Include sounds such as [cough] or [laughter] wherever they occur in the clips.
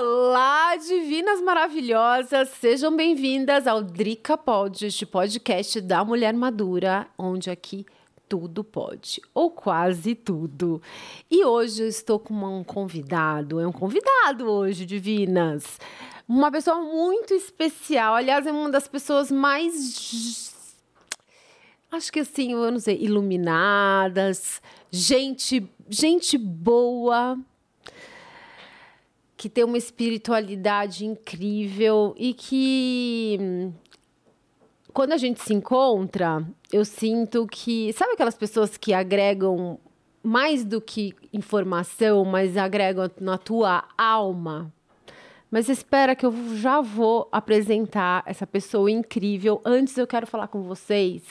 Olá, divinas maravilhosas! Sejam bem-vindas ao Drica Pod, este podcast da mulher madura, onde aqui tudo pode, ou quase tudo. E hoje eu estou com um convidado, é um convidado hoje, divinas. Uma pessoa muito especial, aliás, é uma das pessoas mais acho que assim, eu não sei, iluminadas, gente, gente boa, que tem uma espiritualidade incrível e que quando a gente se encontra, eu sinto que. Sabe aquelas pessoas que agregam mais do que informação, mas agregam na tua alma? Mas espera que eu já vou apresentar essa pessoa incrível. Antes eu quero falar com vocês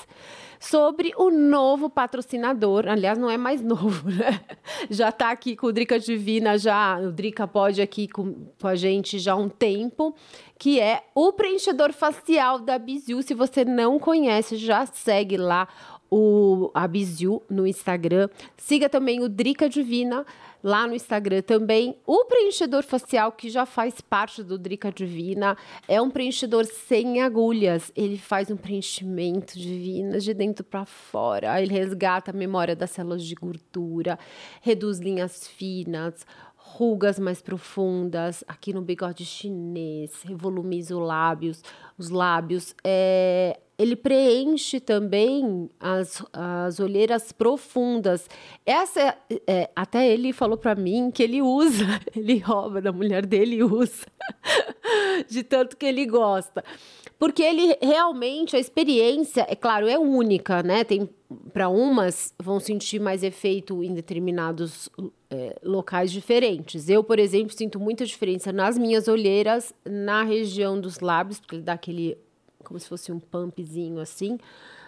sobre o novo patrocinador. Aliás, não é mais novo, [laughs] né? Já está aqui com o Drica Divina, já o Drica pode aqui com, com a gente já há um tempo, que é o preenchedor facial da Bizu. Se você não conhece, já segue lá o a no Instagram. Siga também o Drica Divina lá no Instagram também. O preenchedor facial, que já faz parte do Drica Divina, é um preenchedor sem agulhas. Ele faz um preenchimento divino de dentro para fora. Ele resgata a memória das células de gordura, reduz linhas finas, rugas mais profundas, aqui no bigode chinês, revolumiza os lábios, os lábios, é, ele preenche também as, as olheiras profundas. Essa, é, até ele falou para mim que ele usa, [laughs] ele rouba da mulher dele e usa, [laughs] de tanto que ele gosta. Porque ele realmente, a experiência, é claro, é única, né? Tem para umas vão sentir mais efeito em determinados é, locais diferentes. Eu, por exemplo, sinto muita diferença nas minhas olheiras, na região dos lábios, porque ele dá aquele como se fosse um pumpzinho assim,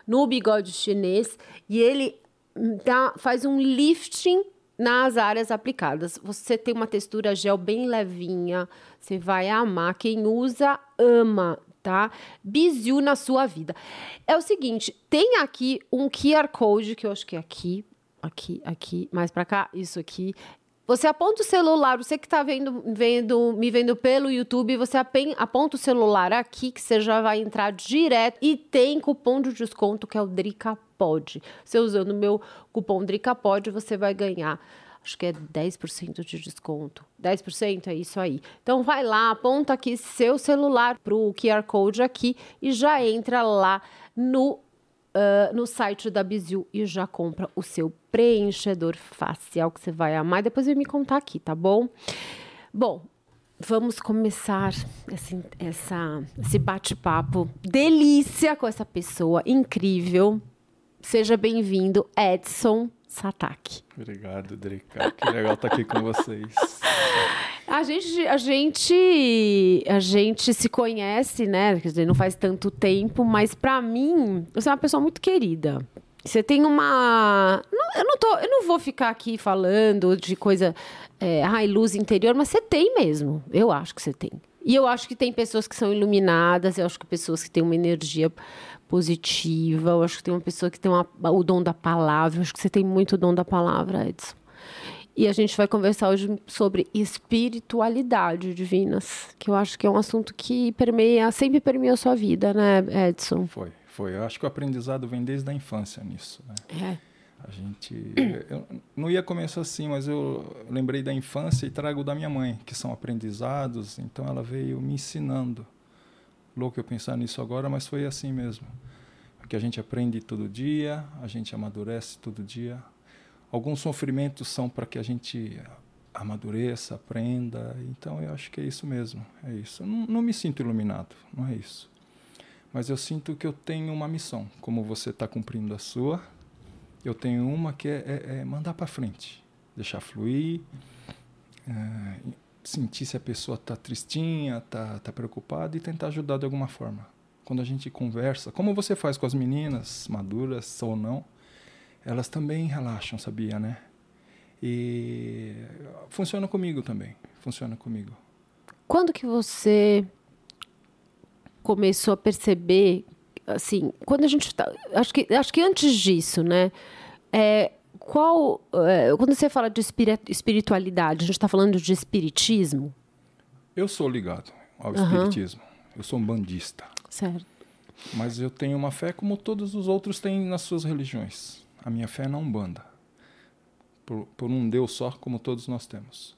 no bigode chinês, e ele dá, faz um lifting nas áreas aplicadas. Você tem uma textura gel bem levinha, você vai amar. Quem usa, ama, tá? Bizu na sua vida. É o seguinte, tem aqui um QR Code, que eu acho que é aqui, aqui, aqui, mais para cá, isso aqui. Você aponta o celular, você que está vendo, vendo, me vendo pelo YouTube, você aponta o celular aqui, que você já vai entrar direto e tem cupom de desconto que é o DricaPod. Você usando o meu cupom DricaPod, você vai ganhar acho que é 10% de desconto. 10% é isso aí. Então vai lá, aponta aqui seu celular para o QR Code aqui e já entra lá no uh, no site da Bizu e já compra o seu preenchedor facial que você vai amar. Depois vem me contar aqui, tá bom? Bom, vamos começar esse, essa, esse bate-papo delícia com essa pessoa incrível. Seja bem-vindo, Edson Sataki. Obrigado, Drica. Que legal estar aqui com vocês. [laughs] A gente, a gente, a gente se conhece, né? Quer dizer, não faz tanto tempo, mas para mim, você é uma pessoa muito querida. Você tem uma, não, eu não tô, eu não vou ficar aqui falando de coisa, é, ai, luz interior, mas você tem mesmo. Eu acho que você tem. E eu acho que tem pessoas que são iluminadas, eu acho que pessoas que têm uma energia positiva, eu acho que tem uma pessoa que tem uma, o dom da palavra, eu acho que você tem muito dom da palavra, Edson. E a gente vai conversar hoje sobre espiritualidade divinas, que eu acho que é um assunto que permeia, sempre permeia a sua vida, né, Edson? Foi, foi. Eu acho que o aprendizado vem desde a infância nisso, né? É. A gente. Eu não ia começar assim, mas eu lembrei da infância e trago da minha mãe, que são aprendizados, então ela veio me ensinando. Louco eu pensar nisso agora, mas foi assim mesmo. Porque a gente aprende todo dia, a gente amadurece todo dia, alguns sofrimentos são para que a gente amadureça, aprenda. Então eu acho que é isso mesmo, é isso. Eu não, não me sinto iluminado, não é isso. Mas eu sinto que eu tenho uma missão, como você está cumprindo a sua. Eu tenho uma que é, é, é mandar para frente, deixar fluir, é, sentir se a pessoa está tristinha, está tá preocupada e tentar ajudar de alguma forma. Quando a gente conversa, como você faz com as meninas, maduras ou não, elas também relaxam, sabia, né? E funciona comigo também, funciona comigo. Quando que você começou a perceber, assim, quando a gente tá, acho que acho que antes disso, né? É, qual, é, quando você fala de espiritualidade, a gente está falando de espiritismo? Eu sou ligado ao espiritismo. Eu sou um bandista. Certo. Mas eu tenho uma fé como todos os outros têm nas suas religiões. A minha fé é na Umbanda. Por, por um Deus só, como todos nós temos.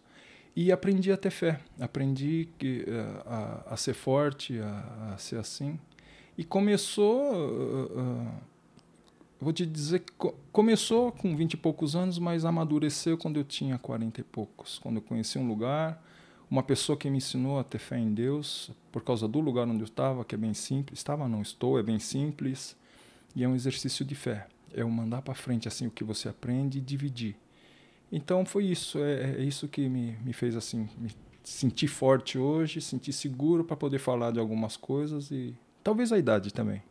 E aprendi a ter fé. Aprendi que, uh, a, a, ser forte, a, a, ser assim. E começou. Uh, vou te dizer que co começou com vinte e poucos anos, mas amadureceu quando eu tinha quarenta e poucos. Quando eu conheci um lugar, uma pessoa que me ensinou a ter fé em Deus, por causa do lugar onde eu estava, que é bem simples. Estava, não estou, é bem simples. E é um exercício de fé. É o mandar para frente assim o que você aprende e dividir. Então foi isso, é, é isso que me, me fez assim, me sentir forte hoje, sentir seguro para poder falar de algumas coisas e talvez a idade também.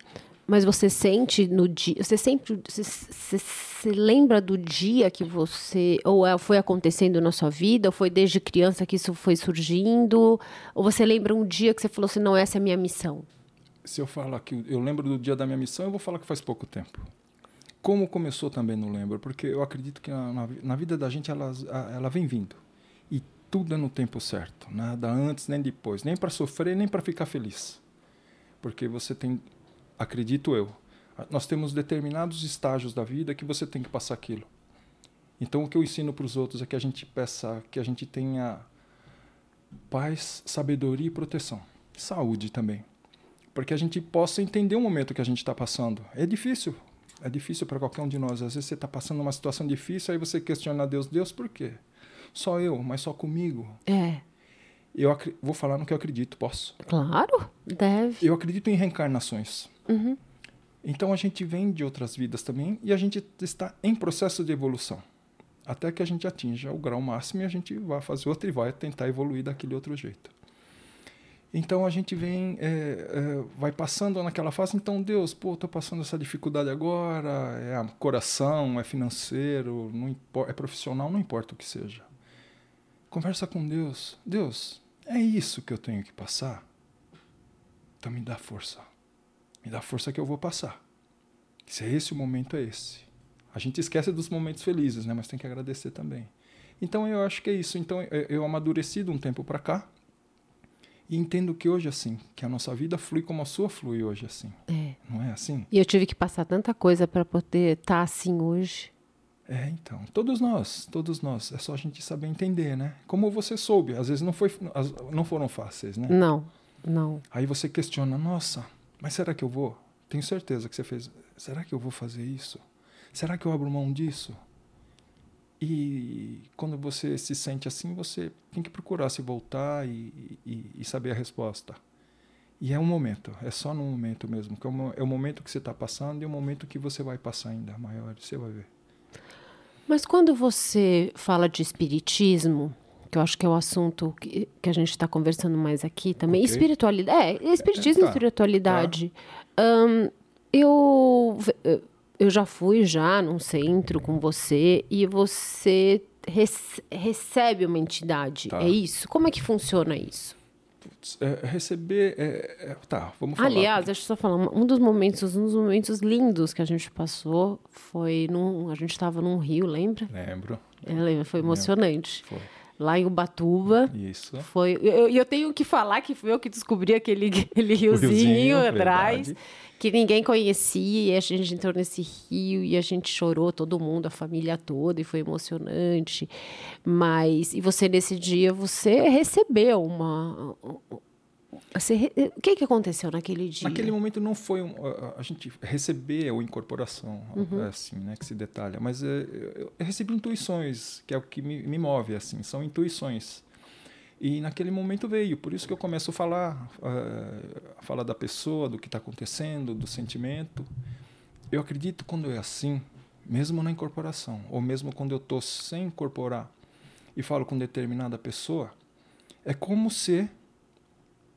Mas você sente no dia, você sempre, você, você, você, lembra do dia que você, ou é, foi acontecendo na sua vida, ou foi desde criança que isso foi surgindo, ou você lembra um dia que você falou assim, não, essa é a minha missão? Se eu falar que eu lembro do dia da minha missão, eu vou falar que faz pouco tempo. Como começou também não lembro, porque eu acredito que na, na, vida da gente ela, ela vem vindo. E tudo é no tempo certo, nada antes nem depois, nem para sofrer, nem para ficar feliz. Porque você tem acredito eu. Nós temos determinados estágios da vida que você tem que passar aquilo. Então o que eu ensino para os outros é que a gente peça, que a gente tenha paz, sabedoria e proteção. Saúde também. Porque a gente possa entender o momento que a gente está passando. É difícil. É difícil para qualquer um de nós. Às vezes você está passando uma situação difícil, aí você questiona a Deus: Deus, por quê? Só eu, mas só comigo. É. Eu vou falar no que eu acredito, posso? Claro, deve. Eu acredito em reencarnações. Uhum. Então a gente vem de outras vidas também e a gente está em processo de evolução. Até que a gente atinja o grau máximo e a gente vai fazer outro e vai tentar evoluir daquele outro jeito. Então a gente vem, é, é, vai passando naquela fase. Então Deus, pô, estou passando essa dificuldade agora. É coração, é financeiro, não é profissional, não importa o que seja. Conversa com Deus. Deus, é isso que eu tenho que passar. Então me dá força. Me dá força que eu vou passar. Se é esse o momento, é esse. A gente esquece dos momentos felizes, né? Mas tem que agradecer também. Então eu acho que é isso. Então eu amadureci de um tempo para cá e entendo que hoje é assim, que a nossa vida flui como a sua flui hoje assim. É. Não é assim? E eu tive que passar tanta coisa para poder estar tá assim hoje. É, então, todos nós, todos nós, é só a gente saber entender, né? Como você soube, às vezes não foi não foram fáceis, né? Não. Não. Aí você questiona, nossa, mas será que eu vou? Tenho certeza que você fez. Será que eu vou fazer isso? Será que eu abro mão disso? E quando você se sente assim, você tem que procurar se voltar e, e, e saber a resposta. E é um momento, é só no momento mesmo. Que é, o, é momento que você está passando e é o momento que você vai passar ainda maior, você vai ver. Mas quando você fala de espiritismo, que eu acho que é o assunto que, que a gente está conversando mais aqui também. Okay. Espiritualidade. É, espiritismo é, tá. e espiritualidade. Tá. Um, eu, eu já fui já num centro com você e você recebe uma entidade. Tá. É isso? Como é que funciona isso? É, receber. É, é, tá, vamos falar. Aliás, deixa eu só falar. Um dos momentos, um dos momentos lindos que a gente passou foi num. A gente estava num rio, lembra? Lembro. É, foi emocionante. Foi lá em Ubatuba. Isso. Foi, eu, eu tenho que falar que foi eu que descobri aquele, [laughs] aquele riozinho, riozinho atrás, verdade. que ninguém conhecia, e a gente entrou nesse rio e a gente chorou, todo mundo, a família toda, e foi emocionante. Mas, e você nesse dia, você recebeu uma, você, o que, que aconteceu naquele dia? Naquele momento não foi um, a, a, gente receber ou incorporação, uhum. assim, né, que se detalha, mas é, eu, eu, recebi intuições, que é o que me, me, move, assim, são intuições. E naquele momento veio, por isso que eu começo a falar, uh, a falar da pessoa, do que está acontecendo, do sentimento. Eu acredito quando é assim, mesmo na incorporação, ou mesmo quando eu estou sem incorporar e falo com determinada pessoa, é como se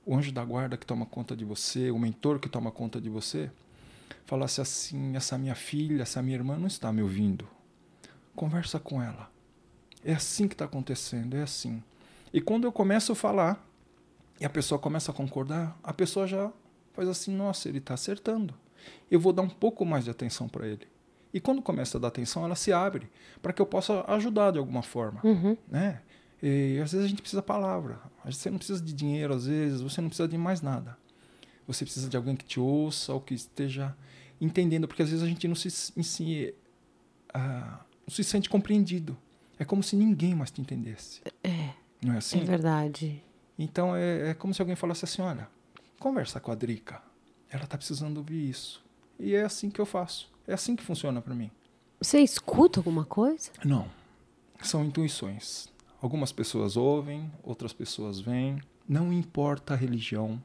o anjo da guarda que toma conta de você, o mentor que toma conta de você, falasse assim: essa minha filha, essa minha irmã não está me ouvindo. Conversa com ela. É assim que está acontecendo, é assim. E quando eu começo a falar e a pessoa começa a concordar, a pessoa já faz assim: nossa, ele está acertando. Eu vou dar um pouco mais de atenção para ele. E quando começa a dar atenção, ela se abre para que eu possa ajudar de alguma forma. Uhum. Né? E às vezes a gente precisa de palavra. Você não precisa de dinheiro, às vezes, você não precisa de mais nada. Você precisa de alguém que te ouça ou que esteja entendendo, porque às vezes a gente não se, se, uh, não se sente compreendido. É como se ninguém mais te entendesse. É. Não é assim? É verdade. Então é, é como se alguém falasse assim: olha, conversa com a Drica. Ela está precisando ouvir isso. E é assim que eu faço. É assim que funciona para mim. Você escuta alguma coisa? Não. São intuições. Algumas pessoas ouvem, outras pessoas veem. Não importa a religião.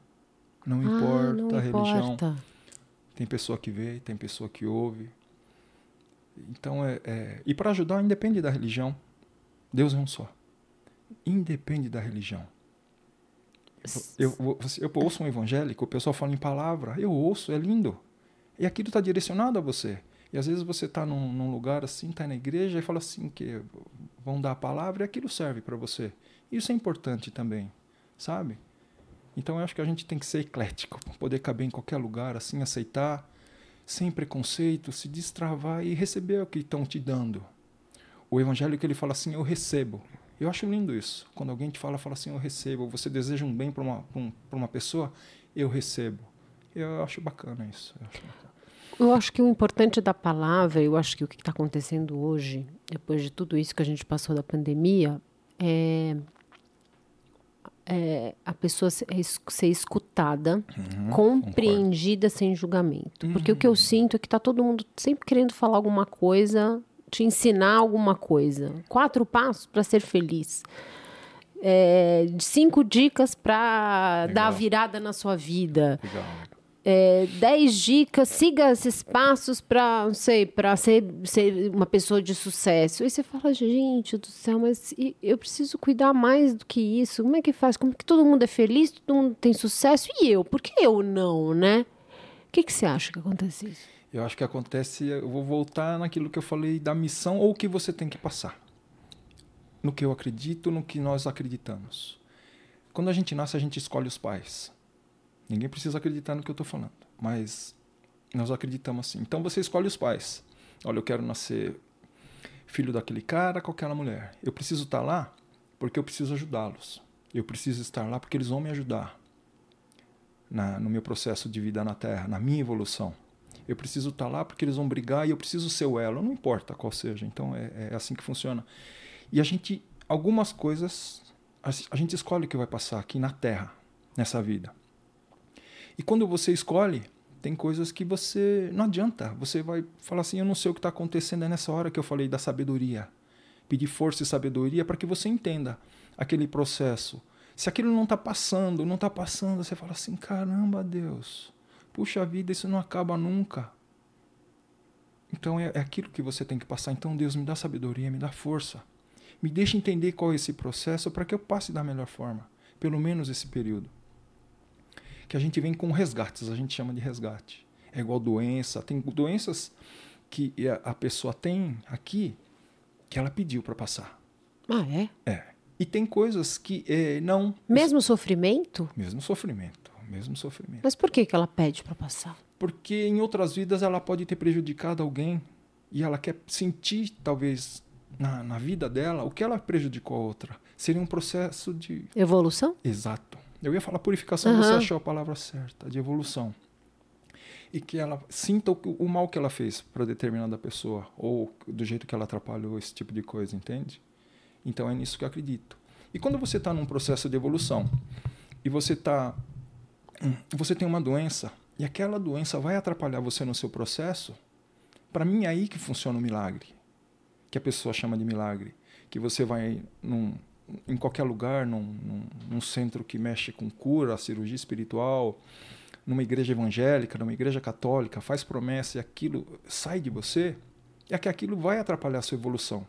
Não ah, importa não a religião. Importa. Tem pessoa que vê, tem pessoa que ouve. Então é, é... e para ajudar independe da religião. Deus é um só. Independe da religião. Eu, eu, eu, ouço um evangélico, o pessoal fala em palavra, eu ouço, é lindo. E aquilo está direcionado a você. E às vezes você está num, num, lugar assim, está na igreja e fala assim que vão dar a palavra e aquilo serve para você. Isso é importante também, sabe? Então eu acho que a gente tem que ser eclético, poder caber em qualquer lugar, assim, aceitar, sem preconceito, se destravar e receber o que estão te dando. O evangélico ele fala assim, eu recebo. Eu acho lindo isso. Quando alguém te fala, fala assim, eu recebo. Você deseja um bem para uma, um, uma pessoa, eu recebo. Eu acho bacana isso. Eu acho bacana. Eu acho que o importante da palavra, eu acho que o que está acontecendo hoje, depois de tudo isso que a gente passou da pandemia, é, é a pessoa ser, ser escutada, uhum, compreendida concordo. sem julgamento. Uhum. Porque o que eu sinto é que está todo mundo sempre querendo falar alguma coisa, te ensinar alguma coisa. Quatro passos para ser feliz. É, cinco dicas para dar a virada na sua vida. Legal é, 10 dicas, siga esses passos para, não sei, para ser, ser uma pessoa de sucesso. E você fala, gente do céu, mas eu preciso cuidar mais do que isso. Como é que faz? Como que todo mundo é feliz, todo mundo tem sucesso e eu? Por que eu não, né? O que, que você acha que acontece isso? Eu acho que acontece, eu vou voltar naquilo que eu falei da missão ou que você tem que passar. No que eu acredito, no que nós acreditamos. Quando a gente nasce, a gente escolhe os pais. Ninguém precisa acreditar no que eu estou falando, mas nós acreditamos assim. Então você escolhe os pais. Olha, eu quero nascer filho daquele cara com aquela mulher. Eu preciso estar tá lá porque eu preciso ajudá-los. Eu preciso estar lá porque eles vão me ajudar na, no meu processo de vida na Terra, na minha evolução. Eu preciso estar tá lá porque eles vão brigar e eu preciso ser o elo, não importa qual seja. Então é, é assim que funciona. E a gente, algumas coisas, a, a gente escolhe o que vai passar aqui na Terra, nessa vida. E quando você escolhe, tem coisas que você não adianta. Você vai falar assim: eu não sei o que está acontecendo. É nessa hora que eu falei da sabedoria. Pedir força e sabedoria para que você entenda aquele processo. Se aquilo não está passando, não está passando, você fala assim: caramba, Deus, puxa vida, isso não acaba nunca. Então é, é aquilo que você tem que passar. Então, Deus, me dá sabedoria, me dá força. Me deixa entender qual é esse processo para que eu passe da melhor forma. Pelo menos esse período que a gente vem com resgates, a gente chama de resgate. É igual doença, tem doenças que a pessoa tem aqui que ela pediu para passar. Ah, é? É. E tem coisas que é, não. Mesmo sofrimento? Mesmo sofrimento, mesmo sofrimento. Mas por que, que ela pede para passar? Porque em outras vidas ela pode ter prejudicado alguém e ela quer sentir, talvez, na, na vida dela, o que ela prejudicou a outra. Seria um processo de. Evolução? Exato. Eu ia falar purificação, uhum. você achou a palavra certa, de evolução. E que ela sinta o, o mal que ela fez para determinada pessoa, ou do jeito que ela atrapalhou esse tipo de coisa, entende? Então é nisso que eu acredito. E quando você está num processo de evolução, e você tá, hum, você tem uma doença, e aquela doença vai atrapalhar você no seu processo, para mim é aí que funciona o milagre, que a pessoa chama de milagre. Que você vai num, em qualquer lugar, num, num, num, centro que mexe com cura, cirurgia espiritual, numa igreja evangélica, numa igreja católica, faz promessa e aquilo sai de você, é que aquilo vai atrapalhar a sua evolução.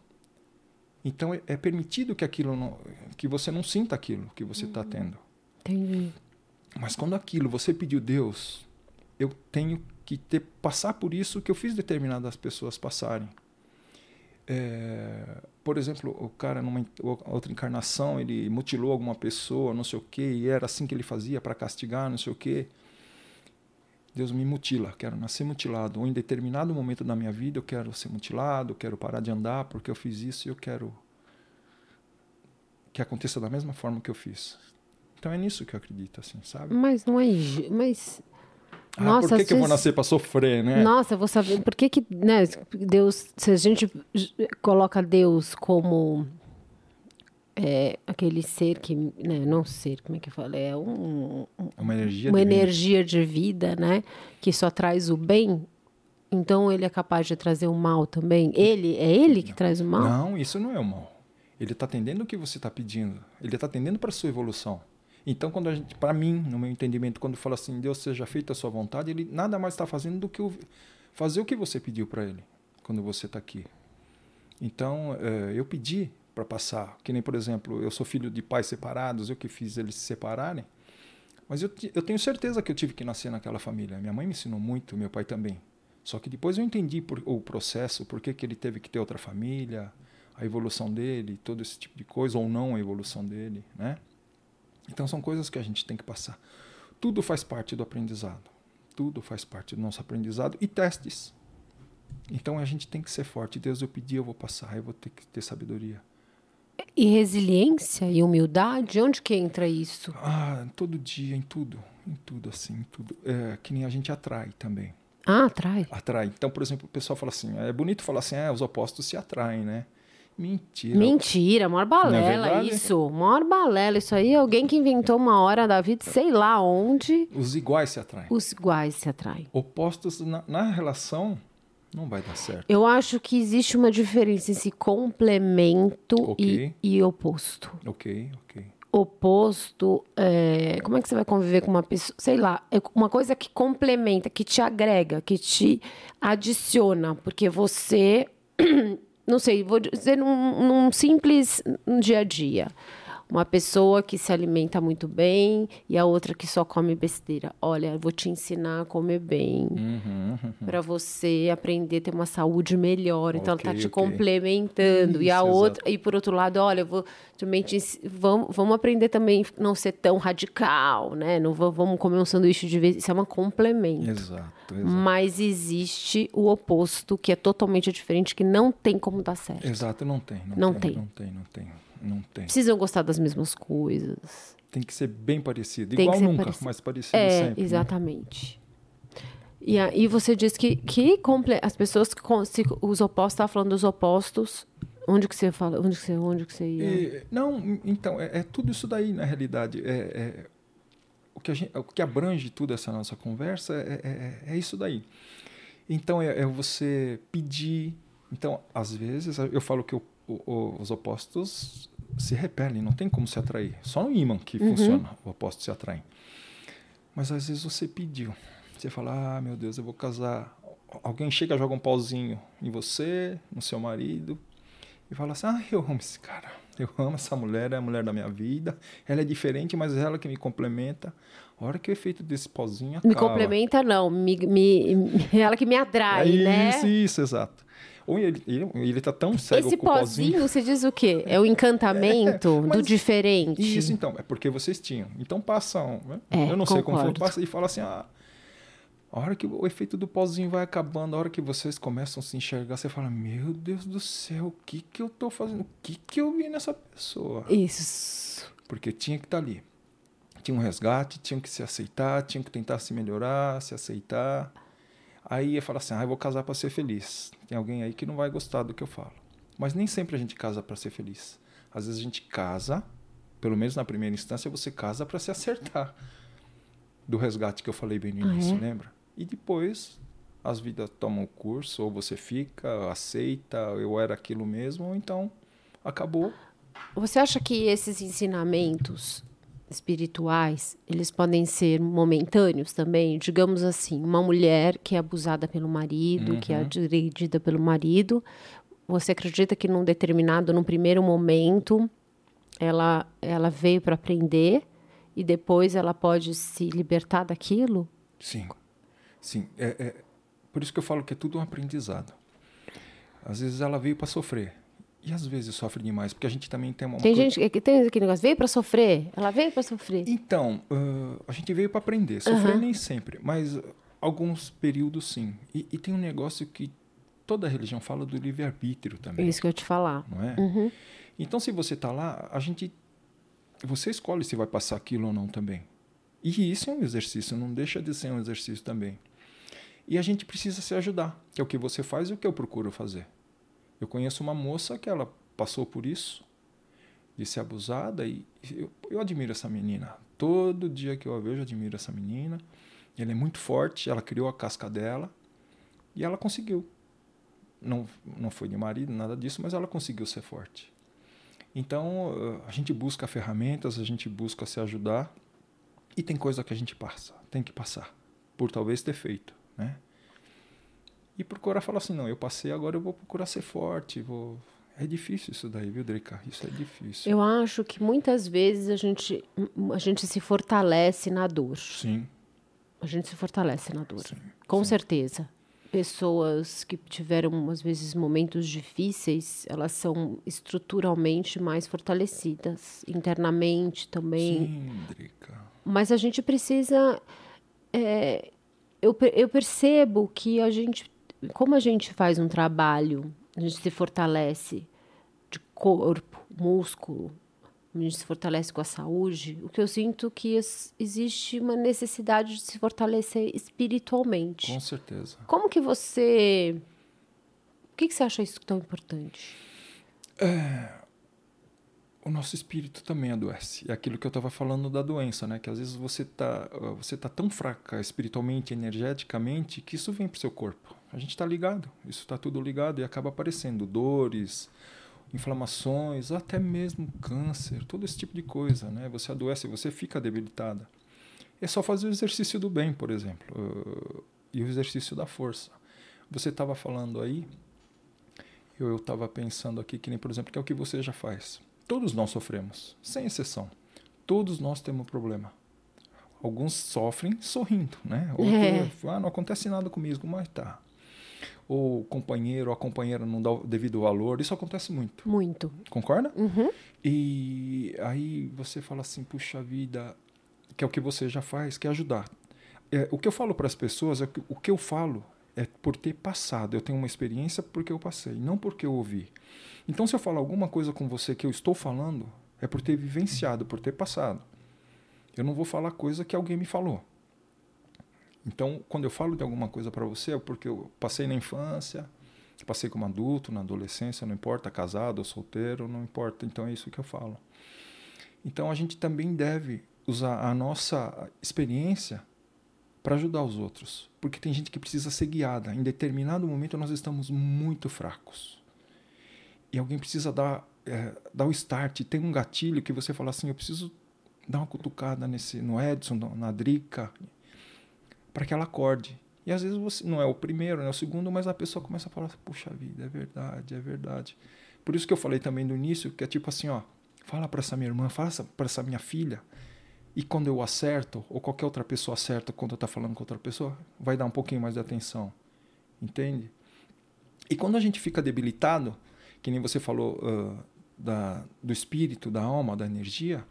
Então é, permitido que aquilo não, que você não sinta aquilo que você está hum, tendo. Entendi. Mas quando aquilo você pediu Deus, eu tenho que ter passar por isso que eu fiz determinadas pessoas passarem. É, por exemplo, o cara numa outra encarnação, ele mutilou alguma pessoa, não sei o quê, e era assim que ele fazia para castigar, não sei o quê. Deus me mutila, quero nascer mutilado. Ou em determinado momento da minha vida eu quero ser mutilado, quero parar de andar porque eu fiz isso e eu quero que aconteça da mesma forma que eu fiz. Então é nisso que eu acredito, assim, sabe? Mas não é. Mas. Ah, Nossa, por que, que eu vou nascer para sofrer, né? Nossa, eu vou saber. Por que, que né, Deus. Se a gente coloca Deus como é, aquele ser que, né, não ser, como é que fala? É um, uma energia, uma de, energia vida. de vida, né? Que só traz o bem. Então ele é capaz de trazer o mal também. Ele é ele que não. traz o mal? Não, isso não é o mal. Ele está atendendo o que você está pedindo. Ele está atendendo para sua evolução. Então, quando a gente, para mim, no meu entendimento, quando fala assim, Deus seja feita a sua vontade, ele nada mais está fazendo do que fazer o que você pediu para ele quando você está aqui. Então, é, eu pedi para passar. Que nem, por exemplo, eu sou filho de pais separados, eu que fiz eles se separarem. Mas eu, eu tenho certeza que eu tive que nascer naquela família. Minha mãe me ensinou muito, meu pai também. Só que depois eu entendi por, o processo, por que, que ele teve que ter outra família, a evolução dele, todo esse tipo de coisa, ou não a evolução dele, né? Então são coisas que a gente tem que passar. Tudo faz parte do aprendizado. Tudo faz parte do nosso aprendizado e testes. Então a gente tem que ser forte. Deus, eu pedi, eu vou passar, eu vou ter que ter sabedoria. E resiliência e humildade, onde que entra isso? Ah, todo dia, em tudo, em tudo assim, em tudo. É, que nem a gente atrai também. Ah, atrai. Atrai. Então, por exemplo, o pessoal fala assim, é bonito falar assim, é, os opostos se atraem, né? Mentira. Mentira, maior balela é isso. Maior balela. Isso aí é alguém que inventou uma hora da vida, sei lá onde. Os iguais se atraem. Os iguais se atraem. Opostos na, na relação não vai dar certo. Eu acho que existe uma diferença entre complemento okay. e, e, oposto. Ok, ok. Oposto, é, como é que você vai conviver com uma pessoa? Sei lá, é uma coisa que complementa, que te agrega, que te adiciona, porque você, [clears throat] não sei, vou dizer num, num simples dia a dia uma pessoa que se alimenta muito bem e a outra que só come besteira. Olha, eu vou te ensinar a comer bem uhum, uhum. para você aprender a ter uma saúde melhor. Então okay, ela tá te okay. complementando Isso, e a outra exato. e por outro lado, olha, eu vou também te, vamos, vamos aprender também não ser tão radical, né? Não vamos comer um sanduíche de vez, isso é um complemento. Exato, exato. Mas existe o oposto que é totalmente diferente que não tem como dar certo. Exato, não tem, não, Não tem, tem. não tem, não tem. Não tem. Precisam gostar das mesmas coisas. Tem que ser bem parecido. Tem Igual nunca, parecido. mas parecido É, sempre. né? exatamente. E aí você diz que, que comple- as pessoas que con- se os opostos, estava falando dos opostos. Onde que você fala? Onde que você, onde que você ia? E, não, então, é, é tudo isso daí, na realidade. É, é- o, que a gente, o que abrange toda essa nossa conversa é, é- é isso daí. Então, é, é você pedir. Então, às vezes, eu falo que o- o- os opostos se repelem, não tem como se atrair. Só no ímã que Uhum. funciona, o oposto se atrai. Mas às vezes você pediu. Você fala, ah, meu Deus, eu vou casar. Alguém chega, joga um pauzinho em você, no seu marido, e fala assim: ah, eu amo esse cara. Eu amo essa mulher, é a mulher da minha vida. Ela é diferente, mas é ela que me complementa. A hora que o efeito desse pauzinho acaba. Me complementa, não. Me, me- ela que me atrai, é né? Isso, isso, exato. Ou ele, ele, ele tá tão cego Esse com o pauzinho. pozinho, você diz o quê? É o [laughs] encantamento É, do diferente. Isso, então, é porque vocês tinham. Então passam. né? É, eu não sei como foi, concordo. passa e fala assim: ah, a hora que o efeito do pauzinho vai acabando, a hora que vocês começam a se enxergar, você fala: Meu Deus do céu, o que que eu tô fazendo? O que que eu vi nessa pessoa? Isso. Porque tinha que estar ali. Tinha um resgate, tinham que se aceitar, tinham que tentar se melhorar, se aceitar. Aí ia falar assim: ah, eu vou casar para ser feliz. Tem alguém aí que não vai gostar do que eu falo. Mas nem sempre a gente casa para ser feliz. Às vezes a gente casa, pelo menos na primeira instância, você casa para se acertar. Do resgate que eu falei bem no Ah, início, é? lembra? E depois as vidas tomam o curso, ou você fica, aceita, eu era aquilo mesmo, ou então acabou. Você acha que esses ensinamentos espirituais, eles podem ser momentâneos também? Digamos assim, uma mulher que é abusada pelo marido, que é Uhum. agredida pelo marido, você acredita que num determinado, num primeiro momento, ela, ela veio para aprender e depois ela pode se libertar daquilo? Sim, sim. É, é- por isso que eu falo que é tudo um aprendizado. Às vezes ela veio para sofrer. E às vezes sofre demais, porque a gente também tem uma Tem coisa- gente que tem aquele negócio, veio para sofrer, ela veio para sofrer. Então, ãh, a gente veio para aprender. Sofrer Aham. nem sempre, mas uh, alguns períodos sim. E, e tem um negócio que toda religião fala do livre-arbítrio também, isso que eu ia te falar. não é? Uhum. Então, se você está lá, a gente você escolhe se vai passar aquilo ou não também. E isso é um exercício, não deixa de ser um exercício também. E a gente precisa se ajudar, que é o que você faz e o que eu procuro fazer. Eu conheço uma moça que ela passou por isso, de ser abusada, e eu, eu admiro essa menina. Todo dia que eu a vejo, eu admiro essa menina. Ela é muito forte, ela criou a casca dela e ela conseguiu. Não, não foi de marido, nada disso, mas ela conseguiu ser forte. Então, eh, a gente busca ferramentas, a gente busca se ajudar e tem coisa que a gente passa, tem que passar, por talvez ter feito, né? E procurar falar assim, não, eu passei, agora eu vou procurar ser forte, vou... É difícil isso daí, viu, Drica? Isso é difícil. Eu acho que muitas vezes a gente, a gente se fortalece na dor. Sim. A gente se fortalece na dor. Sim, Com sim. certeza. Pessoas que tiveram, às vezes, momentos difíceis, elas são estruturalmente mais fortalecidas, internamente também. Sim, Drica. Mas a gente precisa. é, eu, eu percebo que a gente, como a gente faz um trabalho, a gente se fortalece de corpo, músculo, a gente se fortalece com a saúde, o que eu sinto que existe uma necessidade de se fortalecer espiritualmente. Com certeza. Como que você. Por que, que você acha isso tão importante? o nosso espírito também adoece. É aquilo que eu estava falando da doença, né? Que às vezes você tá, uh, você tá tão fraca espiritualmente, energeticamente, que isso vem pro seu corpo. A gente está ligado, isso está tudo ligado e acaba aparecendo dores, inflamações, até mesmo câncer, todo esse tipo de coisa, né? Você adoece, você fica debilitada. É só fazer o exercício do bem, por exemplo, uh, e o exercício da força. Você estava falando aí, eu estava pensando aqui que nem, por exemplo, que é o que você já faz. Todos nós sofremos, sem exceção. Todos nós temos problema. Alguns sofrem sorrindo, né? Ou É. ah, não acontece nada comigo, mas tá. Ou o companheiro ou a companheira não dá o devido valor, isso acontece muito. Muito. Concorda? Uhum. E aí você fala assim, puxa vida, que é o que você já faz, que é ajudar. É, o que eu falo para as pessoas é que o que eu falo é por ter passado. Eu tenho uma experiência porque eu passei, não porque eu ouvi. Então, se eu falar alguma coisa com você que eu estou falando, é por ter vivenciado, por ter passado. Eu não vou falar coisa que alguém me falou. Então, quando eu falo de alguma coisa para você, é porque eu passei na infância, passei como adulto, na adolescência, não importa, casado ou solteiro, não importa. Então, é isso que eu falo. Então, a gente também deve usar a nossa experiência para ajudar os outros, porque tem gente que precisa ser guiada. Em determinado momento, nós estamos muito fracos. E alguém precisa dar, é, dar o start. Tem um gatilho que você fala assim: eu preciso dar uma cutucada nesse, no Edson, na Drica, para que ela acorde. E às vezes você não é o primeiro, não é o segundo, mas a pessoa começa a falar: puxa vida, é verdade, é verdade. Por isso que eu falei também no início, que é tipo assim: ó, fala para essa minha irmã, fala para essa minha filha. E quando eu acerto, ou qualquer outra pessoa acerta quando eu tá falando com outra pessoa, vai dar um pouquinho mais de atenção. Entende? E quando a gente fica debilitado, que nem você falou ah, da, do espírito, da alma, da energia,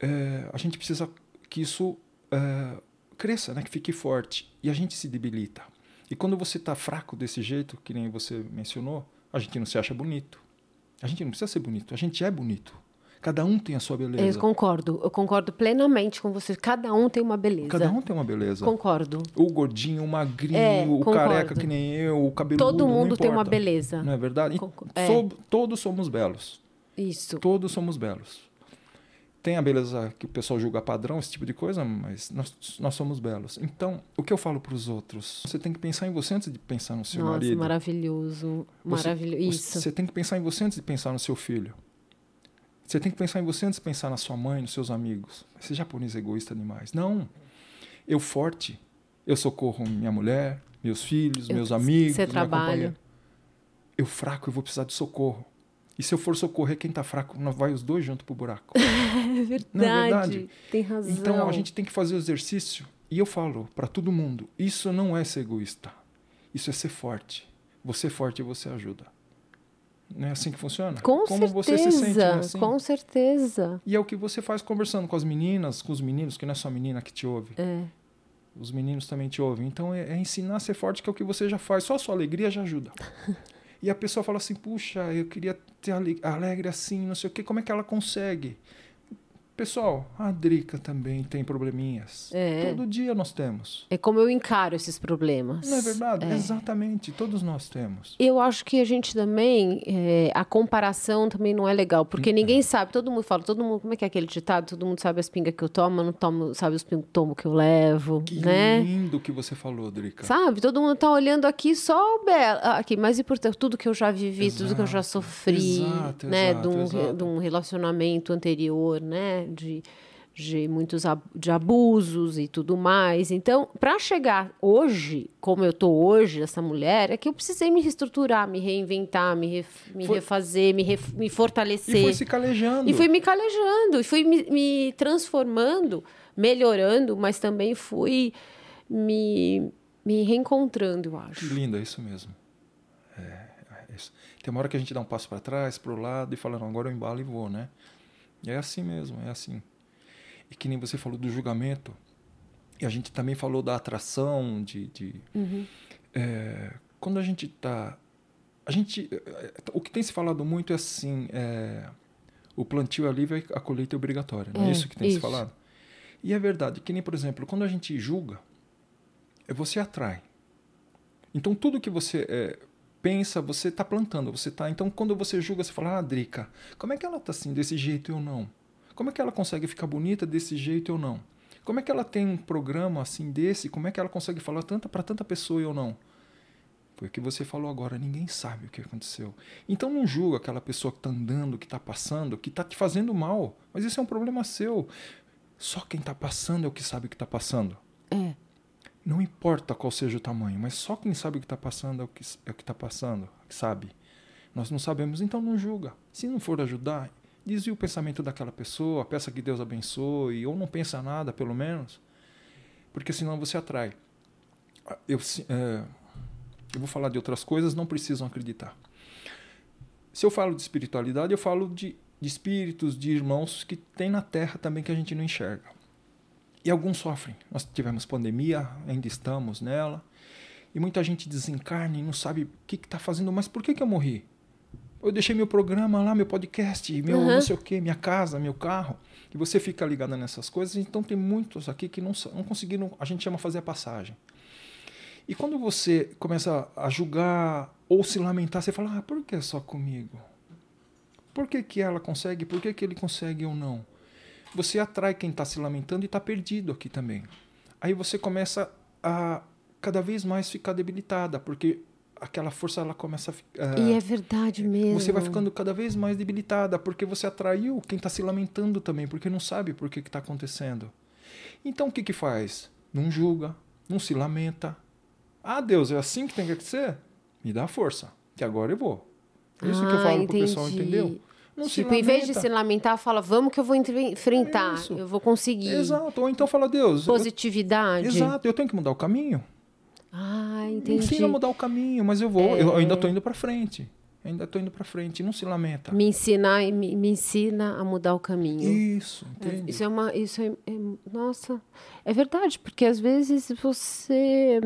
eh, a gente precisa que isso eh, cresça, né? que fique forte. E a gente se debilita. E quando você está fraco desse jeito, que nem você mencionou, a gente não se acha bonito. A gente não precisa ser bonito, a gente é bonito. Cada um tem a sua beleza. Eu concordo. Eu concordo plenamente com você. Cada um tem uma beleza. Cada um tem uma beleza. Concordo. O gordinho, o magrinho, É, o concordo. careca que nem eu, o cabeludo. Todo mundo tem uma beleza. Não é verdade? É. todos somos belos. Isso. Todos somos belos. Tem a beleza que o pessoal julga padrão, esse tipo de coisa, mas nós, nós somos belos. Então, o que eu falo para os outros? Você tem que pensar em você antes de pensar no seu Nossa, marido. maravilhoso. Maravilhoso. Isso. Você tem que pensar em você antes de pensar no seu filho. Você tem que pensar em você antes de pensar na sua mãe, nos seus amigos. Esse japonês é egoísta demais. Não. Eu forte, eu socorro minha mulher, meus filhos, Eu- meus amigos, trabalha. companheira. Eu fraco, eu vou precisar de socorro. E se eu for socorrer quem tá fraco, nós vai os dois juntos pro buraco. [laughs] É verdade. Não é verdade? Tem razão. Então a gente tem que fazer o exercício. E eu falo para todo mundo: isso não é ser egoísta. Isso é ser forte. Você é forte e você ajuda. Não é assim que funciona? Com Como certeza. você se sente não é assim? Com certeza. E é o que você faz conversando com as meninas, com os meninos, que não é só a menina que te ouve. É. Os meninos também te ouvem. Então é, é ensinar a ser forte, que é o que você já faz. Só a sua alegria já ajuda. [laughs] e a pessoa fala assim: puxa, eu queria ter ale- alegre assim, não sei o quê. Como é que ela consegue? Pessoal, a Drica também tem probleminhas. É. Todo dia nós temos. É como eu encaro esses problemas. Não é verdade? Exatamente. Todos nós temos. Eu acho que a gente também, é, a comparação também não é legal, porque ninguém sabe, todo mundo fala, todo mundo, como é que é aquele ditado? Todo mundo sabe as pingas que eu tomo, não tomo, sabe os pingos tomo que eu levo, Que né? lindo que você falou, Drica. Sabe? Todo mundo tá olhando aqui só o belo, aqui, mas importante, tudo que eu já vivi, tudo que eu já Exato, sofri, exato, né, exato, de, um, exato. de um relacionamento anterior, né, de, de muitos ab- de abusos e tudo mais. Então, para chegar hoje, como eu tô hoje, essa mulher, é que eu precisei me reestruturar, me reinventar, me, ref- me Foi- refazer, me, ref- me E fortalecer. foi se calejando. E fui me calejando, e fui me, me transformando, melhorando, mas também fui me, me reencontrando, eu acho. lindo, é isso mesmo. É, é isso. Tem uma hora que a gente dá um passo para trás, para o lado e fala, não, agora eu embalo e vou, né? É assim mesmo, é assim. E que nem você falou do julgamento, e a gente também falou da atração, de... de é, quando a gente está... A gente, é, o que tem se falado muito é assim, é, o plantio é livre, a colheita é obrigatória. Não é, É, isso que tem se isso. falado? E é verdade, que nem, por exemplo, quando a gente julga, é, você atrai. Então tudo que você é, pensa, você está plantando, você tá. Então quando você julga, você fala: "Ah, Drica, como é que ela tá assim desse jeito eu não? Como é que ela consegue ficar bonita desse jeito eu não? Como é que ela tem um programa assim desse? Como é que ela consegue falar tanta para tanta pessoa eu não?" Foi o que você falou agora, ninguém sabe o que aconteceu. Então não julga aquela pessoa que está andando, que está passando, que está te fazendo mal. Mas isso é um problema seu. Só quem está passando é o que sabe o que está passando. É. Não importa qual seja o tamanho, mas só quem sabe o que está passando é o que é está passando, que sabe. Nós não sabemos, então não julga. Se não for ajudar, desvia o pensamento daquela pessoa, peça que Deus abençoe, ou não pensa nada, pelo menos, porque senão você atrai. Eu, se- é, eu vou falar de outras coisas, não precisam acreditar. Se eu falo de espiritualidade, eu falo de, de espíritos, de irmãos que tem na Terra também que a gente não enxerga. E alguns sofrem. Nós tivemos pandemia, ainda estamos nela. E muita gente desencarna e não sabe o que está fazendo. Mas por que, que eu morri? Eu deixei meu programa lá, meu podcast, meu Uhum. não sei o quê, minha casa, meu carro. E você fica ligado nessas coisas. Então tem muitos aqui que não, não conseguiram, a gente chama fazer a passagem. E quando você começa a julgar ou se lamentar, você fala, ah, por que só comigo? Por que, que ela consegue? Por que, que ele consegue ou não? Você atrai quem está se lamentando e está perdido aqui também. Aí você começa a cada vez mais ficar debilitada, porque aquela força ela começa a ficar. E é verdade mesmo. Você vai ficando cada vez mais debilitada, porque você atraiu quem está se lamentando também, porque não sabe por que está acontecendo. Então o que, que faz? Não julga, não se lamenta. Ah, Deus, é assim que tem que ser? Me dá força, que agora eu vou. É isso que eu Ah, falo pro pessoal, entendi. entendeu? Não tipo, em vez de se lamentar, fala, vamos que eu vou enfrentar, Isso. eu vou conseguir. Exato. Ou então fala, Deus. eu- Positividade. Exato, eu tenho que mudar o caminho. Ah, Me entendi. ensina a mudar o caminho, mas eu vou. Eu É. ainda estou indo para frente. Ainda estou indo para frente. Não se lamenta. Me ensinar, me, me ensina a mudar o caminho. Isso, entende? Isso é uma. Isso é, é- nossa, é verdade, porque às vezes você.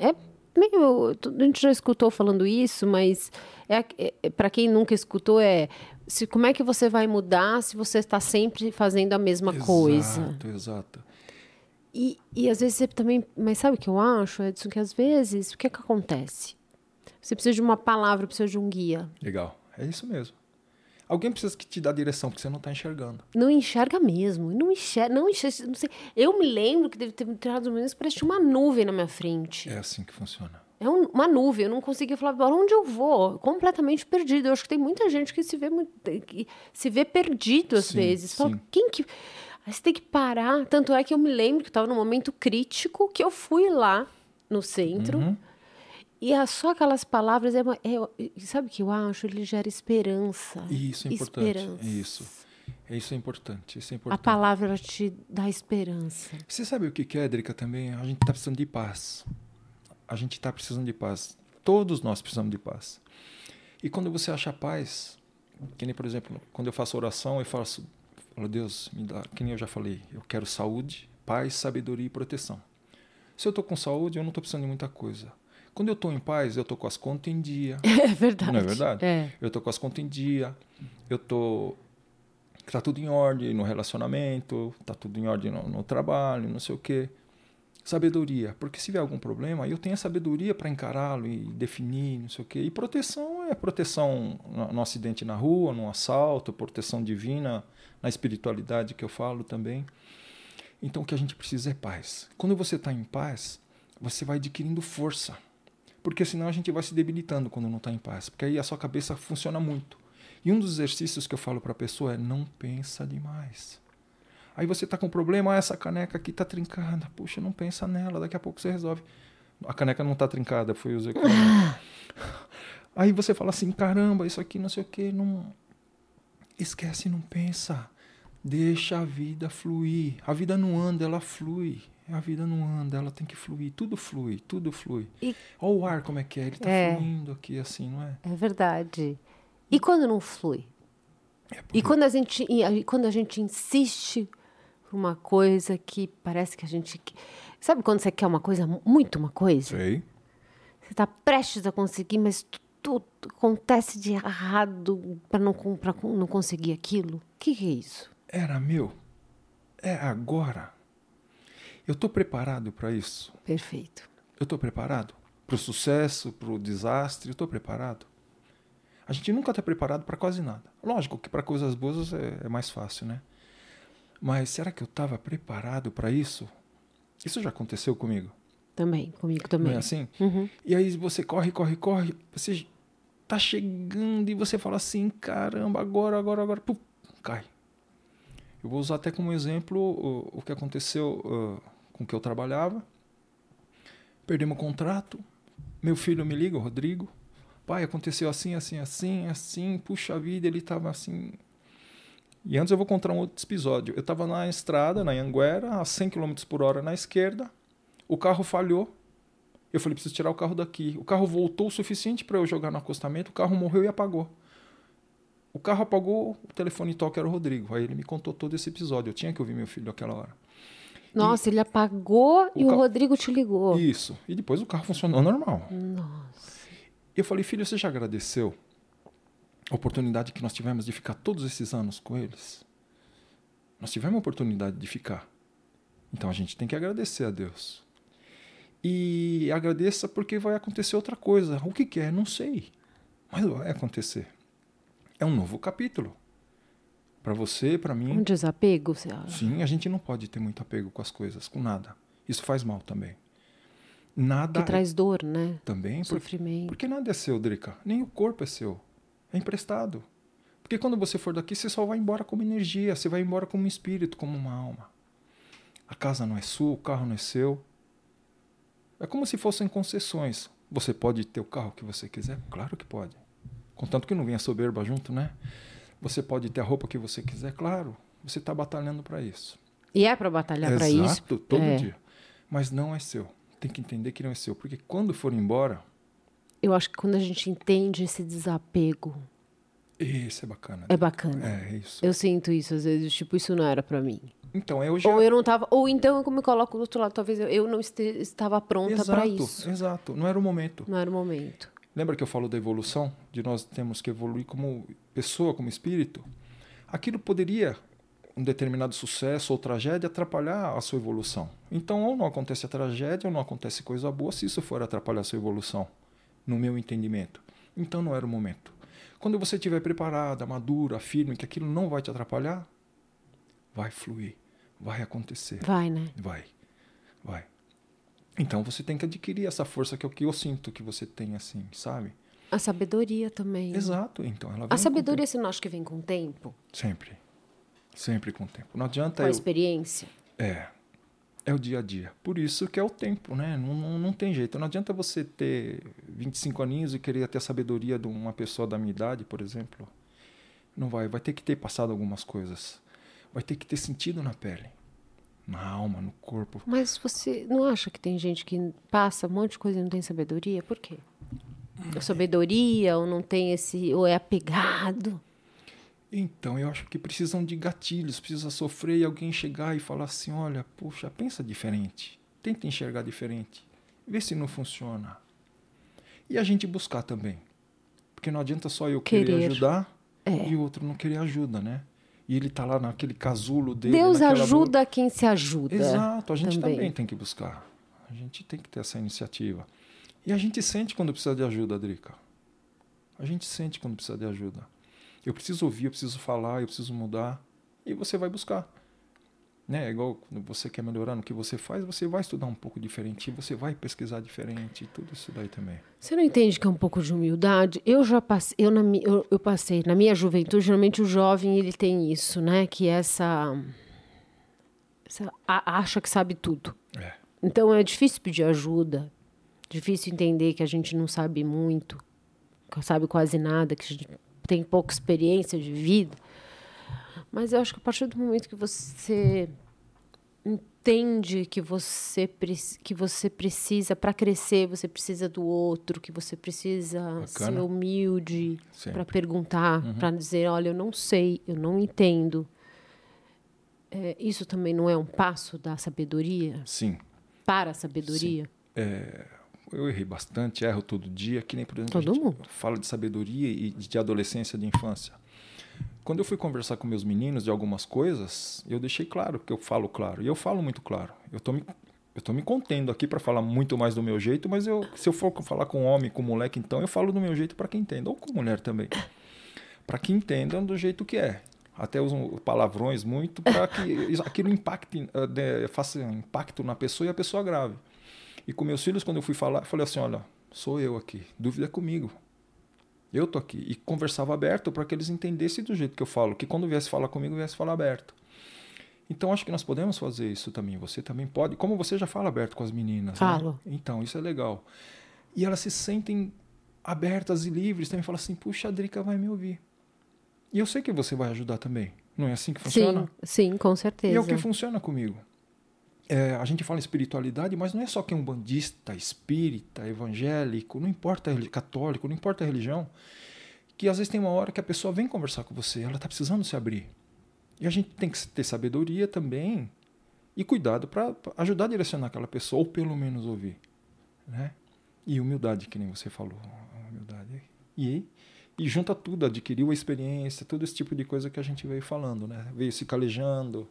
É meio. A gente já escutou falando isso, mas é, é, para quem nunca escutou, é. Se, como é que você vai mudar se você está sempre fazendo a mesma coisa? Exato, exato. E, e às vezes você também. Mas sabe o que eu acho, Edson? Que às vezes, o que, é que acontece? Você precisa de uma palavra, precisa de um guia. Legal. É isso mesmo. Alguém precisa que te dá direção, porque você não está enxergando. Não enxerga mesmo. Não enxerga. Não enxerga não sei. Eu me lembro que deve ter entrado menos, parece uma nuvem na minha frente. É assim que funciona. É um- uma nuvem. Eu não conseguia falar para onde eu vou. Completamente perdido. Eu acho que tem muita gente que se vê, muito- que se vê perdido às Sim, vezes. Fala, quem que. Aí você tem que parar. Tanto é que eu me lembro que estava num momento crítico que eu fui lá no centro. Uhum. E é só aquelas palavras. É, uma- é- sabe o que eu acho? Ele gera esperança. Isso é importante. Esperança. Isso. É isso é importante. Isso é A importante. palavra ela te dá esperança. Você sabe o que que é, Drica, também? A gente está precisando de paz. A gente está precisando de paz. Todos nós precisamos de paz. E quando você acha paz, que nem, por exemplo, quando eu faço oração, eu faço, falo, Deus, me dá, que nem eu já falei, eu quero saúde, paz, sabedoria e proteção. Se eu estou com saúde, eu não estou precisando de muita coisa. Quando eu estou em paz, eu estou com as contas em dia. [laughs] É verdade. Não é verdade? É. Eu estou com as contas em dia, eu estou tá tudo em ordem no relacionamento, tá tudo em ordem no, no trabalho, não sei o quê. Sabedoria, porque se vier algum problema, eu tenho a sabedoria para encará-lo e definir, não sei o quê. E proteção é proteção no, acidente na rua, no assalto, proteção divina, na espiritualidade que eu falo também. Então o que a gente precisa é paz. Quando você está em paz, você vai adquirindo força. Porque senão a gente vai se debilitando quando não está em paz. Porque aí a sua cabeça funciona muito. E um dos exercícios que eu falo para a pessoa é não pensa demais. Aí você está com um problema, ah, essa caneca aqui está trincada. Puxa, não pensa nela, daqui a pouco você resolve. A caneca não está trincada, foi Zé [laughs] Aí você fala assim, caramba, isso aqui não sei o que, não... Esquece, não pensa. Deixa a vida fluir. A vida não anda, ela flui. A vida não anda, ela tem que fluir. Tudo flui, tudo flui. E... Olha o ar como é que é, ele está é. fluindo aqui assim, não é? É verdade. E quando não flui? É e quando a gente, e quando a gente insiste uma coisa que parece que a gente. Sabe quando você quer uma coisa, muito uma coisa? Sei. Você está prestes a conseguir, mas tudo acontece de errado para não, pra não conseguir aquilo. O que, que é isso? Era meu. É agora. Eu estou preparado para isso. Perfeito. Eu estou preparado para o sucesso, para o desastre. Eu estou preparado. A gente nunca está preparado para quase nada. Lógico que para coisas boas é, é mais fácil, né? Mas será que eu estava preparado para isso? Isso já aconteceu comigo? Também, comigo também. Não é assim? Uhum. E aí você corre, corre, corre, você tá chegando e você fala assim, caramba, agora, agora, agora, pum, cai. Eu vou usar até como exemplo o, o que aconteceu uh, com que eu trabalhava. Perdemos o contrato, meu filho me liga, o Rodrigo, pai, aconteceu assim, assim, assim, assim, puxa vida, ele estava assim, e antes eu vou contar um outro episódio. Eu estava na estrada, na Anguera, a 100 km por hora na esquerda. O carro falhou. Eu falei, preciso tirar o carro daqui. O carro voltou o suficiente para eu jogar no acostamento. O carro morreu e apagou. O carro apagou, o telefone toca era o Rodrigo. Aí ele me contou todo esse episódio. Eu tinha que ouvir meu filho naquela hora. Nossa, e ele apagou o e o Rodrigo te ligou. Isso. E depois o carro funcionou normal. Nossa. Eu falei, filho, você já agradeceu? Oportunidade que nós tivemos de ficar todos esses anos com eles. Nós tivemos a oportunidade de ficar. Então a gente tem que agradecer a Deus. E agradeça porque vai acontecer outra coisa. O que, que é? Não sei. Mas vai acontecer. É um novo capítulo. Para você, para mim. Um desapego, você acha? Sim, a gente não pode ter muito apego com as coisas, com nada. Isso faz mal também. Nada. Que traz dor, né? Também. Sofrimento. Porque, porque nada é seu, Drica. Nem o corpo é seu. É emprestado. Porque quando você for daqui, você só vai embora como energia, você vai embora como um espírito, como uma alma. A casa não é sua, o carro não é seu. É como se fossem concessões. Você pode ter o carro que você quiser? Claro que pode. Contanto que não venha soberba junto, né? Você pode ter a roupa que você quiser? Claro. Você está batalhando para isso. E é para batalhar para isso? Exato, todo é. dia. Mas não é seu. Tem que entender que não é seu. Porque quando for embora, eu acho que quando a gente entende esse desapego. Isso é bacana. É bacana. É, isso. Eu sinto isso às vezes, tipo, isso não era para mim. Então, eu já... Ou eu não tava, ou então eu me coloco do outro lado, talvez eu, eu não este, estava pronta para isso. Exato, não era o momento. Não era o momento. Lembra que eu falo da evolução, de nós temos que evoluir como pessoa, como espírito? Aquilo poderia um determinado sucesso ou tragédia atrapalhar a sua evolução. Então, ou não acontece a tragédia, ou não acontece coisa boa, se isso for atrapalhar a sua evolução no meu entendimento. Então não era o momento. Quando você estiver preparada, madura, firme, que aquilo não vai te atrapalhar, vai fluir, vai acontecer. Vai, né? Vai, vai. Então você tem que adquirir essa força que é o que eu sinto que você tem, assim, sabe? A sabedoria também. Exato, então ela A sabedoria você não acha que vem com o tempo? Sempre. Sempre com o tempo. Não adianta com a eu... experiência? É é o dia a dia. Por isso que é o tempo, né? Não, não, não, tem jeito. Não adianta você ter 25 aninhos e querer ter a sabedoria de uma pessoa da minha idade, por exemplo. Não vai. Vai ter que ter passado algumas coisas. Vai ter que ter sentido na pele, na alma, no corpo. Mas você não acha que tem gente que passa um monte de coisa e não tem sabedoria? Por quê? A sabedoria ou não tem esse. ou é apegado? Então, eu acho que precisam de gatilhos, precisa sofrer e alguém chegar e falar assim: olha, puxa, pensa diferente, tenta enxergar diferente, vê se não funciona. E a gente buscar também. Porque não adianta só eu querer, querer ajudar é. e o outro não querer ajuda, né? e ele está lá naquele casulo dele. Deus ajuda quem se ajuda. Exato, a gente também. também tem que buscar. A gente tem que ter essa iniciativa. E a gente sente quando precisa de ajuda, Drica. A gente sente quando precisa de ajuda. Eu preciso ouvir, eu preciso falar, eu preciso mudar. E você vai buscar. Né? É igual quando você quer melhorar no que você faz, você vai estudar um pouco diferente, você vai pesquisar diferente, tudo isso daí também. Você não entende que é um pouco de humildade? Eu já passei, eu, na, eu, eu passei, na minha juventude, geralmente o jovem ele tem isso, né? Que é essa, essa a, acha que sabe tudo. É. Então é difícil pedir ajuda, difícil entender que a gente não sabe muito, que sabe quase nada, que a gente tem pouca experiência de vida. Mas eu acho que a partir do momento que você entende que você, que você precisa, para crescer, você precisa do outro, que você precisa Bacana. ser humilde para perguntar, uhum. para dizer: olha, eu não sei, eu não entendo. É, isso também não é um passo da sabedoria? Sim. Para a sabedoria? Sim. É, eu errei bastante, erro todo dia, que nem, por exemplo, todo mundo. fala de sabedoria e de adolescência, de infância. Quando eu fui conversar com meus meninos de algumas coisas, eu deixei claro que eu falo claro. E eu falo muito claro. Eu tô me, eu tô me contendo aqui para falar muito mais do meu jeito, mas eu, se eu for falar com homem, com moleque, então eu falo do meu jeito para quem entenda, ou com mulher também. Para que entendam do jeito que é. Até uso palavrões muito para que aquilo impacte, eh, faça impacto na pessoa e a pessoa grave. E com meus filhos, quando eu fui falar, eu falei assim: olha, sou eu aqui, dúvida é comigo. Eu tô aqui. E conversava aberto para que eles entendessem do jeito que eu falo, que quando viesse falar comigo, viesse falar aberto. Então acho que nós podemos fazer isso também. Você também pode, como você já fala aberto com as meninas. Né? Falo. Né? Então, isso é legal. E elas se sentem abertas e livres também. Falam assim: puxa, a Drica vai me ouvir. E eu sei que você vai ajudar também. Não é assim que funciona? Sim, sim com certeza. E é o que funciona comigo é, a gente fala espiritualidade, mas não é só que é um bandista, espírita, evangélico, não importa, católico, não importa a religião, que às vezes tem uma hora que a pessoa vem conversar com você, ela está precisando se abrir. E a gente tem que ter sabedoria também e cuidado para ajudar a direcionar aquela pessoa, ou pelo menos ouvir. Né? E humildade, que nem você falou. Humildade. E, e junta tudo, adquiriu a experiência, todo esse tipo de coisa que a gente veio falando, né? Veio se calejando,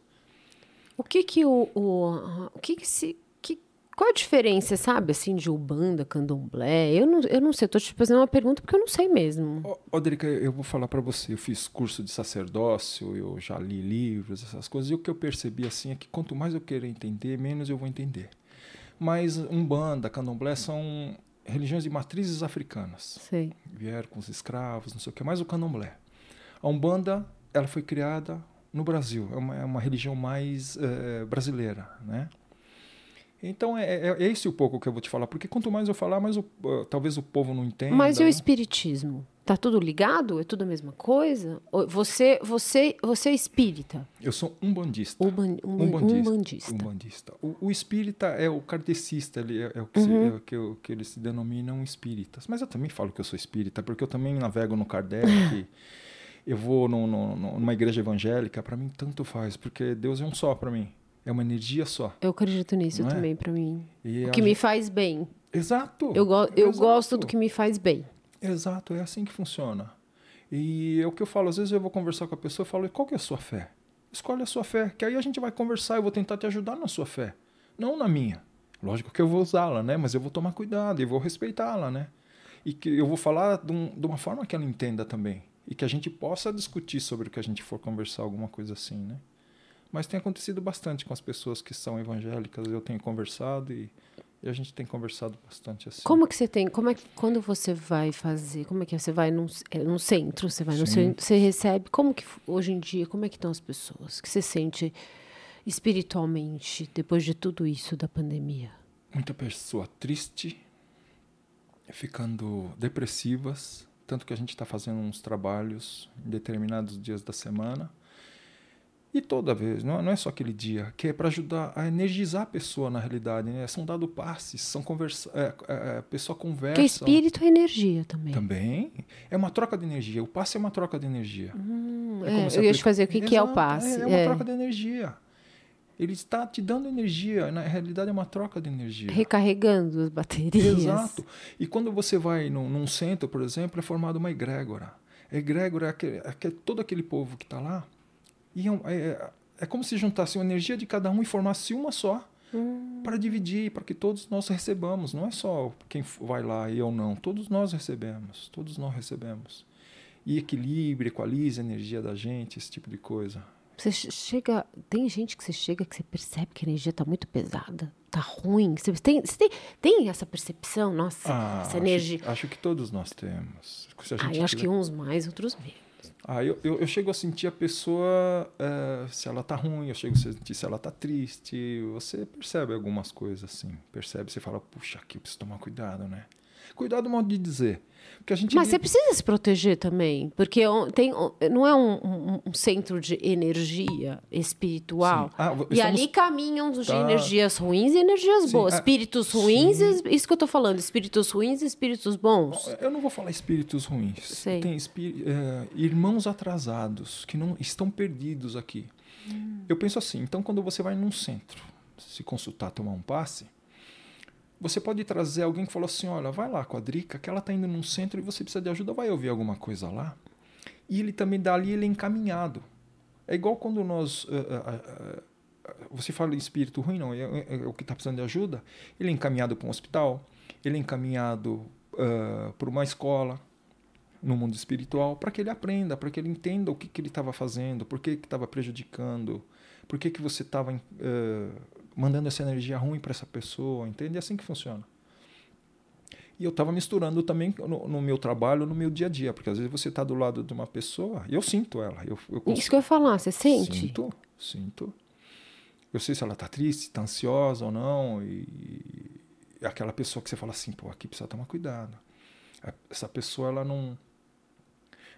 o que que o, o, o que que se que, qual a diferença, sabe, assim, de Ubanda, Candomblé? Eu não, eu não sei, eu tô te fazendo uma pergunta porque eu não sei mesmo. Drica, eu vou falar para você, eu fiz curso de sacerdócio, eu já li livros, essas coisas, e o que eu percebi, assim, é que quanto mais eu querer entender, menos eu vou entender. Mas Umbanda, Candomblé são religiões de matrizes africanas. Sei. Vieram com os escravos, não sei o que, mais o Candomblé. A Umbanda, ela foi criada no Brasil. É uma, é uma religião mais é, brasileira, né? Então é, é, é, esse o pouco que eu vou te falar, porque quanto mais eu falar, mais o, uh, talvez o povo não entenda. Mas e o espiritismo? Tá tudo ligado? É tudo a mesma coisa? Você, você, você é espírita? Eu sou um bandista. Um, um, um bandista. Um bandista. Um bandista. O, o, espírita é o kardecista, ele é, é o que, uhum. se, é que, o que, eles se denominam espíritas. Mas eu também falo que eu sou espírita, porque eu também navego no Kardec. [laughs] eu vou no, no, numa igreja evangélica, para mim tanto faz, porque Deus é um só para mim. É uma energia só. Eu acredito nisso é? também, para mim. E o que me faz bem. Exato. Eu, go eu Exato. gosto do que me faz bem. Exato, é assim que funciona. E é o que eu falo, às vezes eu vou conversar com a pessoa e falo, qual que é a sua fé? Escolhe a sua fé, que aí a gente vai conversar, eu vou tentar te ajudar na sua fé, não na minha. Lógico que eu vou usá-la, né? Mas eu vou tomar cuidado e vou respeitá-la, né? E que eu vou falar de, um, de uma forma que ela entenda também e que a gente possa discutir sobre o que a gente for conversar, alguma coisa assim, né? Mas tem acontecido bastante com as pessoas que são evangélicas, eu tenho conversado e, e a gente tem conversado bastante assim. Como que você tem, como é que, quando você vai fazer, como é que é? Você vai num, é, num centro, você vai Sim. no centro, você recebe, como que, hoje em dia, como é que estão as pessoas? que você sente espiritualmente depois de tudo isso da pandemia? Muita pessoa triste, ficando depressivas, tanto que a gente está fazendo uns trabalhos em determinados dias da semana. E toda vez, não, não é só aquele dia, que é para ajudar a energizar a pessoa na realidade. Né? São dados passes, são conversa, é, é, a pessoa conversa. Que espírito é energia também. Também. É uma troca de energia. O passe é uma troca de energia. Hum, é, é eu ia te fazer o que, que é o passe. É, é uma é. troca de energia. Ele está te dando energia. Na realidade, é uma troca de energia. Recarregando as baterias. Exato. E quando você vai num, num centro, por exemplo, é formada uma egrégora. A egrégora é, aquele, é todo aquele povo que está lá E é, é, é como se juntasse a energia de cada um e formasse uma só Hum. para dividir, para que todos nós recebamos. Não é só quem vai lá e eu não. Todos nós recebemos. Todos nós recebemos. E equilíbrio, equaliza a energia da gente, esse tipo de coisa. Você che- chega. Tem gente que você chega que você percebe que a energia tá muito pesada, tá ruim. Você tem, você tem, tem essa percepção? Nossa, essa acho- energia. Acho, que todos nós temos. Se Ah, eu acho que tiver- uns mais, outros menos. Ah, eu, eu, eu chego a sentir a pessoa eh, se ela tá ruim, eu chego a sentir se ela tá triste. Você percebe algumas coisas assim. Percebe, você fala, puxa, aqui eu preciso tomar cuidado, né? Cuidado, modo de dizer. Porque a gente. Mas li- você precisa se proteger também, porque tem, não é um, um- um centro de energia espiritual. Sim. Ah, vo- E estamos- ali caminham de Tá. energias ruins e energias Sim, boas. ah, espíritos sim. ruins, e- isso que eu tô falando, espíritos ruins e espíritos bons. Eu não vou falar espíritos ruins. Sei. Tem espí- eh, irmãos atrasados que não estão perdidos aqui. Hum. Eu penso assim, então quando você vai num centro se consultar, tomar um passe, você pode trazer alguém que falou assim, olha, vai lá com a Drica, que ela está indo num centro e você precisa de ajuda, vai ouvir alguma coisa lá. E ele também dali ele é encaminhado. É igual quando nós eh, eh, eh, você fala em espírito ruim, não, é, é- é o que está precisando de ajuda, ele é encaminhado para um hospital, ele é encaminhado para uma escola no mundo espiritual, para que ele aprenda, para que ele entenda o que, que ele estava fazendo, por que estava prejudicando, por que, que você estava mandando essa energia ruim para essa pessoa, entende? É assim que funciona. E eu estava misturando também no, no meu trabalho, no meu dia a dia, porque às vezes você está do lado de uma pessoa, e eu sinto ela. Eu, eu Isso que eu ia falar, você sente? Sinto, sinto. Eu sei se ela está triste, está ansiosa ou não. E é aquela pessoa que você fala assim, pô, aqui precisa tomar cuidado. Essa pessoa, ela não.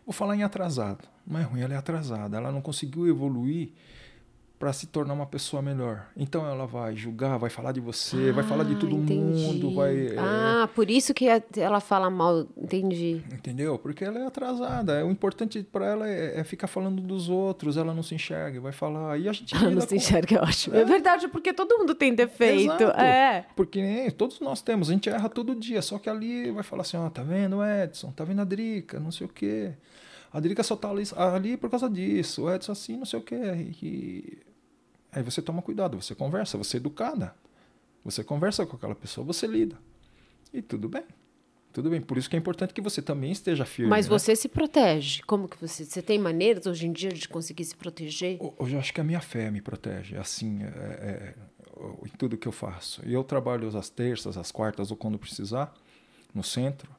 Vou falar em atrasado. Não é ruim, ela é atrasada. Ela não conseguiu evoluir para se tornar uma pessoa melhor. Então ela vai julgar, vai falar de você, vai falar de Ah, todo entendi. mundo, vai. é, Ah, por isso que ela fala mal, entendi. Entendeu? Porque ela é atrasada. O importante para ela é, é ficar falando dos outros. Ela não se enxerga, vai falar. E a gente Ela não se com- enxerga, eu acho. É verdade, porque todo mundo tem defeito. Exato. É. Porque todos nós temos, a gente erra todo dia, só que ali vai falar assim, ó, tá vendo, Edson, tá vendo a Drica, não sei o quê. A Drica só tá ali, ali por causa disso, o Edson assim, não sei o quê. E... Aí você toma cuidado, você conversa, você é educada. Você conversa com aquela pessoa, você lida. E tudo bem. Tudo bem. Por isso que é importante que você também esteja firme. Mas né? você se protege. Como que você. Você tem maneiras hoje em dia de conseguir se proteger? Hoje eu acho que a minha fé me protege, assim, é, é, em tudo que eu faço. E eu trabalho às terças, às quartas ou quando precisar, no centro.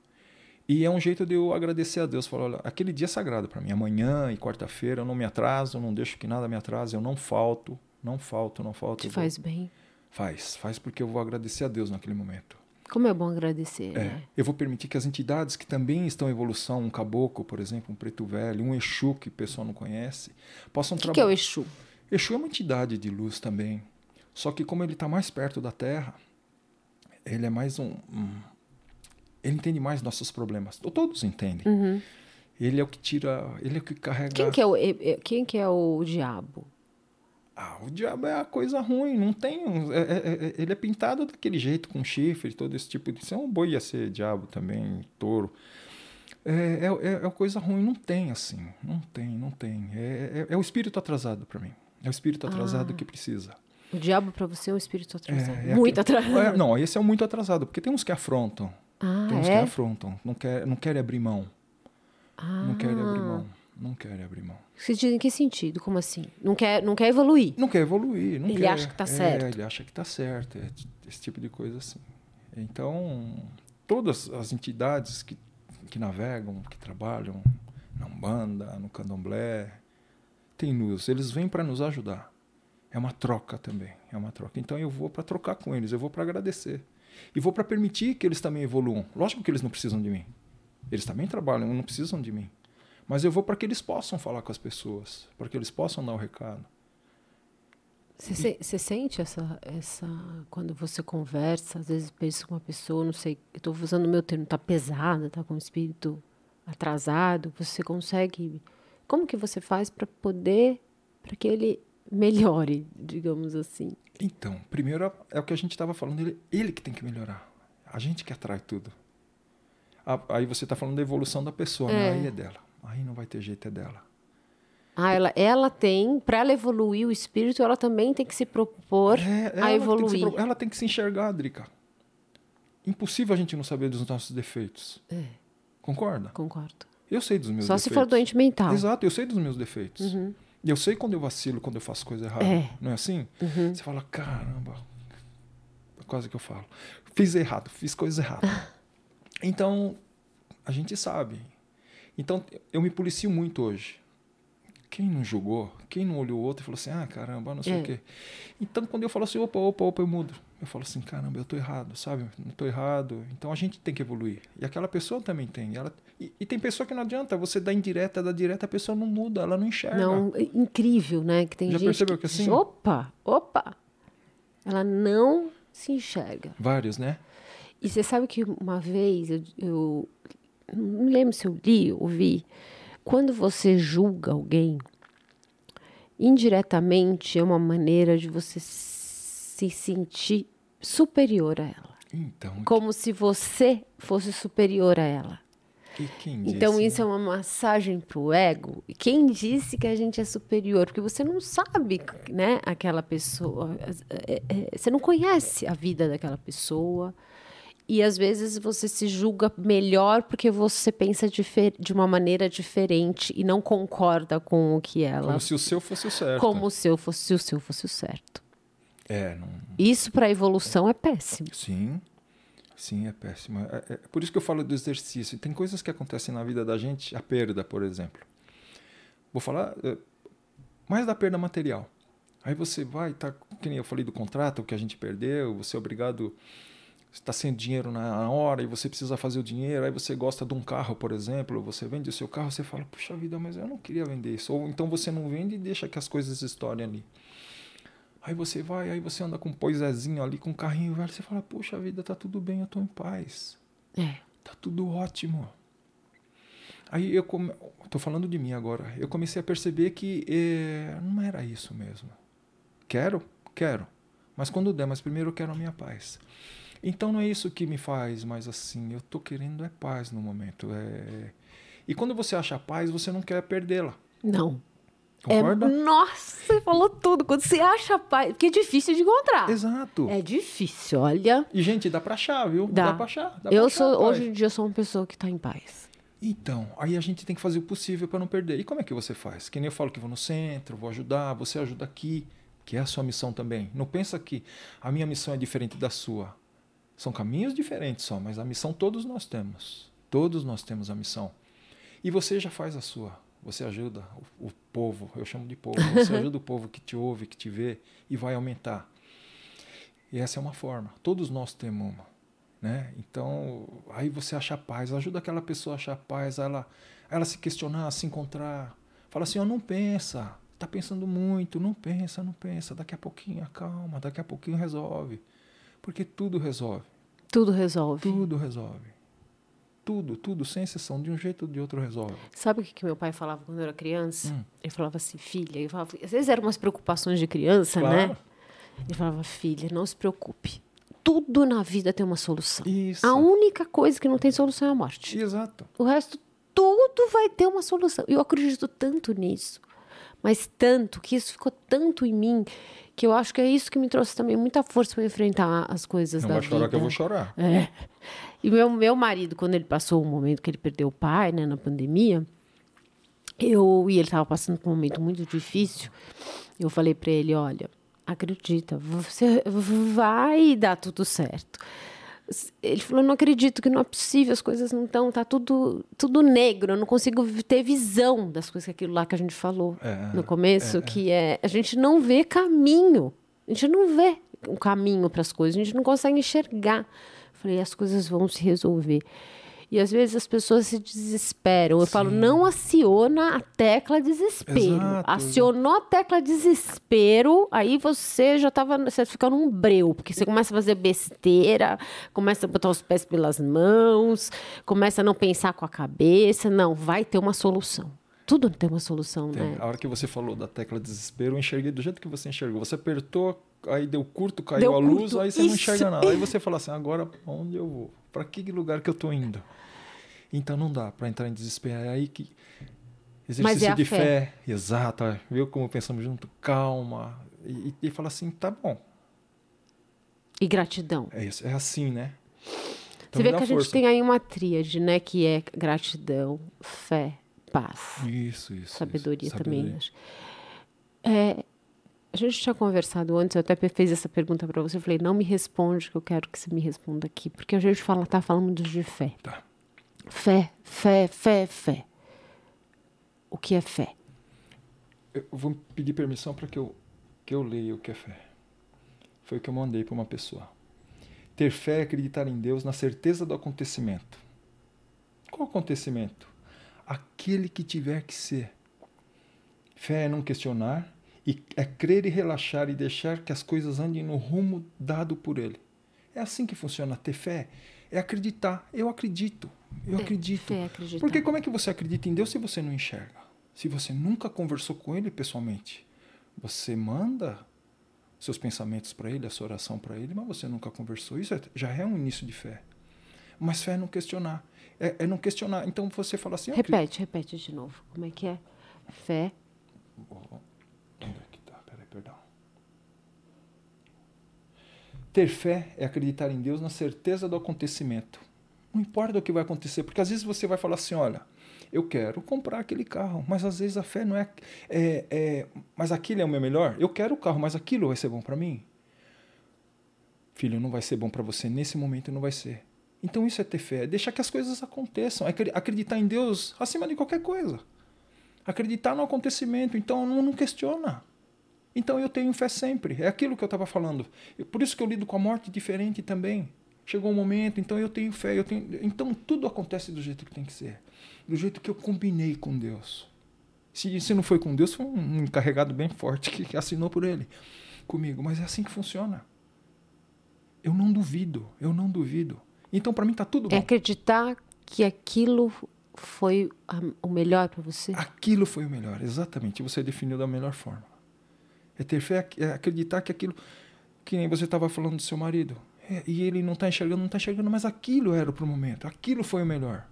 E é um jeito de eu agradecer a Deus. Falar, olha, aquele dia é sagrado para mim. Amanhã e quarta-feira eu não me atraso, eu não deixo que nada me atrase, eu não falto, não falto, não falto. Te vou- faz bem. Faz, faz porque eu vou agradecer a Deus naquele momento. Como é bom agradecer, É, né? eu vou permitir que as entidades que também estão em evolução, um caboclo, por exemplo, um preto velho, um Exu que o pessoal não conhece, possam O que, que é trabalhar. o Exu? Exu é uma entidade de luz também. Só que como ele está mais perto da Terra, ele é mais um, um- Ele entende mais nossos problemas. Todos entendem. Uhum. Ele é o que tira. Ele é o que carrega. Quem que é o, quem que é o diabo? Ah, o diabo é a coisa ruim, não tem. um- é- é- é- ele é pintado daquele jeito, com chifre, todo esse tipo de. Isso é um boi ia ser diabo também, touro. É, é, é, é coisa ruim, não tem assim. Não tem, não tem. É, é, é o espírito atrasado para mim. É o espírito atrasado Ah. que precisa. O diabo pra você é um espírito atrasado. É, é Muito aquele- atrasado. É, não, esse é o muito atrasado, porque tem uns que afrontam. Ah, tem uns que é? afrontam. Não quer, não querem abrir mão. Ah. Não querem abrir mão. Não querem abrir mão. Você diz em que sentido? Como assim? Não quer, não quer evoluir? Não quer evoluir. Não Ele quer, acha que tá é, certo. Ele acha que está certo. É esse tipo de coisa assim. Então, todas as entidades que, que navegam, que trabalham na Umbanda, no Candomblé, tem luz. Eles vêm para nos ajudar. É uma troca também. É uma troca. Então eu vou para trocar com eles, eu vou para agradecer. E vou para permitir que eles também evoluam. Lógico que eles não precisam de mim. Eles também trabalham, não precisam de mim. Mas eu vou para que eles possam falar com as pessoas, para que eles possam dar o recado. Você, se- você sente essa, essa. Quando você conversa, às vezes pensa com uma pessoa, não sei, estou usando o meu termo, tá pesada, tá com o espírito atrasado, você consegue. Como que você faz para poder. para que ele melhore, [laughs] digamos assim? Então, primeiro é o que a gente estava falando, ele, ele que tem que melhorar. A gente que atrai tudo. Aí você está falando da evolução da pessoa, né? É. aí é dela. Aí não vai ter jeito, é dela. Ah, ela, ela tem, para ela evoluir o espírito, ela também tem que se propor É, a tem que se evoluir. ela tem que se enxergar, Drica. Impossível a gente não saber dos nossos defeitos. É. Concorda? Concordo. Eu sei dos meus Só defeitos. se for doente mental. Exato, eu sei dos meus defeitos. Uhum. E eu sei quando eu vacilo, quando eu faço coisa errada. É. Não é assim? Uhum. Você fala, caramba, quase que eu falo. Fiz errado, fiz coisa errada. [laughs] então, a gente sabe. Então, eu me policio muito hoje. Quem não julgou, quem não olhou o outro e falou assim, ah, caramba, não sei É. o quê. Então, quando eu falo assim, opa, opa, opa, eu mudo. Eu falo assim, caramba, eu tô errado, sabe? Não tô errado. Então, a gente tem que evoluir. E aquela pessoa também tem. Ela... E, e tem pessoa que não adianta, você dá indireta, dá direta, a pessoa não muda, ela não enxerga. Não, é incrível, né? Que tem Já gente percebeu que assim? Opa, opa. Ela não se enxerga. Vários, né? E você sabe que uma vez eu, eu não lembro se eu li ou vi, quando você julga alguém, indiretamente é uma maneira de você se sentir superior a ela, Então, como se você fosse superior a ela. Então isso é né? uma massagem pro ego. E Quem disse que a gente é superior? Porque você não sabe, né, aquela pessoa. É, é, Você não conhece a vida daquela pessoa. E às vezes você se julga melhor porque você pensa de uma maneira diferente e não concorda com o que ela. Como se o seu fosse o certo. Como se eu fosse se o seu fosse o certo. É, não... Isso para a evolução é péssimo. sim. Sim, é péssimo. É, é por isso que eu falo do exercício. Tem coisas que acontecem na vida da gente, a perda, por exemplo. Vou falar é, mais da perda material. Aí você vai, tá, que nem eu falei do contrato, o que a gente perdeu, você é obrigado, está sem dinheiro na hora e você precisa fazer o dinheiro, aí você gosta de um carro, por exemplo, você vende o seu carro, você fala, puxa vida, mas eu não queria vender isso. Ou então você não vende e deixa que as coisas estourem ali. Aí você vai, aí você anda com um poisézinho ali, com um carrinho velho, você fala, puxa vida, tá tudo bem, eu tô em paz. É. Tá tudo ótimo. Aí eu come... tô falando de mim agora. Eu comecei a perceber que eh, não era isso mesmo. Quero, quero. Mas quando der, mas primeiro eu quero a minha paz. Então não é isso que me faz mais assim. Eu tô querendo é paz no momento. É... E quando você acha paz, você não quer perdê-la. Não. Concorda? É, nossa, você falou tudo. Quando você acha paz, porque é difícil de encontrar. Exato. É difícil, olha. E gente, dá pra achar, viu? Dá. pra achar. dá eu pra achar sou a paz. hoje em dia eu sou uma pessoa que tá em paz. Então, aí a gente tem que fazer o possível para não perder. E como é que você faz? Que nem eu falo que vou no centro, vou ajudar, você ajuda aqui, que é a sua missão também. Não pensa que a minha missão é diferente da sua. São caminhos diferentes só, mas a missão todos nós temos. Todos nós temos a missão. E você já faz a sua. Você ajuda o, o povo, eu chamo de povo. Você [laughs] ajuda o povo que te ouve, que te vê e vai aumentar. E essa é uma forma. Todos nós temos uma. Né? Então, aí você acha paz, ajuda aquela pessoa a achar paz, ela, ela se questionar, se encontrar. Fala assim, ó, não pensa, tá pensando muito, não pensa, não pensa, daqui a pouquinho acalma, daqui a pouquinho resolve. Porque tudo resolve, Tudo resolve. tudo resolve. Tudo, tudo, sem exceção, de um jeito ou de outro resolve. Sabe o que, que meu pai falava quando eu era criança? Hum. Ele falava assim, filha, ele falava, às vezes eram umas preocupações de criança, Claro. né? Ele falava, filha, não se preocupe. Tudo na vida tem uma solução. Isso. A única coisa que não tem solução é a morte. Exato. O resto, tudo vai ter uma solução. Eu acredito tanto nisso, mas tanto, que isso ficou tanto em mim, que eu acho que é isso que me trouxe também muita força para enfrentar as coisas Não da vai chorar vida. que eu vou chorar. É. E meu, meu marido, quando ele passou o momento que ele perdeu o pai, né, na pandemia, eu e ele estava passando por um momento muito difícil. Eu falei para ele, olha, acredita, você vai dar tudo certo. Ele falou, não acredito que não é possível, as coisas não estão, tá tudo, tudo negro, eu não consigo ter visão das coisas, aquilo lá que a gente falou É, no começo, que é, a gente não vê caminho, a gente não vê um caminho para as coisas, a gente não consegue enxergar. Falei, as coisas vão se resolver. E às vezes as pessoas se desesperam. Eu falo, não aciona a tecla desespero. Exato, Acionou a tecla desespero, aí você já tava, você fica num breu, porque você começa a fazer besteira, começa a botar os pés pelas mãos, começa a não pensar com a cabeça. Não, vai ter uma solução. Tudo tem uma solução, Tem. né? A hora que você falou da tecla desespero, eu enxerguei do jeito que você enxergou. Você apertou, aí deu curto, caiu Deu a luz, curto, aí você não isso. enxerga nada. Aí você fala assim, agora onde eu vou? Para que lugar que eu tô indo? Então não dá para entrar em desespero. É aí que Exercício é de fé. fé. Exato. ó. Viu como pensamos junto? Calma. E, e, fala assim, tá bom. E gratidão. É isso. É assim, né? Você Então me vê que a gente força. tem aí uma tríade, né? Que é gratidão, fé, paz. Isso, isso. Sabedoria isso. também. Sabedoria. É, a gente tinha conversado antes, eu até fiz essa pergunta para você. Eu falei, não me responde, que eu quero que você me responda aqui. Porque a gente fala, tá falando de fé. Tá. Fé, fé, fé, fé. O que é fé? Eu vou pedir permissão para que eu, que eu leia o que é fé. Foi o que eu mandei para uma pessoa. Ter fé é acreditar em Deus na certeza do acontecimento. Qual acontecimento? Aquele que tiver que ser. Fé é não questionar e é crer e relaxar e deixar que as coisas andem no rumo dado por Ele. É assim que funciona. Ter fé é acreditar. Eu acredito. Eu acredito. Fé. Porque como é que você acredita em Deus se você não enxerga? Se você nunca conversou com Ele pessoalmente? Você manda seus pensamentos para Ele, a sua oração para Ele, mas você nunca conversou. Isso é- já é um início de fé. Mas fé é não questionar. É, é não questionar. Então você fala assim... Repete, repete de novo. Como é que é? Fé Onde é que tá? Peraí, perdão. Ter fé é acreditar em Deus na certeza do acontecimento. Não importa o que vai acontecer, porque às vezes você vai falar assim, olha, eu quero comprar aquele carro, mas às vezes a fé não é, é, é mas aquilo é o meu melhor. Eu quero o carro, mas aquilo vai ser bom para mim. Filho, não vai ser bom para você nesse momento, não vai ser. Então isso é ter fé, é deixar que as coisas aconteçam, é acre- acreditar em Deus acima de qualquer coisa. Acreditar no acontecimento, então não, não questiona. Então eu tenho fé sempre. É aquilo que eu estava falando. Por isso que eu lido com a morte diferente também. Chegou um momento, então eu tenho fé. Eu tenho, então tudo acontece do jeito que tem que ser. Do jeito que eu combinei com Deus. Se, se não foi com Deus, foi um encarregado bem forte que, que assinou por ele comigo. Mas é assim que funciona. Eu não duvido. Eu não duvido. Então para mim está tudo bom. É acreditar que aquilo foi a- o melhor para você? Aquilo foi o melhor, exatamente. Você definiu da melhor forma. É ter fé, é acreditar que aquilo. Que nem você estava falando do seu marido. É, e ele não está enxergando, não está enxergando, mas aquilo era para o momento. Aquilo foi o melhor.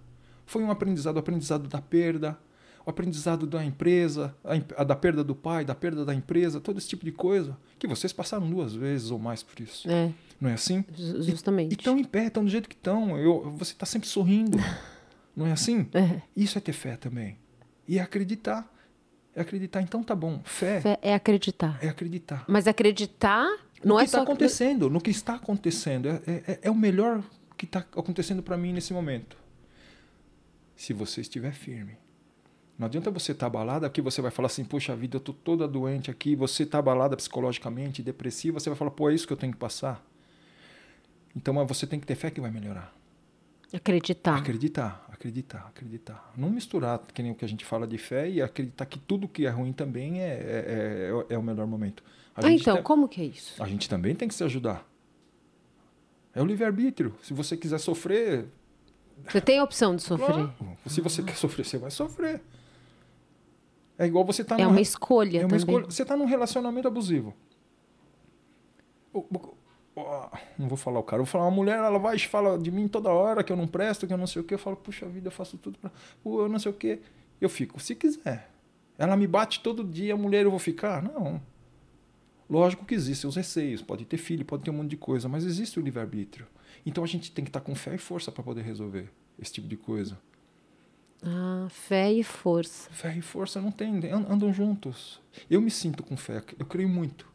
Foi um aprendizado, o aprendizado da perda, o aprendizado da empresa, a, a da perda do pai, da perda da empresa, todo esse tipo de coisa. Que vocês passaram duas vezes ou mais por isso. É, Não é assim? ju- E justamente. estão em pé, estão do jeito que estão. Eu- Você está sempre sorrindo. [laughs] Não é assim? É. Isso é ter fé também. E é acreditar. É acreditar. Então tá bom. Fé, Fé é acreditar. é acreditar. Mas acreditar No não que é está só acontecendo, no que está acontecendo. É, é, é o melhor que está acontecendo para mim nesse momento. Se você estiver firme. Não adianta você estar abalada, aqui você vai falar assim, poxa vida, eu tô toda doente aqui, você está abalada psicologicamente, depressiva, você vai falar, pô, é isso que eu tenho que passar. Então você tem que ter fé que vai melhorar. acreditar. Acreditar, acreditar, acreditar. Não misturar, que nem o que a gente fala de fé, e acreditar que tudo que é ruim também é, é, é, é o melhor momento. A Ah, então, tem- como que é isso? a gente também tem que se ajudar. É o livre-arbítrio. Se você quiser sofrer, Você tem a opção de sofrer. claro. Se você quer sofrer, você vai sofrer. É igual você tá É num uma escolha é uma também. escolha. Você está num relacionamento abusivo. O- o- o- Não vou falar o cara, eu vou falar uma mulher, ela vai e fala de mim toda hora que eu não presto, que eu não sei o que. Eu falo, puxa vida, eu faço tudo pra. Pô, eu não sei o que. Eu fico, se quiser. Ela me bate todo dia, mulher, eu vou ficar? Não. Lógico que existem os receios, pode ter filho, pode ter um monte de coisa, mas existe o livre-arbítrio. Então a gente tem que estar com fé e força para poder resolver esse tipo de coisa. Ah, fé e força. Fé e força não tem, an- andam juntos. Eu me sinto com fé, eu creio muito.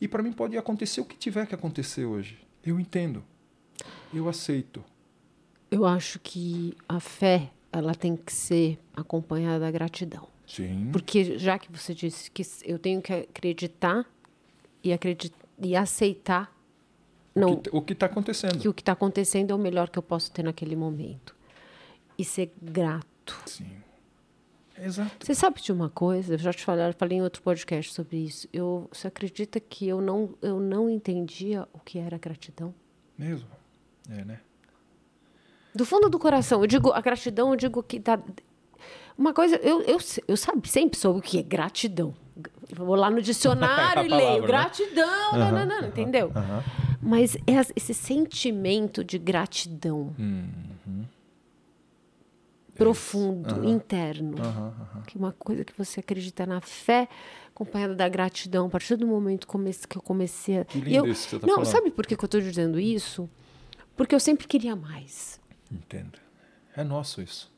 E para mim pode acontecer o que tiver que acontecer hoje. Eu entendo. Eu aceito. Eu acho que a fé, ela tem que ser acompanhada da gratidão. Sim. Porque já que você disse que eu tenho que acreditar e, acredit e aceitar não, O que- O que está acontecendo? que o que está acontecendo é o melhor que eu posso ter naquele momento. E ser grato. Sim. Exato. Você sabe de uma coisa? Eu já te falei, falei em outro podcast sobre isso. Eu, você acredita que eu não, eu não entendia o que era gratidão? Mesmo. É, né? Do fundo do coração. Eu digo, a gratidão, eu digo que dá. Uma coisa, eu, eu, eu sabe, sempre soube o que é gratidão. Vou lá no dicionário [laughs] A e palavra, leio né? gratidão, não, não, não, entendeu? Aham. Mas é esse sentimento de gratidão. Uhum. Profundo, Aham. interno. Aham. Que é uma coisa que você acredita na fé, acompanhada da gratidão. A partir do momento que eu comecei a. Que lindo eu, isso que você tá Não, falando. sabe por que, que eu estou dizendo isso? Porque eu sempre queria mais. Entendo. É nosso isso.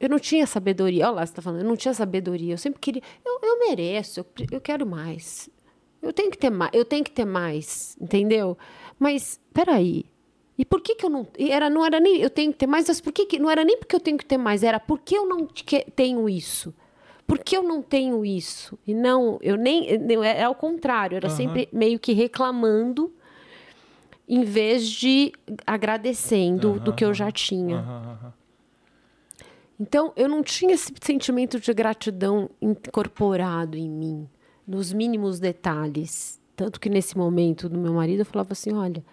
Eu não tinha sabedoria. Olha lá, você está falando, eu não tinha sabedoria. Eu sempre queria. Eu, eu mereço, eu, eu quero mais. Eu tenho que ter mais, eu tenho que ter mais, entendeu? Mas, peraí. E por que, que eu não. Era, não era nem eu tenho que ter mais, mas por que, que. Não era nem porque eu tenho que ter mais, era porque eu não que- tenho isso. Por que eu não tenho isso? E não, eu nem. É, é ao contrário, era Aham. sempre meio que reclamando, em vez de agradecendo do Aham, que eu já tinha. Aham. Então, eu não tinha esse sentimento de gratidão incorporado em mim, nos mínimos detalhes. Tanto que nesse momento do meu marido, eu falava assim: olha,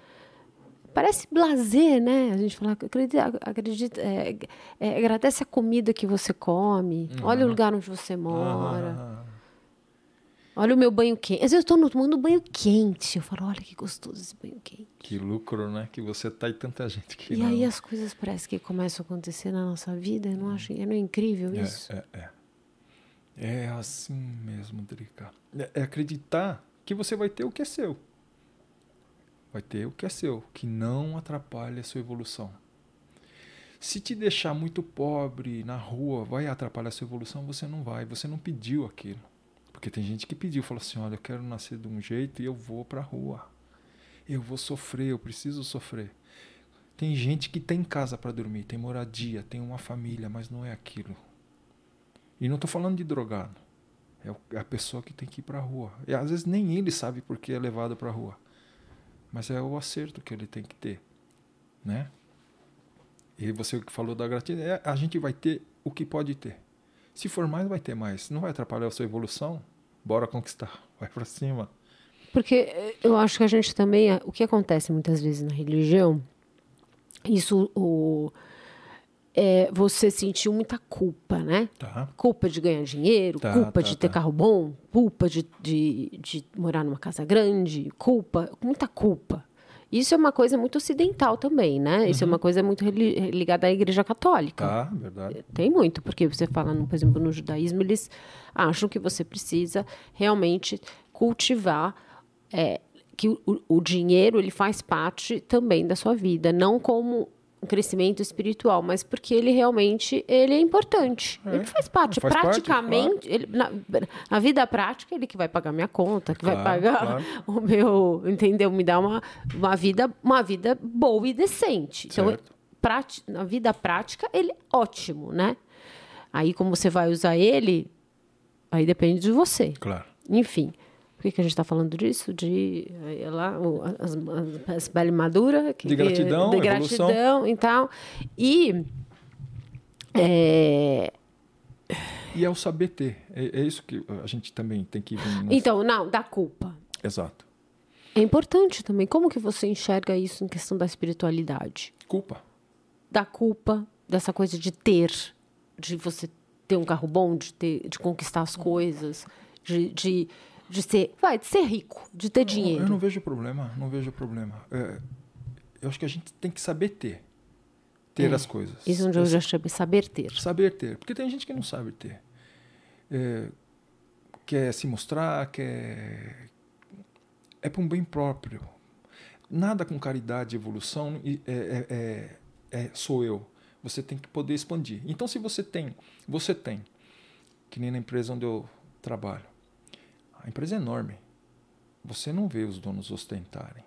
parece blazer, né? A gente fala, acredita, acredita é, é, agradece a comida que você come, olha o lugar onde você mora, Aham. olha o meu banho quente. Às vezes eu estou tomando banho quente, eu falo, olha que gostoso esse banho quente. Que lucro, né? Que você tá e tanta gente que E não. aí as coisas parecem que começam a acontecer na nossa vida, eu não acho, não é incrível isso? É, é, é. É assim mesmo, Drica. É, é acreditar que você vai ter o que é seu. Vai ter o que é seu, que não atrapalha a sua evolução. Se te deixar muito pobre na rua, vai atrapalhar a sua evolução? Você não vai, você não pediu aquilo. Porque tem gente que pediu, falou assim: olha, eu quero nascer de um jeito e eu vou pra rua. Eu vou sofrer, eu preciso sofrer. Tem gente que tem casa para dormir, tem moradia, tem uma família, mas não é aquilo. E não estou falando de drogado. É é a pessoa que tem que ir para a rua. E às vezes nem ele sabe por que é levado para a rua. Mas é o acerto que ele tem que ter. Né? E você que falou da gratidão, é, a gente vai ter o que pode ter. Se for mais, vai ter mais. Não vai atrapalhar a sua evolução? Bora conquistar. [laughs] Vai para cima. Porque eh, eu acho que a gente também. eh, O que acontece muitas vezes na religião, isso o, é você sentiu muita culpa, né? Tá? Culpa de ganhar dinheiro, Tá, culpa tá, de ter tá. carro bom, culpa de, de, de morar numa casa grande, culpa, muita culpa. Isso é uma coisa muito ocidental também, né? Isso é uma coisa muito ligada à Igreja Católica. Tá, verdade. Tem muito, porque você fala, no- por exemplo, no judaísmo, eles acham que você precisa realmente cultivar é, que o, o- o dinheiro ele faz parte também da sua vida, não como um crescimento espiritual, mas porque ele realmente ele é importante. É, Ele faz parte. faz parte, Praticamente, ele- na, na vida prática, ele que vai pagar minha conta, que vai Claro, pagar claro. [laughs] o meu, entendeu? Me dá uma, uma vida uma vida boa e decente. Então, Certo. prati- na vida prática, ele é ótimo, né? Aí, como você vai usar ele, aí depende de você. Claro. Enfim, por que, que a gente está falando disso? De aí, lá, o- as, as, pele madura. que- De gratidão, de evolução. gratidão e tal. E. é, E é o saber ter. É, é isso que a gente também tem que nessa- então, não, da culpa. Exato. É importante também. Como que você enxerga isso em questão da espiritualidade? Culpa. da culpa, dessa coisa de ter, de você ter um carro bom, de, ter, de conquistar as coisas, de, de, de ser, vai, de ser rico, de ter dinheiro. Eu não vejo problema, não vejo problema. É, eu acho que a gente tem que saber ter. Ter É, as coisas. Isso é onde eu já chamei saber ter. Saber ter. Porque tem gente que não sabe ter. É, quer se mostrar, quer. É para um bem próprio. Nada com caridade evolução é- é- é sou eu. Você tem que poder expandir. Então, se você tem, você tem, que nem na empresa onde eu trabalho. A empresa é enorme. Você não vê os donos ostentarem.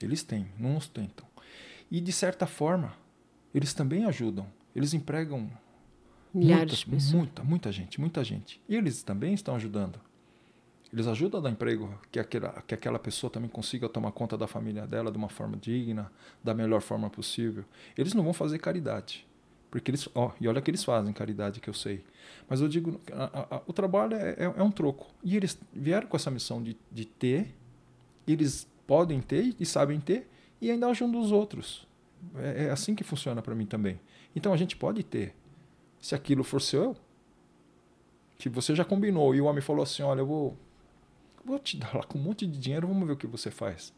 Eles têm, não ostentam. E de certa forma, eles também ajudam. Eles empregam Milhares muitas, de pessoas. muita, muita gente, muita gente. E eles também estão ajudando. Eles ajudam a dar emprego, que aquela, que aquela pessoa também consiga tomar conta da família dela de uma forma digna, da melhor forma possível. Eles não vão fazer caridade. Porque eles, ó, e olha que eles fazem caridade que eu sei. Mas eu digo, a- a- o trabalho é, é, é um troco. E eles vieram com essa missão de, de ter, eles podem ter e sabem ter, e ainda ajudam os outros. É, é assim que funciona para mim também. Então a gente pode ter. Se aquilo for seu, que você já combinou e o homem falou assim: olha, eu vou, vou te [laughs] dar lá com um monte de dinheiro, vamos ver o que você faz.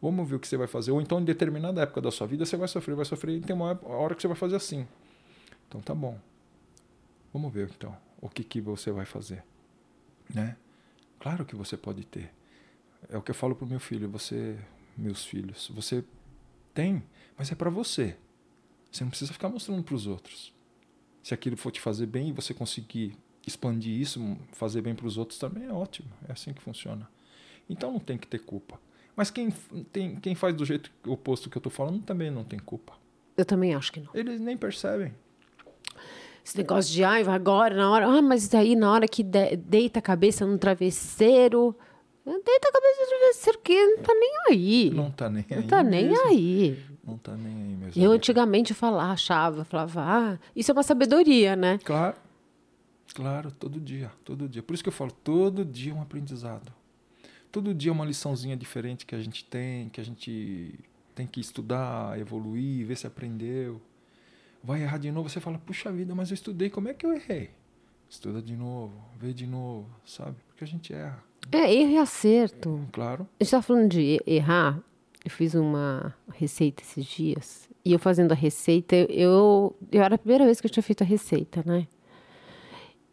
Vamos ver o que você vai fazer. Ou então, em determinada época da sua vida, você vai sofrer, vai sofrer, e tem uma hora que você vai fazer assim. Então tá bom. Vamos ver então o que, que você vai fazer. Né? Claro que você pode ter. É o que eu falo pro meu filho, você, meus filhos, você tem, mas é para você. Você não precisa ficar mostrando para os outros. Se aquilo for te fazer bem e você conseguir expandir isso, fazer bem para os outros também é ótimo. É assim que funciona. Então não tem que ter culpa. Mas quem, tem, quem faz do jeito oposto que eu estou falando também não tem culpa. Eu também acho que não. Eles nem percebem. Esse negócio de, ai, agora, na hora. Ah, mas aí na hora que de, deita a cabeça no travesseiro. Deita a cabeça no travesseiro, que não tá nem aí. Não tá nem Não aí. tá nem mesmo. aí. Não tá nem aí mesmo. Eu antigamente falava, achava, falava, ah, isso é uma sabedoria, né? Claro. Claro, todo dia, todo dia. Por isso que eu falo, todo dia é um aprendizado. Todo dia é uma liçãozinha diferente que a gente tem, que a gente tem que estudar, evoluir, ver se aprendeu. Vai errar de novo, você fala, puxa vida, mas eu estudei, como é que eu errei? Estuda de novo, vê de novo, sabe? Porque a gente erra. É, erro e acerto. Claro. A gente tá falando de errar. Eu fiz uma receita esses dias. E eu fazendo a receita, eu, eu era a primeira vez que eu tinha feito a receita, né?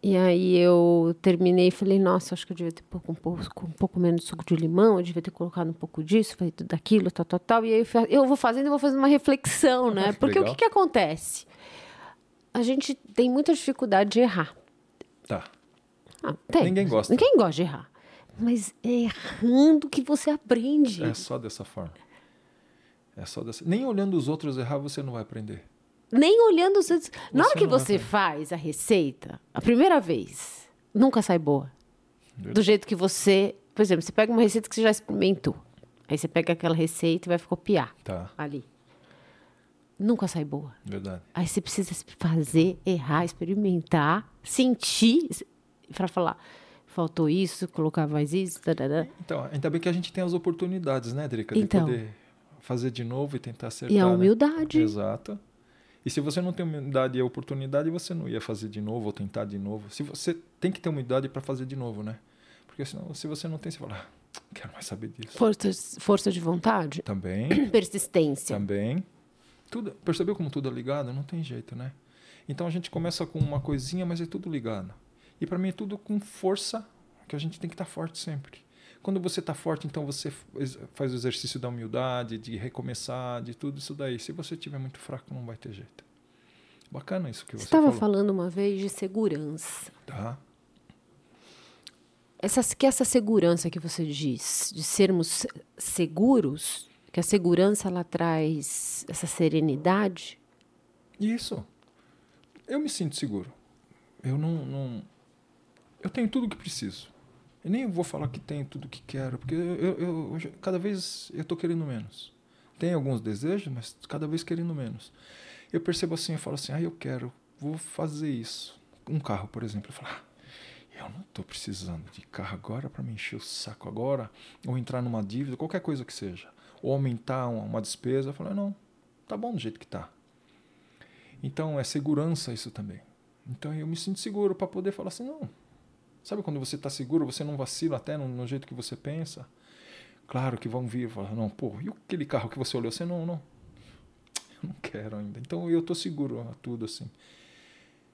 E aí eu terminei e falei, nossa, acho que eu devia ter pouco, um, pouco, um pouco menos de suco de limão, eu devia ter colocado um pouco disso, feito daquilo, tal, tal, tal. E aí eu, vou fazendo e vou fazendo uma reflexão, [laughs] né? Que Porque o legal. que, que acontece? A gente tem muita dificuldade de errar. Tá. Ah, tem. Ninguém gosta. Ninguém gosta de errar. Mas é errando que você aprende. É só dessa forma. É só dessa. Nem olhando os outros errar, você não vai aprender. Nem olhando os outros. Na hora que você faz a receita, a primeira vez, nunca sai boa. Do jeito que você. Por exemplo, você pega uma receita que você já experimentou. Aí você pega aquela receita e vai copiar Tá, ali. Nunca sai boa. verdade. Aí você precisa fazer, errar, experimentar, sentir para falar. Faltou isso, colocar mais isso. tarará. Então, ainda bem que a gente tem as oportunidades, né, Drica? De Então. poder fazer de novo e tentar acertar. E a né? humildade. Exato. E se você não tem humildade e oportunidade, você não ia fazer de novo ou tentar de novo. Se você tem que ter humildade para fazer de novo, né? Porque senão, se você não tem, você fala, ah, não quero mais saber disso. Força, força de vontade, [clears throat] Também, [clears throat] persistência. também. Tudo, percebeu como tudo é ligado? Não tem jeito, né? Então a gente começa com uma coisinha, mas é tudo ligado. E para mim é tudo com força, que a gente tem que estar forte sempre. Quando você está forte, então você faz o exercício da humildade, de recomeçar, de tudo isso daí. Se você estiver muito fraco, não vai ter jeito. Bacana isso que Você você, estava falando uma vez de segurança. Tá? Essa, que essa segurança que você diz, de sermos seguros, que a segurança ela traz essa serenidade. Isso. Eu me sinto seguro. Eu não, não- Eu tenho tudo o que preciso. Eu nem vou falar que tenho tudo que quero, porque eu, eu- eu- cada vez eu estou querendo menos. Tenho alguns desejos, mas cada vez querendo menos. Eu percebo assim, eu falo assim, ah, eu quero, vou fazer isso. Um carro, por exemplo. Eu falo, ah, eu não estou precisando de carro agora para me encher o saco agora, ou entrar numa dívida, qualquer coisa que seja. Ou aumentar uma, uma despesa. Eu falo, ah, não, tá bom do jeito que tá. Então é segurança isso também. Então eu me sinto seguro para poder falar assim, não. Sabe quando você está seguro, você não vacila até no, no jeito que você pensa? Claro que vão vir falar, não, pô, e aquele carro que você olhou? Você não, não. Eu não quero ainda. Então eu tô seguro a tudo assim.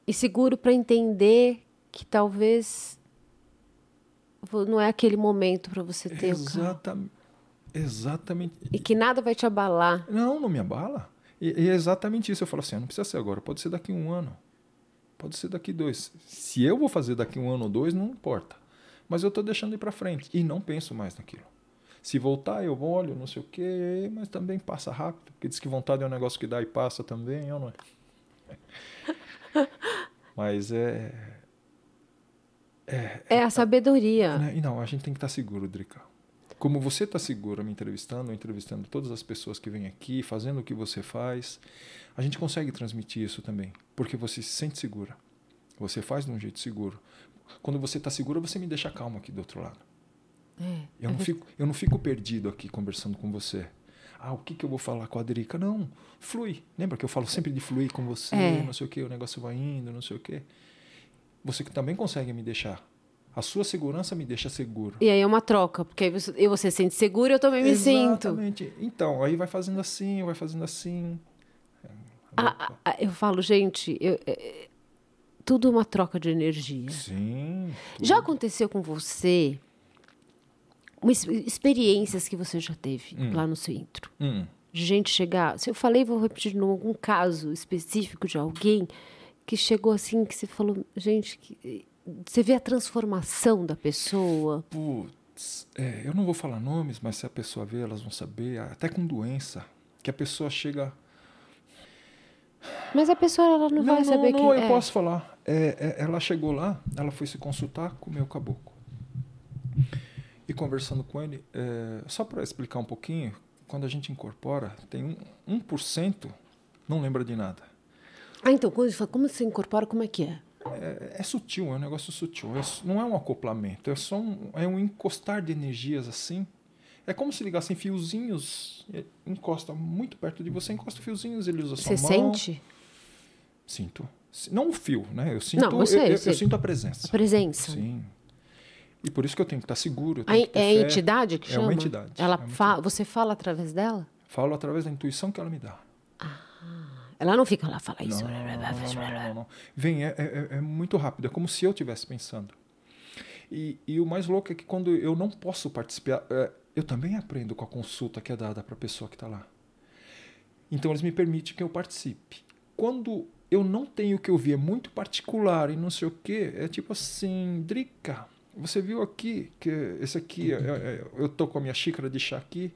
E seguro para entender que talvez não é aquele momento para você ter. Exatamente. Exatamente. E que nada vai te abalar. Não, não me abala. E, e é exatamente isso. Eu falo assim, ah, não precisa ser agora, pode ser daqui um ano. Pode ser daqui dois. Se eu vou fazer daqui um ano ou dois, não importa. Mas eu estou deixando ir para frente e não penso mais naquilo. Se voltar, eu olho, não sei o quê, mas também passa rápido. Porque diz que vontade é um negócio que dá e passa também, ou não é? [laughs] Mas é. É a sabedoria. Né? E não, a gente tem que estar seguro, Drica. Como você está seguro me entrevistando, entrevistando todas as pessoas que vêm aqui, fazendo o que você faz, a gente consegue transmitir isso também. Porque você se sente segura. Você faz de um jeito seguro. Quando você está segura, você me deixa calmo aqui do outro lado. É, Eu não, fico, eu não fico perdido aqui conversando com você. Ah, o que, que eu vou falar com a Drica? Não, flui. Lembra que eu falo sempre de fluir com você, É. não sei o que, o negócio vai indo, não sei o que. Você também consegue me deixar. A sua segurança me deixa seguro. E aí é uma troca, porque aí você, eu você se sente seguro e eu também me sinto. Exatamente. Então, aí vai fazendo assim, vai fazendo assim. eu falo, gente, eu- é- tudo é uma troca de energia. Sim. Já aconteceu com você uma ex- experiências que você já teve lá no centro? Hum. De gente chegar. Se eu falei, vou repetir de novo algum caso específico de alguém que chegou assim, que você falou, gente, que, você vê a transformação da pessoa. Putz, é, eu não vou falar nomes, mas se a pessoa ver, elas vão saber, até com doença, que a pessoa chega. Mas a pessoa ela não, vai saber não, que eu é. posso falar. É, é, ela chegou lá, ela foi se consultar com o meu caboclo. E conversando com ele, é, só para explicar um pouquinho, quando a gente incorpora, tem um, 1% não lembra de nada. Ah, então, como você incorpora, como é que é? É, é sutil, é um negócio sutil. É não é um acoplamento, é só um, é um encostar de energias assim. É como se ligassem fiozinhos, é, encosta muito perto de você, encosta fiozinhos, ele usa sua Você sente Sinto. Si- Não o fio, né? Eu sinto, Não, você, eu, eu- eu você- sinto a presença. a presença? Sim. E por isso que eu tenho que estar seguro. é a fé. entidade que É chama? uma entidade, Ela é uma fa- Você fala através dela? Falo através da intuição que ela me dá. Ela não fica lá fala isso. Não, não, não. Vem, é, é- é muito rápido, é como se eu estivesse pensando. E, e o mais louco é que quando eu não posso participar, é, eu também aprendo com a consulta que é dada para a pessoa que está lá. Então eles me permitem que eu participe. Quando eu não tenho o que ouvir, é muito particular e não sei o quê, é tipo assim, Drica, você viu aqui que esse aqui, é- é- eu tô com a minha xícara de chá aqui,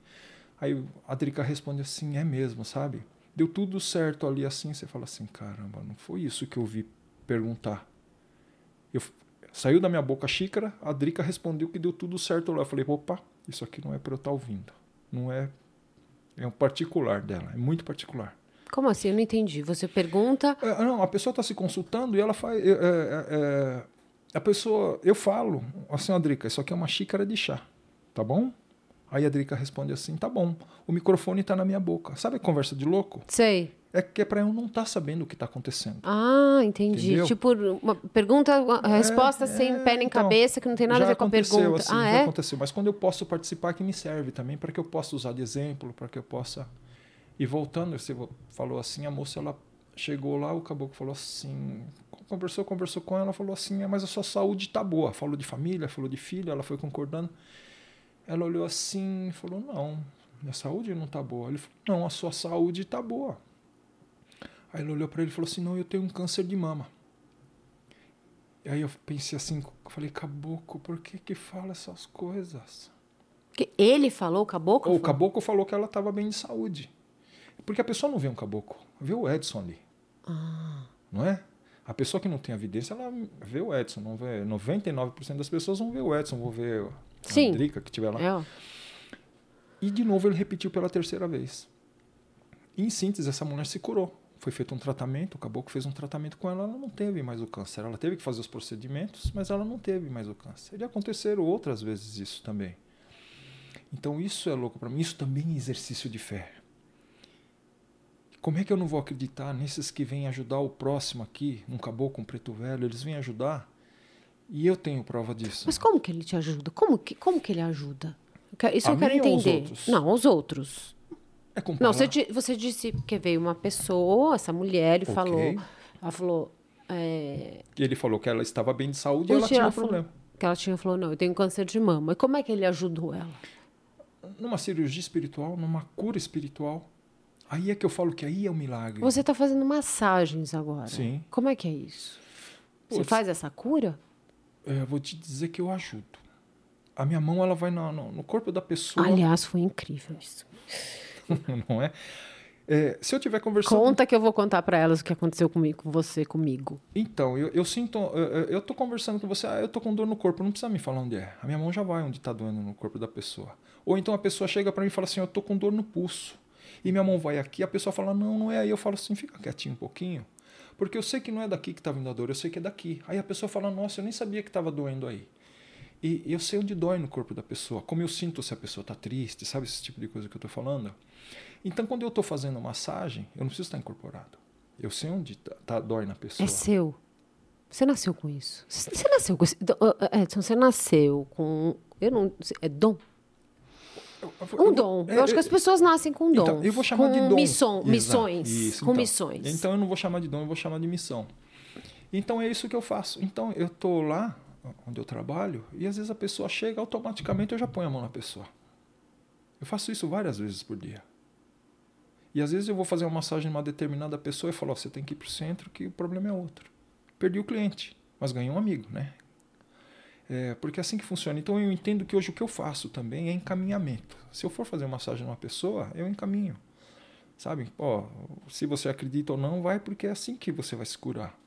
aí a Drica responde assim, é mesmo, sabe? Deu tudo certo ali assim, você fala assim, caramba, não foi isso que eu vi perguntar. Eu, saiu da minha boca a xícara, a Drica respondeu que deu tudo certo lá. Eu falei, opa, isso aqui não é para eu estar ouvindo. Não é. É um particular dela, é muito particular. Como assim? Eu não entendi. Você pergunta. É, não, a pessoa está se consultando e ela faz. é, é, é, a pessoa. Eu falo, assim, ó, Drica, isso aqui é uma xícara de chá, tá bom? Aí a Drica responde assim, tá bom. O microfone está na minha boca. Sabe a conversa de louco? Sei. É que é para eu não estar sabendo o que está acontecendo. Ah, entendi. Entendeu? Tipo, uma pergunta, a resposta sem é, pé nem então, cabeça, que não tem nada a ver com a pergunta. Assim, ah, já é? aconteceu. Mas quando eu posso participar, que me serve também, para que eu possa usar de exemplo, para que eu possa. E voltando, você falou assim, a moça ela chegou lá, o caboclo falou assim, conversou, conversou com ela, falou assim, "É, mas a sua saúde tá boa. Falou de família, falou de filho, ela foi concordando. Ela olhou assim e falou, não, minha saúde não tá boa. Ele falou, não, a sua saúde tá boa. Aí ela olhou para ele e falou assim, não, eu tenho um câncer de mama. E aí eu pensei assim, eu falei, caboclo, por que que fala essas coisas? Que ele falou, o caboclo? O falou? caboclo falou que ela estava bem de saúde. Porque a pessoa não vê um caboclo, vê o Edson ali. Ah. Não é? A pessoa que não tem evidência, ela vê o Edson, não vê. 99% das pessoas vão ver o Edson, vão ver Sim. Drica que estiver lá. É. E de novo ele repetiu pela terceira vez. E, em síntese, essa mulher se curou. Foi feito um tratamento, o caboclo fez um tratamento com ela, ela não teve mais o câncer. Ela teve que fazer os procedimentos, mas ela não teve mais o câncer. E aconteceram outras vezes isso também. Então isso é louco para mim, isso também é exercício de fé. Como é que eu não vou acreditar nesses que vêm ajudar o próximo aqui, um caboclo, um preto velho, eles vêm ajudar? E eu tenho prova disso. Mas como que ele te ajuda? Como que, como que ele ajuda? Isso A eu quero aos entender. outros? Não, aos outros. É Não, você, você disse que veio uma pessoa, essa mulher, e Ok. falou. Ela falou. é, ele falou que ela estava bem de saúde e ela tinha um falou- problema. Que ela tinha falou, não, eu tenho câncer de mama. E como é que ele ajudou ela? numa cirurgia espiritual, numa cura espiritual. Aí é que eu falo que aí é o milagre. Você está fazendo massagens agora. Sim. Como é que é isso? Você faz essa cura? É, eu vou te dizer que eu ajudo. A minha mão ela vai na- no, no corpo da pessoa, Aliás, foi incrível isso. [laughs] não é? É, Se eu estiver conversando, Conta que eu vou contar para elas o que aconteceu comigo, com você, comigo. então eu, eu sinto, eu, eu tô conversando com você, ah, eu tô com dor no corpo, não precisa me falar onde é. A minha mão já vai onde está doendo no corpo da pessoa. Ou então a pessoa chega para mim e fala assim, eu tô com dor no pulso. E minha mão vai aqui, a pessoa fala, não, não é aí. Eu falo assim, fica quietinho um pouquinho. Porque eu sei que não é daqui que está vindo a dor, eu sei que é daqui. Aí a pessoa fala, nossa, eu nem sabia que estava doendo aí. E eu sei onde dói no corpo da pessoa, como eu sinto se a pessoa está triste, sabe esse tipo de coisa que eu estou falando? Então, quando eu estou fazendo massagem, eu não preciso estar incorporado. Eu sei onde tá, tá- dói na pessoa. É seu. Você nasceu com isso. Você nasceu com isso. Edson, você nasceu com. Eu não. É dom? Um dom. Eu acho que as pessoas nascem com dons. Então, eu vou chamar de dom. Missão, missões. Isso, com então. missões. Então eu não vou chamar de dom, eu vou chamar de missão. Então é isso que eu faço. Então eu tô lá onde eu trabalho e às vezes a pessoa chega automaticamente eu já ponho a mão na pessoa. Eu faço isso várias vezes por dia. E às vezes eu vou fazer uma massagem numa determinada pessoa e falo, oh, você tem que ir para o centro que o problema é outro. Perdi o cliente, mas ganhei um amigo, né? É, porque é assim que funciona. Então eu entendo que hoje o que eu faço também é encaminhamento. Se eu for fazer massagem numa pessoa, eu encaminho. Sabe? Ó, se você acredita ou não, vai porque é assim que você vai se curar.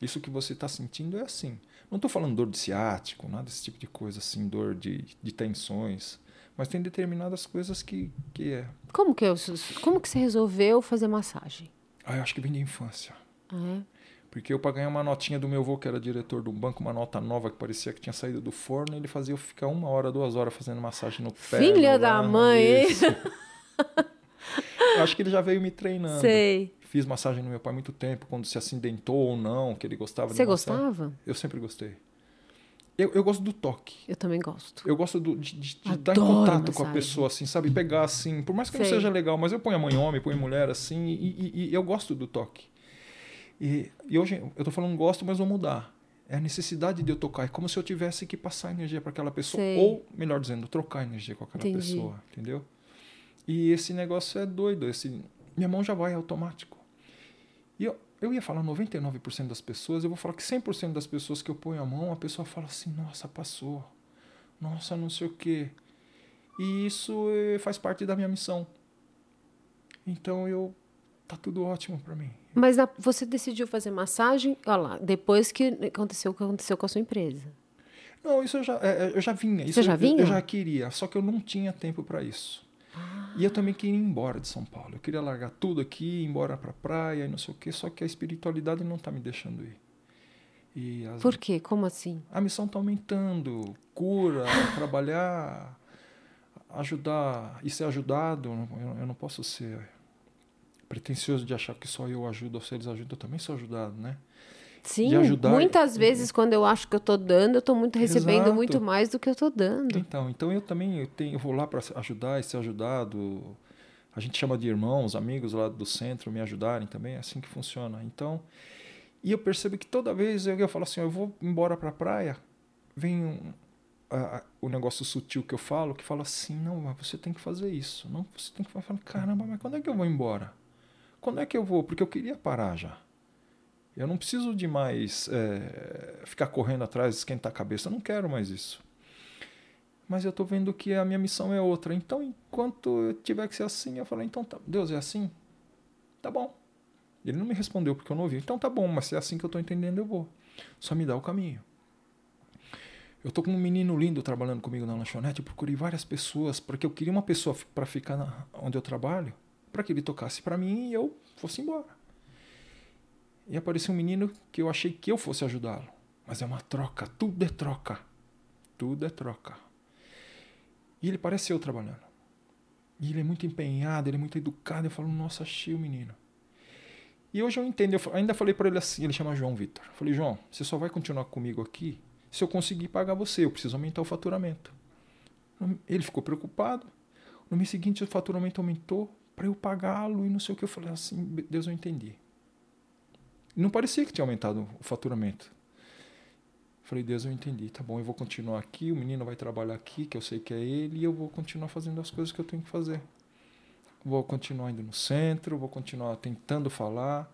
Isso que você está sentindo é assim. Não estou falando dor de ciático, nada desse tipo de coisa, assim, dor de, de tensões. Mas tem determinadas coisas que, que é. Como que, eu, como que você resolveu fazer massagem? Ah, eu acho que vem de infância. Ah, é? Porque eu, para ganhar uma notinha do meu avô, que era diretor de um banco, uma nota nova que parecia que tinha saído do forno, ele fazia eu ficar uma hora, duas horas fazendo massagem no pé. Filha da mãe! eu acho que ele já veio me treinando. Sei. Fiz massagem no meu pai muito tempo, quando se acidentou ou não, que ele gostava Você de gostava? Eu sempre gostei. Eu, eu gosto do toque. Eu também gosto. Eu gosto do, de, de, de estar em contato massagem. com a pessoa, assim, sabe? Pegar assim, por mais que Sei. não seja legal, mas eu ponho a mãe homem, ponho mulher, assim, e, e, e eu gosto do toque. E, e hoje eu estou falando gosto, mas vou mudar. É a necessidade de eu tocar. É como se eu tivesse que passar energia para aquela pessoa. Sei. Ou, melhor dizendo, trocar energia com aquela Entendi. pessoa. Entendeu? E esse negócio é doido. Esse, minha mão já vai automático. E eu, eu ia falar 99% das pessoas, eu vou falar que 100% das pessoas que eu ponho a mão, a pessoa fala assim: nossa, passou. Nossa, não sei o quê. E isso eh, faz parte da minha missão. Então eu tá tudo ótimo para mim. Mas na, você decidiu fazer massagem, olha lá, depois que aconteceu o que aconteceu com a sua empresa. Não, isso eu já, é, é eu já vinha. Isso você já vinha? Eu, já queria, só que eu não tinha tempo para isso. Ah. E eu também queria ir embora de São Paulo. Eu queria largar tudo aqui, ir embora para praia e não sei o quê, só que a espiritualidade não tá me deixando ir. E as, Por quê? Como assim? A missão tá aumentando. Cura, [laughs] trabalhar, ajudar e ser ajudado. Eu, eu não posso ser pretensioso de achar que só eu ajudo ou se eles ajudam, eu também sou ajudado, né? Sim, ajudar, muitas vezes quando eu acho que eu estou dando, eu estou muito recebendo Exato. muito mais do que eu estou dando. Então, então eu também eu tenho, eu vou lá para ajudar e ser ajudado. A gente chama de irmãos, amigos lá do centro me ajudarem também, é assim que funciona. Então, e eu percebo que toda vez eu, eu falo assim, eu vou embora para a praia, vem um, a, a, o negócio sutil que eu falo, que fala assim, não, você tem que fazer isso. Não, você tem que falar, caramba, mas quando é que eu vou embora? Quando é que eu vou? Porque eu queria parar já. Eu não preciso de mais é, ficar correndo atrás, esquentar a cabeça. Eu não quero mais isso. Mas eu estou vendo que a minha missão é outra. Então, enquanto eu tiver que ser assim, eu falei: então, tá, Deus é assim? Tá bom. Ele não me respondeu porque eu não ouvi. Então, tá bom, mas se é assim que eu estou entendendo, eu vou. Só me dá o caminho. Eu tô com um menino lindo trabalhando comigo na lanchonete. Eu procurei várias pessoas, porque eu queria uma pessoa para ficar na, onde eu trabalho para que ele tocasse para mim e eu fosse embora. E apareceu um menino que eu achei que eu fosse ajudá-lo. Mas é uma troca, tudo é troca. Tudo é troca. E ele parece eu trabalhando. E ele é muito empenhado, ele é muito educado. Eu falo, nossa, achei o menino. E hoje eu entendo, eu ainda falei para ele assim, ele chama João Vitor. Falei, João, você só vai continuar comigo aqui se eu conseguir pagar você, eu preciso aumentar o faturamento. Ele ficou preocupado. No mês seguinte o faturamento aumentou, para eu pagá-lo e não sei o que. Eu falei assim, Deus, eu entendi. Não parecia que tinha aumentado o faturamento. Falei, Deus, eu entendi. Tá bom, eu vou continuar aqui, o menino vai trabalhar aqui, que eu sei que é ele, e eu vou continuar fazendo as coisas que eu tenho que fazer. Vou continuar indo no centro, vou continuar tentando falar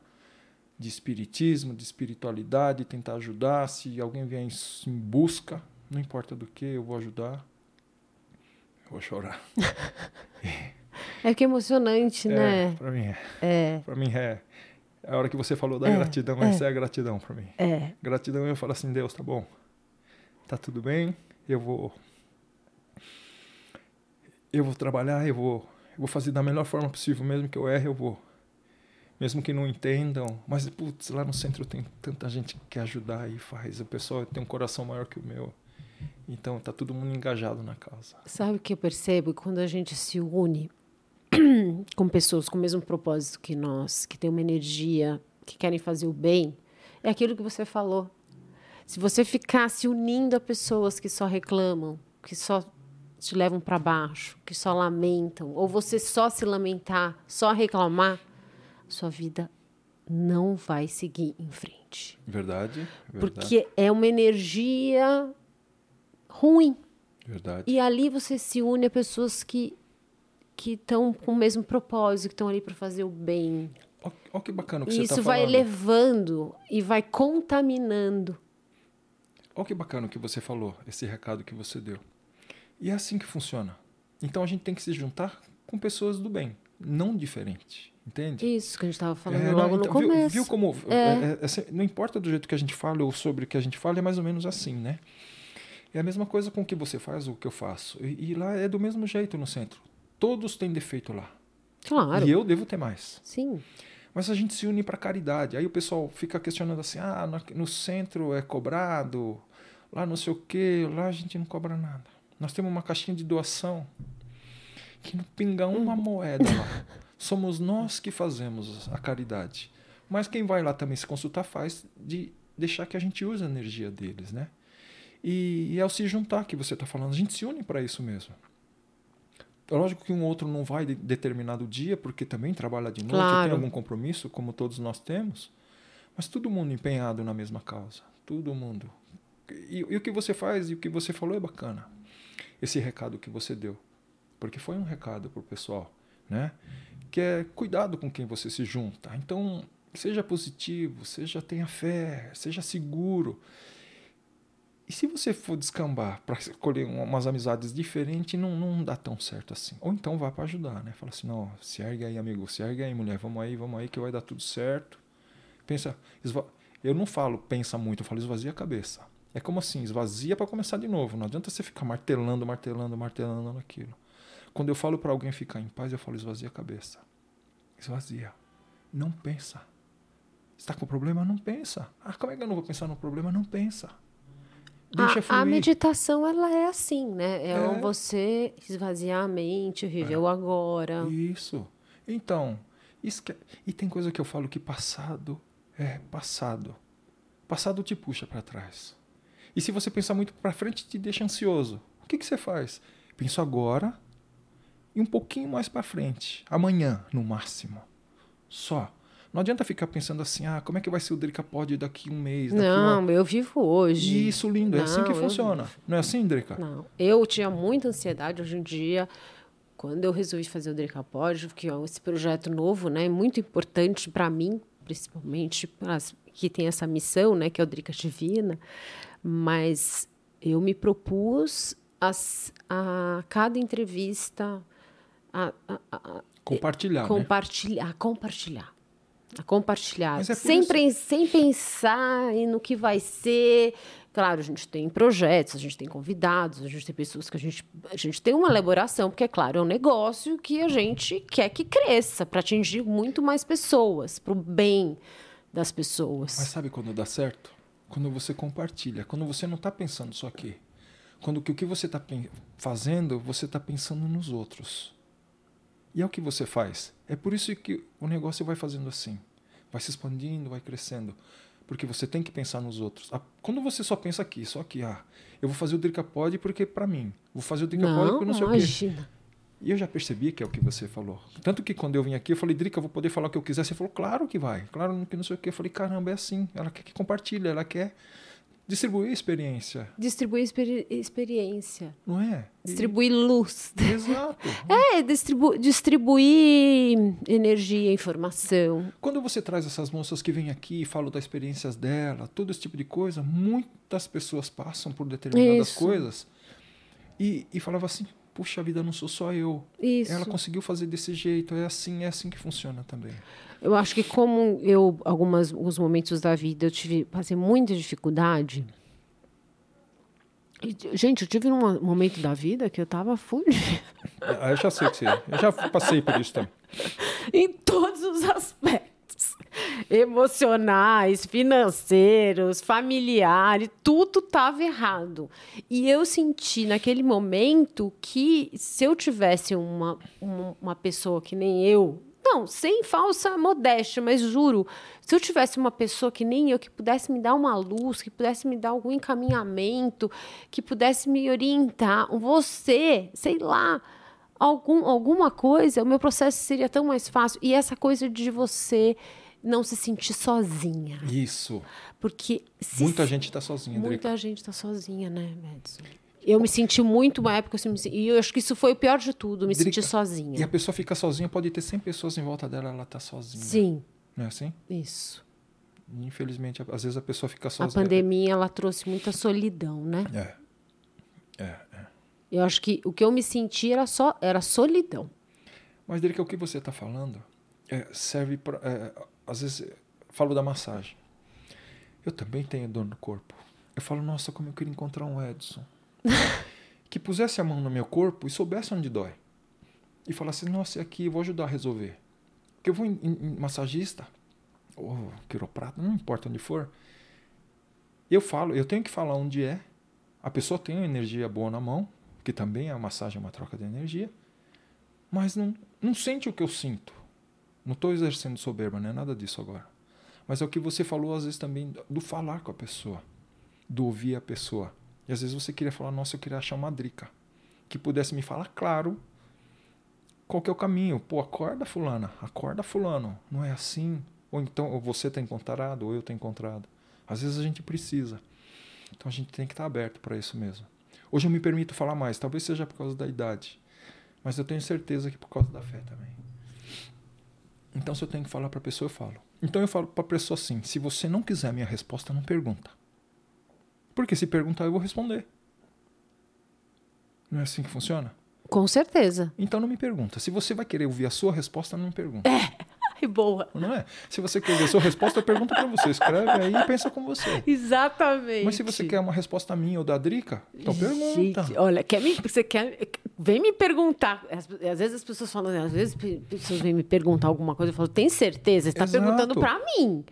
de espiritismo, de espiritualidade, tentar ajudar. Se alguém vier em busca, não importa do que, eu vou ajudar. Eu vou chorar. [laughs] É que é emocionante, é, né? Para mim é. É. Para mim é. A hora que você falou da é, gratidão, é. essa é a gratidão para mim. É. Gratidão eu falo assim, Deus, tá bom. Tá tudo bem, eu vou eu vou trabalhar, eu vou eu vou fazer da melhor forma possível, mesmo que eu erre, eu vou. Mesmo que não entendam, mas putz, lá no centro tem tanta gente que quer ajudar e faz. O pessoal tem um coração maior que o meu. Então tá todo mundo engajado na causa. Sabe o que eu percebo? Quando a gente se une [clears throat] com pessoas com o mesmo propósito que nós, que tem uma energia, que querem fazer o bem, é aquilo que você falou. Se você ficar se unindo a pessoas que só reclamam, que só te levam para baixo, que só lamentam, ou você só se lamentar, só reclamar, sua vida não vai seguir em frente. Verdade. verdade. Porque é uma energia ruim. Verdade. E ali você se une a pessoas que que estão com o mesmo propósito, que estão ali para fazer o bem. Olha que bacana o que e você está Isso falando. vai levando e vai contaminando. Olha que bacana o que você falou, esse recado que você deu. E é assim que funciona. Então a gente tem que se juntar com pessoas do bem, não diferente. Entende? Isso que a gente estava falando É, logo não, no então, viu- começo. Viu, como. É. é, é, é, não importa do jeito que a gente fala ou sobre o que a gente fala, é mais ou menos assim, né? É a mesma coisa com o que você faz ou o que eu faço. E, e lá é do mesmo jeito no centro. Todos têm defeito lá. Claro. E eu devo ter mais. Sim. Mas a gente se une para caridade. Aí o pessoal fica questionando assim: ah, no, centro é cobrado, lá não sei o quê, lá a gente não cobra nada. Nós temos uma caixinha de doação que não pinga uma moeda lá. [laughs] Somos nós que fazemos a caridade. Mas quem vai lá também se consultar faz de deixar que a gente use a energia deles, né? E, e ao se juntar que você está falando, a gente se une para isso mesmo. É lógico que um outro não vai de determinado dia, porque também trabalha de noite, Claro. tem algum compromisso, como todos nós temos, mas todo mundo empenhado na mesma causa. Todo mundo. E, e o que você faz e o que você falou é bacana. Esse recado que você deu. Porque foi um recado para o pessoal, né? Que é cuidado com quem você se junta. Então, seja positivo, seja tenha fé, seja seguro. E se você for descambar para escolher um- umas amizades diferentes, não, não dá tão certo assim. Ou então vá para ajudar, né? Fala assim, não, se ergue aí, amigo, se ergue aí, mulher, vamos aí, vamos aí, que vai dar tudo certo. Pensa, esva... eu não falo pensa muito, eu falo esvazia a cabeça. É como assim, esvazia para começar de novo. Não adianta você ficar martelando, martelando, martelando naquilo. Quando eu falo para alguém ficar em paz, eu falo esvazia a cabeça. Esvazia. Não pensa. Está com problema? Não pensa. Ah, como é que eu não vou pensar no problema? Não pensa. Deixa a, a fluir. meditação, ela é assim, né? É, É. você esvaziar a mente, viver o agora. Isso. Então, esque... e tem coisa que eu falo que passado é passado. Passado te puxa para trás. E se você pensar muito para frente, te deixa ansioso. O que, que você faz? Penso agora e um pouquinho mais para frente. Amanhã, no máximo. Só. Não adianta ficar pensando assim, ah, como é que vai ser o Drica Pod daqui um mês, daqui uma... Não, eu vivo hoje. Isso, lindo. É assim Não, que funciona. vivo. Não é assim, Drica? Não, eu tinha muita ansiedade hoje em dia. Quando eu resolvi fazer o Dricapod, que é esse projeto novo, né, muito importante para mim, principalmente para que tem essa missão, né, que é o Drica Divina, mas eu me propus a, s- a cada entrevista a, a- a- Compartilhar, né? compartilhar, compartilhar. A compartilhar. É sem, isso- sem pensar no que vai ser. Claro, a gente tem projetos, a gente tem convidados, a gente tem pessoas que a gente. A gente tem uma elaboração, porque, é claro, é um negócio que a gente quer que cresça para atingir muito mais pessoas, para o bem das pessoas. Mas sabe quando dá certo? Quando você compartilha, quando você não está pensando só aqui. Quando o que você está fazendo, você está pensando nos outros. E é o que você faz. É por isso que o negócio vai fazendo assim. Vai se expandindo, vai crescendo. Porque você tem que pensar nos outros. Quando você só pensa aqui, só aqui, ah, eu vou fazer o Drica Pod porque é para mim. Vou fazer o Drica Pod não, porque não sei o quê. imagina. E eu já percebi que é o que você falou. Tanto que quando eu vim aqui, eu falei, Drica, eu vou poder falar o que eu quiser. Você falou, claro que vai. Claro que não sei o quê. Eu falei, caramba, é assim. Ela quer que compartilhe, ela quer distribuir experiência. Distribuir experi- experiência. Não é? E- Distribuir luz. Exato. [laughs] É, distribu distribuir energia, informação. Quando você traz essas moças que vêm aqui e falam das experiências dela, todo esse tipo de coisa, muitas pessoas passam por determinadas Isso. coisas e, e falavam assim, puxa vida, não sou só eu. Isso. Ela conseguiu fazer desse jeito, é assim, é assim que funciona também. Eu acho que como eu, algumas, alguns momentos da vida, eu tive, passei muita dificuldade. E, gente, eu tive num momento da vida que eu tava fudida Ah, eu já sei que você. Eu já passei por isso também. [laughs] em todos os aspectos. Emocionais, financeiros, familiares, tudo tava errado. E eu senti naquele momento que se eu tivesse uma, uma, uma pessoa que nem eu, Não, sem falsa modéstia, mas juro, se eu tivesse uma pessoa que nem eu, que pudesse me dar uma luz, que pudesse me dar algum encaminhamento, que pudesse me orientar, você, sei lá, algum, alguma coisa, o meu processo seria tão mais fácil. E essa coisa de você não se sentir sozinha. Isso. Porque muita gente está sozinha, Muita Drica. gente está sozinha, né, Madison? Eu me senti muito uma época assim, e eu acho que isso foi o pior de tudo, me Drica, sentir sozinha. E a pessoa fica sozinha, pode ter 100 pessoas em volta dela, ela está sozinha. Sim. Não é assim? Isso. Infelizmente, às vezes a pessoa fica sozinha. A pandemia ela trouxe muita solidão, né? É. É, é. Eu acho que o que eu me senti era só era solidão. Mas Drica, o que você está falando é, serve para é, às vezes falo da massagem. Eu também tenho dor no corpo. Eu falo, nossa, como eu queria encontrar um Edson. [laughs] que pusesse a mão no meu corpo e soubesse onde dói. E falasse, nossa, é aqui, eu vou ajudar a resolver. Porque eu vou em, em, massagista, ou quiroprata, não importa onde for. Eu falo, eu tenho que falar onde é. A pessoa tem uma energia boa na mão, que também a massagem é uma troca de energia, mas não, não sente o que eu sinto. Não estou exercendo soberba, não é nada disso agora. Mas é o que você falou, às vezes, também do falar com a pessoa, do ouvir a pessoa. E às vezes você queria falar, nossa, eu queria achar uma drica que pudesse me falar claro qual que é o caminho. Pô, acorda fulana, acorda fulano. Não é assim? Ou então ou você está encontrado, ou eu estou encontrado. Às vezes a gente precisa. Então a gente tem que estar tá aberto para isso mesmo. Hoje eu me permito falar mais, talvez seja por causa da idade. Mas eu tenho certeza que por causa da fé também. Então, se eu tenho que falar para a pessoa, eu falo. Então, eu falo para a pessoa assim: se você não quiser a minha resposta, não pergunta. Porque se perguntar, eu vou responder. Não é assim que funciona? Com certeza. Então, não me pergunta. Se você vai querer ouvir a sua resposta, não me pergunta. É. [laughs] boa. Não é? Se você quer ver a sua resposta, pergunta para você. Escreve aí e pensa com você. Exatamente. Mas se você quer uma resposta minha ou da Drica, então pergunta. Gente, olha, quer me, você quer. Vem me perguntar. Às, às, vezes as pessoas falam, às vezes as pessoas vêm me perguntar alguma coisa, eu falo, tem certeza? Você está perguntando para mim.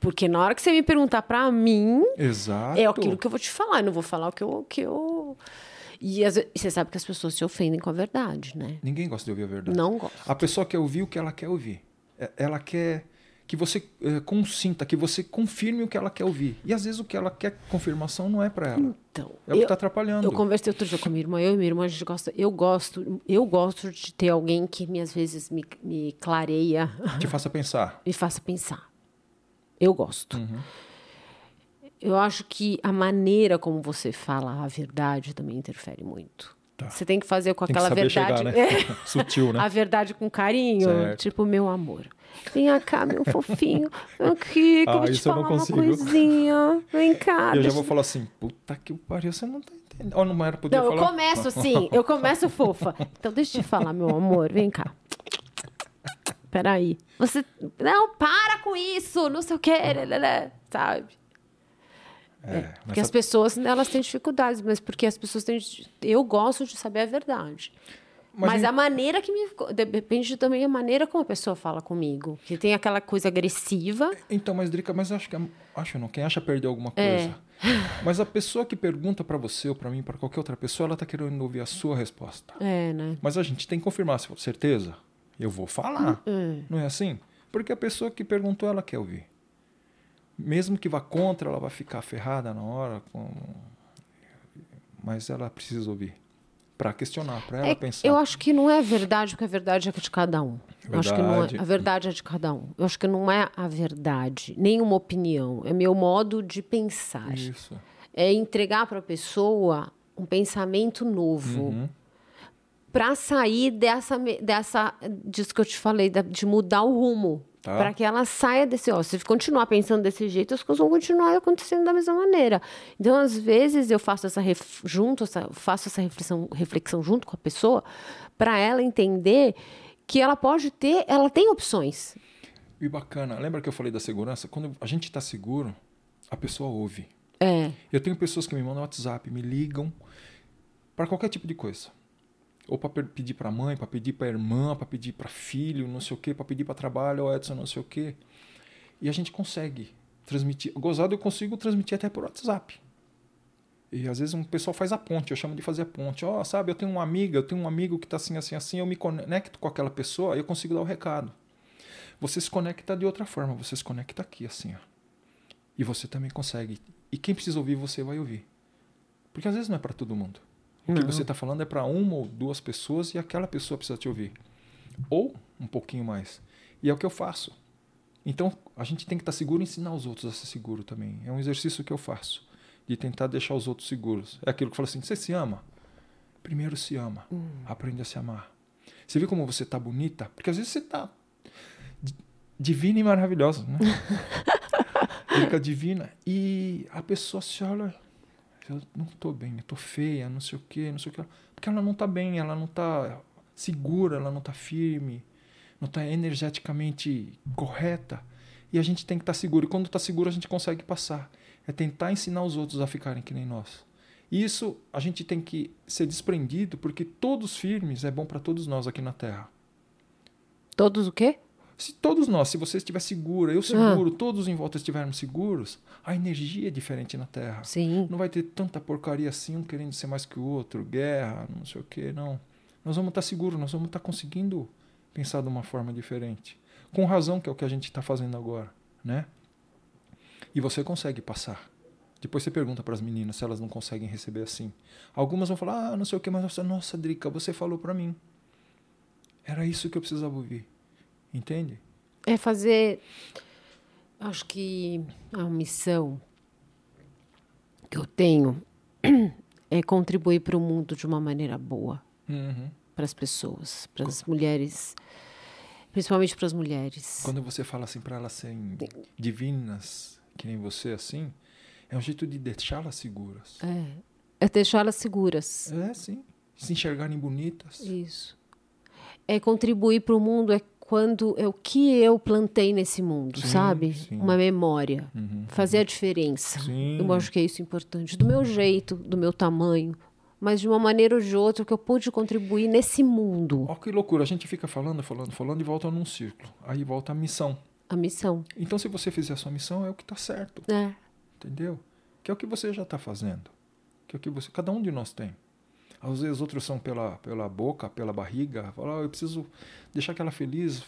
Porque na hora que você me perguntar para mim, Exato. é aquilo que eu vou te falar. Eu não vou falar o que eu. Que eu... E as, você sabe que as pessoas se ofendem com a verdade, né? Ninguém gosta de ouvir a verdade. Não gosta. A pessoa quer ouvir o que ela quer ouvir. É, ela quer que você é, consinta, que você confirme o que ela quer ouvir. E às vezes o que ela quer confirmação não é para ela. Então, é o que está atrapalhando. Eu conversei outro dia com minha irmã, eu e minha irmã, a gente gosta, eu gosto, eu gosto de ter alguém que me, às vezes me, me clareia. Te faça pensar. [laughs] me faça pensar. Eu gosto. Uhum. Eu acho que a maneira como você fala a verdade também interfere muito. Tá. Você tem que fazer com aquela verdade. Chegar, né? [laughs] Sutil, né? [laughs] A verdade com carinho. Certo. Tipo, meu amor. Vem cá, meu [laughs] fofinho. Aqui, que ah, eu vou te falar uma coisinha. Vem cá. Eu deixa... já vou falar assim, puta que pariu, você não tá entendendo. Ou não era poder não, falar? eu começo assim, eu começo fofa. Então deixa eu te falar, meu amor, vem cá. Peraí. Você. Não, para com isso! Não sei o quê, sabe? É, é, porque as pessoas elas têm dificuldades, mas porque as pessoas têm. Eu gosto de saber a verdade. Mas, mas a maneira que me. Depende também da maneira como a pessoa fala comigo. Que tem aquela coisa agressiva. Então, mas, Drica, mas acho que. Acho não, quem acha perder alguma é. coisa. É. [laughs] Mas a pessoa que pergunta para você ou para mim, para qualquer outra pessoa, ela tá querendo ouvir a sua resposta. É, né? Mas a gente tem que confirmar, se for certeza, eu vou falar. É. Não é assim? Porque a pessoa que perguntou, ela quer ouvir mesmo que vá contra, ela vai ficar ferrada na hora, com... mas ela precisa ouvir para questionar, para ela é, pensar. Eu acho que não é verdade, porque a verdade é de cada um. Eu acho que não é, a verdade é de cada um. Eu acho que não é a verdade, nem uma opinião, é meu modo de pensar. Isso. É entregar para a pessoa um pensamento novo. Uhum. Para sair dessa, dessa, disso que eu te falei, de mudar o rumo. Tá. Para que ela saia desse, ó, se continuar pensando desse jeito, as coisas vão continuar acontecendo da mesma maneira. Então, às vezes eu faço essa ref, junto, essa, faço essa reflexão, reflexão junto com a pessoa, para ela entender que ela pode ter, ela tem opções. E bacana, lembra que eu falei da segurança? Quando a gente está seguro, a pessoa ouve. É. Eu tenho pessoas que me mandam WhatsApp, me ligam para qualquer tipo de coisa ou para pedir para mãe, para pedir para irmã, para pedir para filho, não sei o quê, para pedir para trabalho, ou Edson, não sei o quê. E a gente consegue transmitir. Gozado eu consigo transmitir até por WhatsApp. E às vezes um pessoal faz a ponte, eu chamo de fazer a ponte. Ó, oh, sabe, eu tenho uma amiga, eu tenho um amigo que está assim, assim, assim, eu me conecto com aquela pessoa eu consigo dar o recado. Você se conecta de outra forma, você se conecta aqui, assim, ó. E você também consegue. E quem precisa ouvir, você vai ouvir. Porque às vezes não é para todo mundo. O que você está falando é para uma ou duas pessoas e aquela pessoa precisa te ouvir. Ou um pouquinho mais. E é o que eu faço. Então, a gente tem que estar seguro e ensinar os outros a ser seguro também. É um exercício que eu faço. De tentar deixar os outros seguros. É aquilo que eu falo assim: você se ama? Primeiro se ama. Aprende a se amar. Você vê como você tá bonita? Porque às vezes você tá di- divina e maravilhosa, né? [laughs] Fica divina. E a pessoa se olha. Eu não tô bem, eu tô feia, não sei o quê, não sei o que. Porque ela não tá bem, ela não tá segura, ela não tá firme, não tá energeticamente correta. E a gente tem que estar seguro. E quando tá seguro, a gente consegue passar. É tentar ensinar os outros a ficarem que nem nós. E isso a gente tem que ser desprendido, porque todos firmes é bom para todos nós aqui na Terra. Todos o quê? Se todos nós, se você estiver segura, eu seguro, todos em volta estivermos seguros, a energia é diferente na Terra. Sim. Não vai ter tanta porcaria assim, um querendo ser mais que o outro, guerra, não sei o que, não. Nós vamos estar seguros, nós vamos estar conseguindo pensar de uma forma diferente. Com razão, que é o que a gente está fazendo agora, né? E você consegue passar. Depois você pergunta para as meninas se elas não conseguem receber assim. Algumas vão falar, ah, não sei o que, mas nossa, nossa Drica, você falou para mim. Era isso que eu precisava ouvir. Entende? É fazer. Acho que a missão que eu tenho [clears throat] é contribuir para o mundo de uma maneira boa Uhum. para as pessoas, para as mulheres, principalmente para as mulheres. Quando você fala assim para elas serem divinas, que nem você assim, é um jeito de deixá-las seguras. É, é deixá-las seguras. É, sim. Se enxergarem bonitas. Isso. É contribuir para o mundo é quando é o que eu plantei nesse mundo, Sim, sabe? sim. Uma memória. Uhum. Fazer a diferença. Sim. Eu acho que é isso importante. Do meu jeito, do meu tamanho, mas de uma maneira ou de outra que eu pude contribuir nesse mundo. Olha que loucura, a gente fica falando, falando, falando e volta num círculo. Aí volta a missão. A missão. Então, se você fizer a sua missão, é o que está certo. É. Entendeu? Que é o que você já está fazendo. Que é o que você. Cada um de nós tem. Às vezes outros são pela, pela boca, pela barriga. Fala, "Ah, eu preciso deixar aquela feliz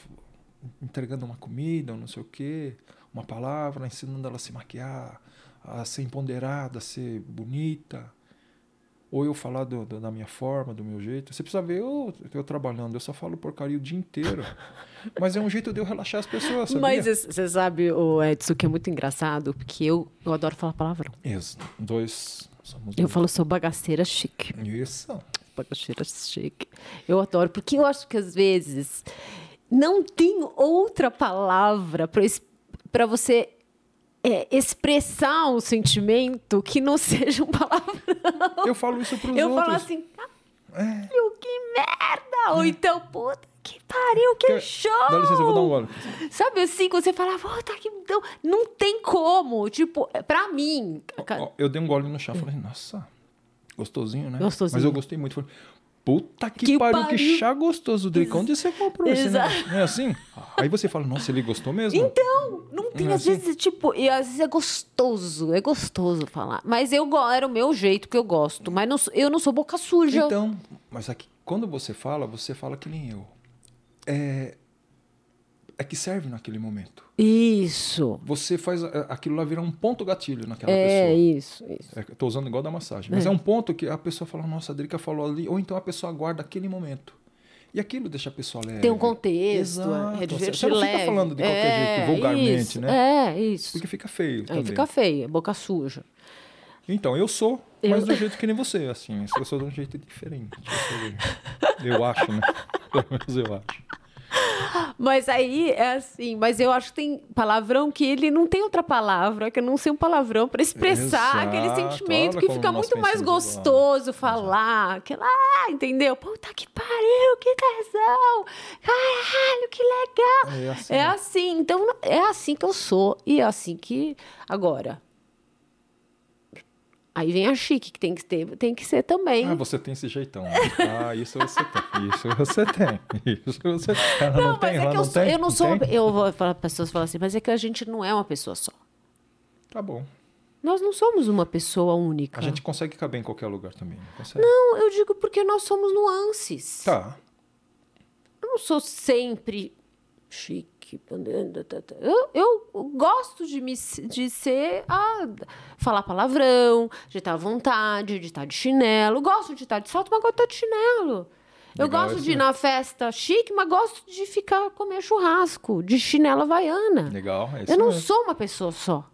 entregando uma comida, não sei o quê, uma palavra, ensinando ela a se maquiar, a ser empoderada, a ser bonita. Ou eu falar do- do- da minha forma, do meu jeito. Você precisa ver eu, eu trabalhando, eu só falo porcaria o dia inteiro. [laughs] Mas é um jeito de eu relaxar as pessoas, sabia? Mas você sabe, o Edson, que é muito engraçado, porque eu, eu adoro falar palavrão. Isso, dois. Somos Eu dois. falo, sou bagaceira chique. Isso. Bagaceira chique. Eu adoro, porque eu acho que às vezes não tem outra palavra para você é, expressar um sentimento que não [laughs] seja um palavrão. Eu falo isso pros Eu outros. falo assim, É. que merda! Ou então, puta que pariu, que Quer- show! Dá licença, eu vou dar um gole. Sabe assim, quando você fala, puta que. Não, não tem como. Tipo, pra mim. Ó, eu dei um gole no chá. Falei, nossa, gostosinho, né? Gostosinho. Mas eu gostei muito. Falei, puta que, Que pariu, que pariu. chá gostoso, Drica. Onde você comprou esse negócio? Não é assim? Aí você fala, nossa, ele gostou mesmo? Então, não tem, Não é às assim? vezes, tipo, e às vezes é gostoso, é gostoso falar. Mas eu era o meu jeito que eu gosto. Mas não eu não sou boca suja. Então, mas aqui, quando você fala, você fala que nem eu. É, é que serve naquele momento. Isso. Você faz a- aquilo lá virar um ponto gatilho naquela É, pessoa. isso, isso. É, tô usando igual da massagem. Mas é. um ponto que a pessoa fala, nossa, a Drica falou ali. Ou então a pessoa guarda aquele momento. E aquilo deixa a pessoa leve. Tem um contexto, Exato. é Você não fica leve. falando de qualquer É, jeito, vulgarmente, isso, né? É, isso. Porque fica feio Aí também. fica feio, é boca suja. Então, eu sou, Eu- mas do jeito que nem você, assim. Eu sou de um jeito diferente. Eu, eu acho, né? [laughs] Pelo menos eu acho. Mas aí é assim, mas eu acho que tem palavrão que ele não tem outra palavra que não ser um palavrão para expressar Exato, aquele sentimento que fica muito mais gostoso falar. Aquela, ah, entendeu? Puta que pariu, que tesão! Caralho, que legal! É assim. É assim, então é assim que eu sou e é assim que agora. Aí vem a chique que tem que ter, tem que ser também. Ah, você tem esse jeitão. né? Ah, isso você tem. Isso você tem. Isso você tem. Ela não, não, tem, mas é ela que não eu, tem. eu não sou. tem? Eu vou falar, pessoas falam assim, mas é que a gente não é uma pessoa só. Tá bom. Nós não somos uma pessoa única. A gente consegue caber em qualquer lugar também. Não consegue? Não, eu digo porque nós somos nuances. Tá. Eu não sou sempre chique. Eu, eu gosto de, me, de ser. Ah, falar palavrão, de estar à vontade, de estar de chinelo. Gosto de estar de salto, mas gosto de estar de chinelo. Eu Legal gosto de ir né? na festa chique, mas gosto de ficar comer churrasco, de chinela havaiana. Legal, é isso Eu não mesmo. sou uma pessoa só.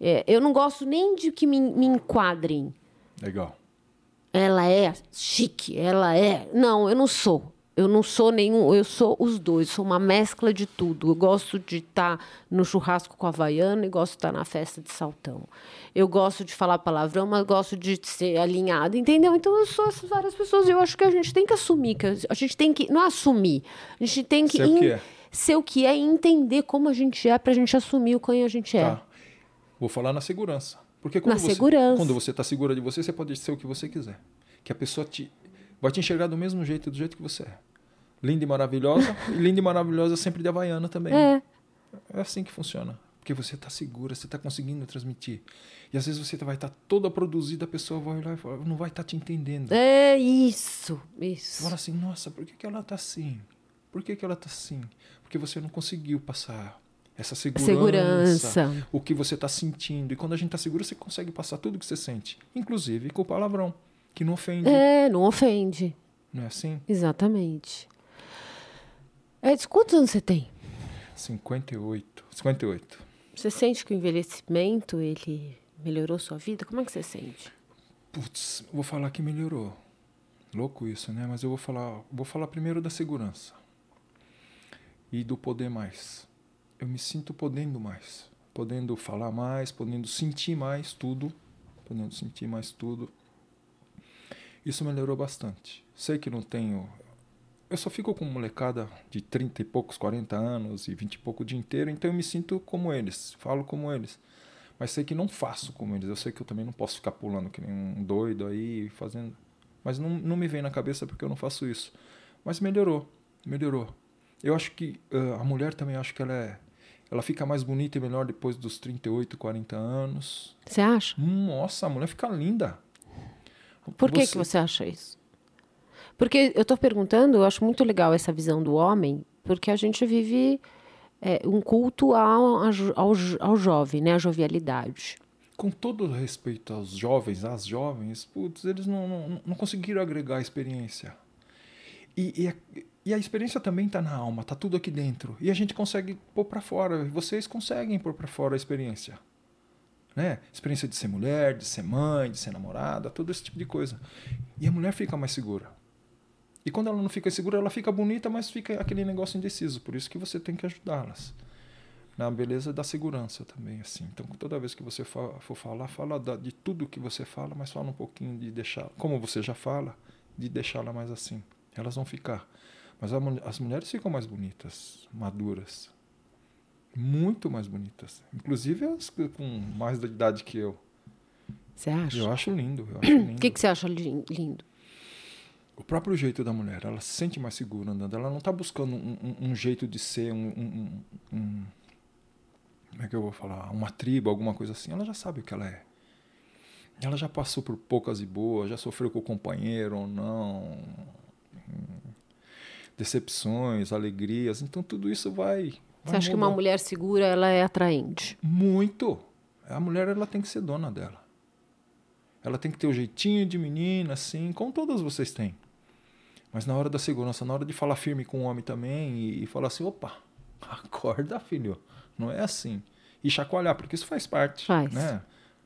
É, eu não gosto nem de que me, me enquadrem. Legal. Ela é chique, ela é. Não, eu não sou. Eu não sou nenhum, eu sou os dois, sou uma mescla de tudo. Eu gosto de estar no churrasco com a Havaiana e gosto de estar na festa de saltão. Eu gosto de falar palavrão, mas gosto de ser alinhada, entendeu? Então eu sou essas várias pessoas e eu acho que a gente tem que assumir, que a gente tem que. Não assumir, a gente tem que. Ser o que é. ser o que é e entender como a gente é pra gente assumir o quem a gente é. Tá. Vou falar na segurança. Porque quando Na você, segurança. Quando você está segura de você, você pode ser o que você quiser. Que a pessoa te, vai te enxergar do mesmo jeito, do jeito que você é. Linda e maravilhosa. e linda e maravilhosa sempre de Havaiana também. É. É assim que funciona. Porque você está segura, você está conseguindo transmitir. E às vezes você vai estar toda produzida, a pessoa vai olhar e falar, não vai estar te entendendo. É isso, Você isso. fala assim, nossa, por que, que ela está assim? Por que, que ela está assim? Porque você não conseguiu passar essa segurança, Segurança. o que você está sentindo. E quando a gente está seguro, você consegue passar tudo que você sente, inclusive com o palavrão, que não ofende. É, não ofende. Não é assim? Exatamente. É, quantos anos você tem? 58. 58. Você sente que o envelhecimento, ele melhorou sua vida? Como é que você sente? Putz, vou falar que melhorou. Louco isso, né? Mas eu vou falar, vou falar primeiro da segurança e do poder mais. Eu me sinto podendo mais, podendo falar mais, podendo sentir mais tudo, podendo sentir mais tudo. Isso melhorou bastante. Sei que não tenho. Eu só fico com molecada de 30 e poucos, 40 anos e 20 e pouco o dia inteiro, então eu me sinto como eles, falo como eles. Mas sei que não faço como eles. Eu sei que eu também não posso ficar pulando que nem um doido aí, fazendo. Mas não, não me vem na cabeça porque eu não faço isso. Mas melhorou, melhorou. Eu acho que ah, a mulher também acho que ela é. Ela fica mais bonita e melhor depois dos 38, 40 anos. Você acha? Nossa, a mulher fica linda. Por que, que você acha isso? Porque eu estou perguntando, eu acho muito legal essa visão do homem, porque a gente vive é, um culto ao, ao, ao jovem, né? A jovialidade. Com todo respeito aos jovens, às jovens, putz, eles não, não, não conseguiram agregar a experiência. E, e, a, e a experiência também está na alma, está tudo aqui dentro. E a gente consegue pôr para fora. Vocês conseguem pôr para fora a experiência. Né? Experiência de ser mulher, de ser mãe, de ser namorada, todo esse tipo de coisa. E a mulher fica mais segura. E quando ela não fica segura, ela fica bonita, mas fica aquele negócio indeciso. Por isso que você tem que ajudá-las. Na beleza da segurança também, assim. Então, toda vez que você for, falar, fala de tudo que você fala, mas fala um pouquinho de deixar, como você já fala, de deixá-la mais assim. Elas vão ficar. Mas a, as mulheres ficam mais bonitas, maduras. Muito mais bonitas. Inclusive as com mais da idade que eu. Você acha? Eu acho lindo. O que, que você acha lin- lindo? o próprio jeito da mulher, ela se sente mais segura andando. Ela não está buscando um, um- um jeito de ser, um, um- um- um- Como é que eu vou falar? Uma tribo, alguma coisa assim. Ela já sabe o que ela é. Ela já passou por poucas e boas, já sofreu com o companheiro ou não. hum, Decepções, alegrias. Então tudo isso vai. Você acha que uma mulher segura, ela é atraente? Muito. A mulher ela tem que ser dona dela. Ela tem que ter o jeitinho de menina, assim, como todas vocês têm. Mas na hora da segurança, na hora de falar firme com o homem também e, e falar assim, opa, [laughs] acorda, filho. Não é assim. E chacoalhar, porque isso faz parte. Faz. Né?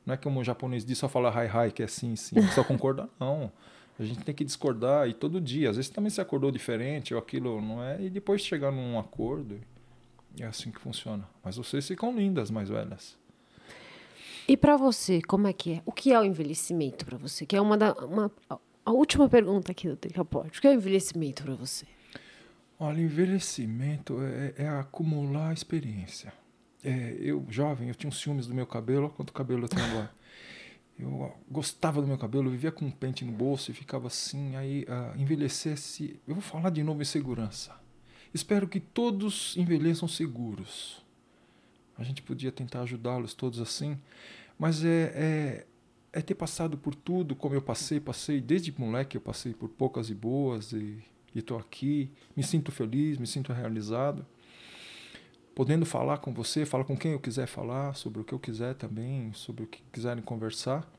Não é como o japonês diz, só falar hi hi, que é sim, sim. Só [laughs] concordar, não. A gente tem que discordar e todo dia. Às vezes também se acordou diferente ou aquilo não é. E depois chegar num acordo. É assim que funciona. Mas vocês ficam lindas, mais velhas. E pra você, como é que é? O que é o envelhecimento pra você? Que é uma da uma, a última pergunta aqui do Decapod. O que é o envelhecimento pra você? Olha, envelhecimento é, é acumular experiência. É, eu, jovem, eu tinha uns ciúmes do meu cabelo, olha quanto cabelo eu tenho agora. [laughs] Eu gostava do meu cabelo, vivia com um pente no bolso e ficava assim, aí ah, envelhecesse. Eu vou falar de novo em segurança. Espero que todos envelheçam seguros. A gente podia tentar ajudá-los todos assim, mas é, é, é ter passado por tudo como eu passei, passei desde moleque, eu passei por poucas e boas e estou aqui, me sinto feliz, me sinto realizado. podendo falar com você, falar com quem eu quiser falar, sobre o que eu quiser também, sobre o que quiserem conversar.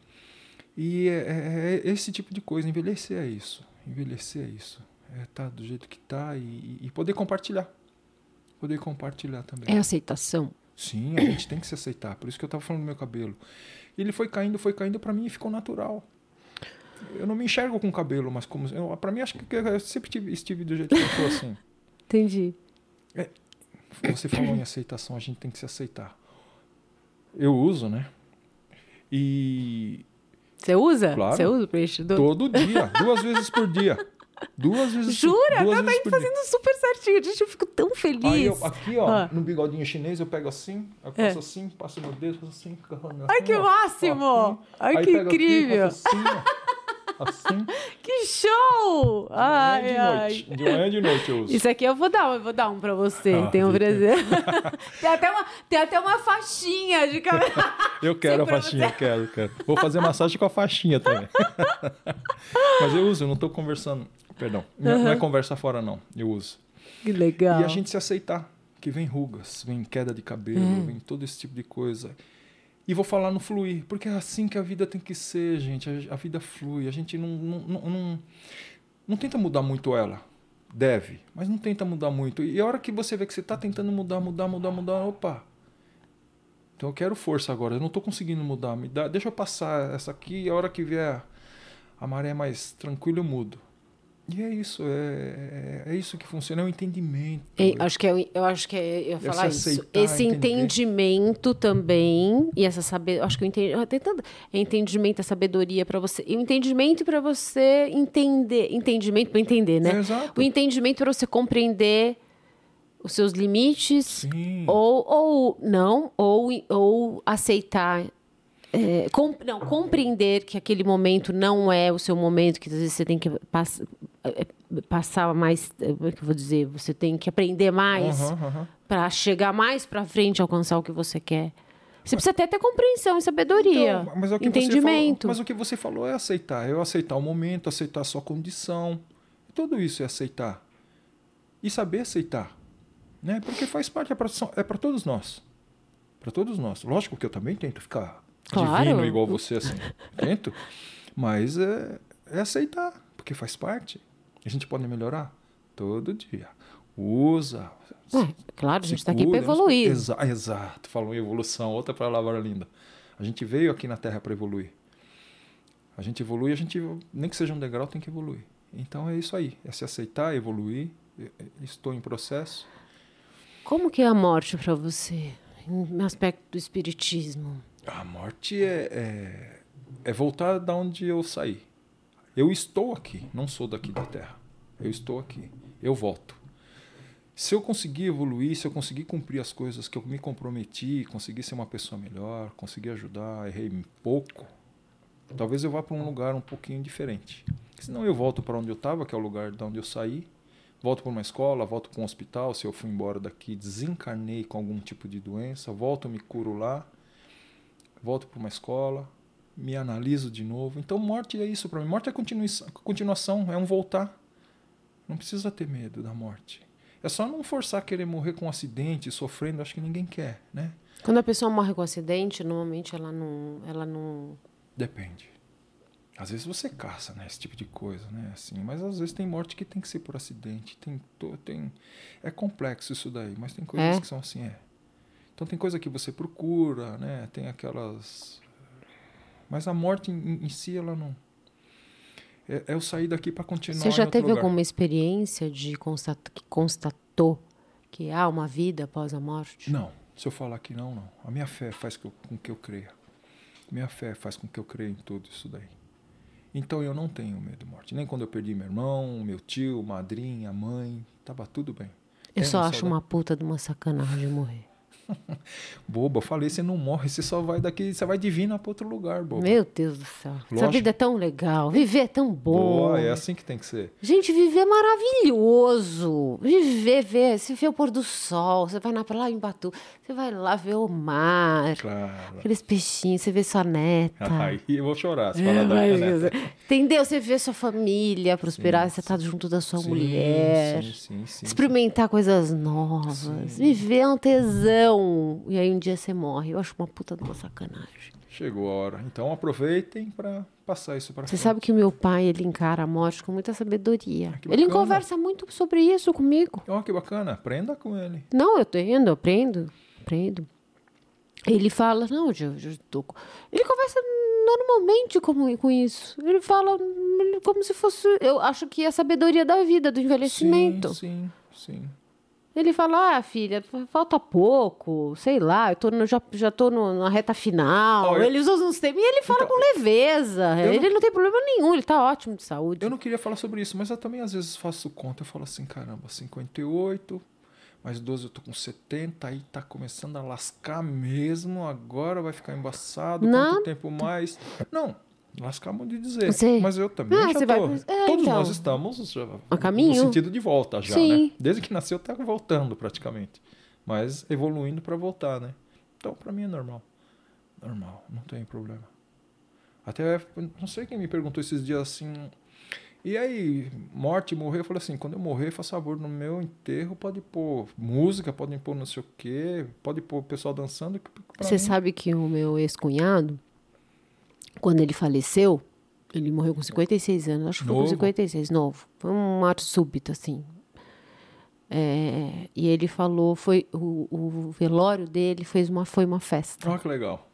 E é, é, é esse tipo de coisa, envelhecer é isso. Envelhecer é isso. É tá do jeito que está e, e, poder compartilhar. Poder compartilhar também. É aceitação. Sim, a gente tem que se aceitar. Por isso que eu estava falando do meu cabelo. Ele foi caindo, foi caindo para mim e ficou natural. Eu não me enxergo com cabelo, mas como para mim acho que eu sempre estive do jeito que eu estou assim. [laughs] Entendi. É, você falou em aceitação, a gente tem que se aceitar. Eu uso, né? E. Você usa? Claro. Você usa o preenchedor? Todo dia, duas vezes por dia. Duas vezes Jura? Duas tá indo fazendo super certinho. Gente, eu fico tão feliz. Aí eu, aqui, ó, ah. no bigodinho chinês, eu pego assim, eu é. passo é. assim, passo meu dedo, faço assim, fica Ai, que ó, máximo! Ai, que incrível! Aqui, assim, ó. Assim. [laughs] Que show! De ai, manhã de ai. noite. De manhã de noite eu uso. Isso aqui eu vou dar, eu vou dar um pra você. Ah, tem um presente. [laughs] tem, até uma, tem até uma faixinha de cabelo. [laughs] Eu quero a faixinha, você. quero, quero. Vou fazer massagem com a faixinha também. Mas eu uso, eu não tô conversando. Perdão. Não, uhum. não é conversa fora, não. Eu uso. Que legal. E a gente se aceitar. Que vem rugas, vem queda de cabelo, hum. vem todo esse tipo de coisa. E vou falar no fluir, porque é assim que a vida tem que ser, gente. A, a vida flui. A gente não, não, não, não, não tenta mudar muito ela. Deve, mas não tenta mudar muito. E a hora que você vê que você está tentando mudar, mudar, mudar, mudar, opa. Então eu quero força agora. Eu não estou conseguindo mudar. Me dá, deixa eu passar essa aqui. E a hora que vier a maré mais tranquila, eu mudo. E é isso, é, é, é isso que funciona, é o entendimento. É, acho que é, eu acho que é, eu ia falar isso. Esse entendimento também, e essa saber, acho que o entendimento, é entendimento, a sabedoria para você, e o entendimento para você entender, entendimento para entender, né? É, exato. O entendimento para você compreender os seus limites, Sim. ou, ou não, ou, ou aceitar é, não, compreender que aquele momento não é o seu momento, que às vezes você tem que pass, é, é, passar mais, como é que eu vou dizer, você tem que aprender mais uhum, uhum. para chegar mais para frente, alcançar o que você quer. Você precisa até ter compreensão e sabedoria, então, mas é entendimento. Falou, mas o que você falou é aceitar, é aceitar o momento, aceitar a sua condição. Tudo isso é aceitar. E saber aceitar. Né? Porque faz parte, é para todos nós. Para todos nós. Lógico que eu também tento ficar claro. divino igual você, assim. Tento. Mas é, é aceitar, porque faz parte. A gente pode melhorar todo dia. Usa. É, claro, a gente está aqui para evoluir. Exa exato, falou em evolução, outra palavra linda. A gente veio aqui na Terra para evoluir. A gente evolui, a gente, nem que seja um degrau, tem que evoluir. Então é isso aí, é se aceitar, evoluir. Estou em processo. Como que é a morte para você, no aspecto do espiritismo? A morte é, é, é voltar da onde eu saí. Eu estou aqui, não sou daqui da Terra. Eu estou aqui. Eu volto. Se eu conseguir evoluir, se eu conseguir cumprir as coisas que eu me comprometi, conseguir ser uma pessoa melhor, conseguir ajudar, errei pouco, talvez eu vá para um lugar um pouquinho diferente. Senão eu volto para onde eu estava, que é o lugar de onde eu saí, volto para uma escola, volto para um hospital, se eu fui embora daqui, desencarnei com algum tipo de doença, volto, me curo lá, volto para uma escola, me analiso de novo. Então, morte é isso para mim. Morte é continuação, é um voltar. Não precisa ter medo da morte. É só não forçar a querer morrer com um acidente, sofrendo, acho que ninguém quer, né? Quando a pessoa morre com um acidente, normalmente ela não, ela não. Depende. Às vezes você caça, né, esse tipo de coisa, né, assim, mas às vezes tem morte que tem que ser por acidente, tem, tem é complexo isso daí, mas tem coisas é? que são assim, é. Então tem coisa que você procura, né? Tem aquelas. Mas a morte em, em si, ela não. É, é eu sair daqui para continuar. Você já teve lugar. alguma experiência de constat... que constatou que há uma vida após a morte? Não. Se eu falar que não, não. A minha fé faz com que eu creia. Minha fé faz com que eu creia em tudo isso daí. Então eu não tenho medo de morte. Nem quando eu perdi meu irmão, meu tio, madrinha, mãe, tava tudo bem. Eu só acho uma puta de uma sacanagem morrer. [laughs] boba, falei, você não morre, você só vai daqui, você vai divina para outro lugar, boba. Meu Deus do céu. Essa Lógico. vida é tão legal. Viver é tão bom. Boa, é assim que tem que ser. Gente, viver é maravilhoso. Viver, ver, você vê o pôr do sol, você vai na, lá em Batu, você vai lá ver o mar, Claro. aqueles peixinhos, você vê sua neta. Aí eu vou chorar se É, falar da minha neta. Entendeu? Você vê sua família prosperar, Sim, você tá junto da sua Sim, mulher. Sim, sim, sim. Experimentar coisas novas. Viver é um tesão. E aí um dia você morre. Eu acho uma puta de uma sacanagem. Chegou a hora. Então aproveitem para passar isso para Você sabe que o meu pai, ele encara a morte com muita sabedoria. Ah, Ele conversa muito sobre isso comigo. Ó, que bacana. Aprenda com ele. Não, eu eu aprendo, aprendo. Ele fala, não, eu, eu tô... com-" Ele conversa normalmente com, com isso. Ele fala hum, como se fosse... Eu acho que é a sabedoria da vida, do envelhecimento. Sim, sim, sim. Ele fala, ah, filha, falta pouco, sei lá, eu tô no- já, já tô no- na reta final. Eu- Ele usa uns termos e ele fala Então, com leveza. Ele não... tem problema nenhum, ele tá ótimo de saúde. Eu não queria falar sobre isso, mas eu também às vezes faço conta. Eu falo assim, caramba, 58, mais 12 eu tô com 70, aí tá começando a lascar mesmo, agora vai ficar embaçado, Não. quanto tempo mais? Não, lascar muito de dizer. Sei. Mas eu também Ah, já tô. vai- é, Todos então. nós estamos já, A caminho. no sentido de volta já, Sim. né? Desde que nasceu tá voltando praticamente. Mas evoluindo para voltar, né? Então para mim é normal. Normal, não tem problema. Até, não sei quem me perguntou esses dias assim. E aí, morte, morrer? Eu falei assim: quando eu morrer, faz favor, no meu enterro pode pôr música, pode pôr não sei o quê, pode pôr o pessoal dançando. Você mim- sabe que o meu ex-cunhado, quando ele faleceu, ele morreu com 56 anos, acho que foi com Novo. 56, novo. Foi um morte súbita, assim. É, e ele falou, foi o, o velório dele fez uma, foi uma festa. Olha que legal.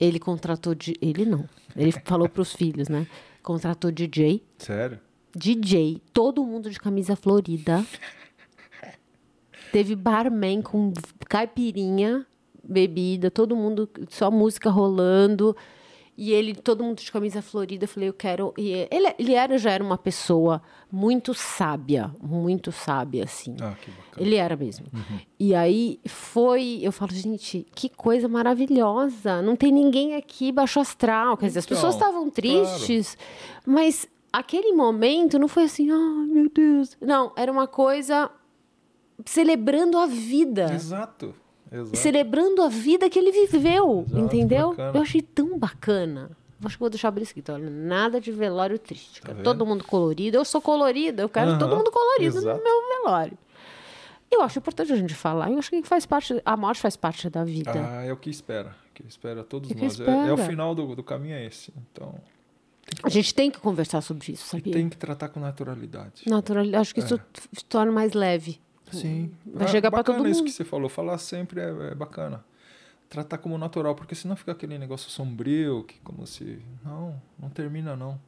Ele contratou de, ele não. Ele [laughs] falou para os filhos, né? Contratou DJ, Sério? DJ, todo mundo de camisa florida. Teve barman com caipirinha, bebida, todo mundo, só música rolando. E ele, todo mundo de camisa florida, eu falei, eu quero. E ele, ele era, já era uma pessoa muito sábia, muito sábia, assim. Ah, que bacana. Ele era mesmo. E aí foi, eu falo, gente, que coisa maravilhosa. Não tem ninguém aqui baixo astral. Quer dizer, as Então, pessoas estavam tristes, mas aquele momento não foi assim, ah, meu Deus. Não, era uma coisa celebrando a vida. Exato. Exato. Celebrando a vida que ele viveu, Exato, entendeu? bacana. Eu achei tão bacana. Acho que vou deixar por escrito. Olha, nada de velório triste. Tá todo mundo colorido. Eu sou colorida, eu quero Aham, todo mundo colorido exato. no meu velório. Eu acho importante a gente falar. Eu acho que faz parte, a morte faz parte da vida. Ah, é o que espera. O que espera todos É que nós. É, é o espera. final do, do caminho é esse. Então, A gente tem que conversar sobre isso, e sabia? tem que tratar com naturalidade. Natural, acho que isso É. t- torna mais leve. Sim. Vai Ah, chegar bacana todo isso mundo. que você falou. Falar sempre é, é bacana. Tratar como natural, porque senão fica aquele negócio sombrio, que como se. Não, não termina não.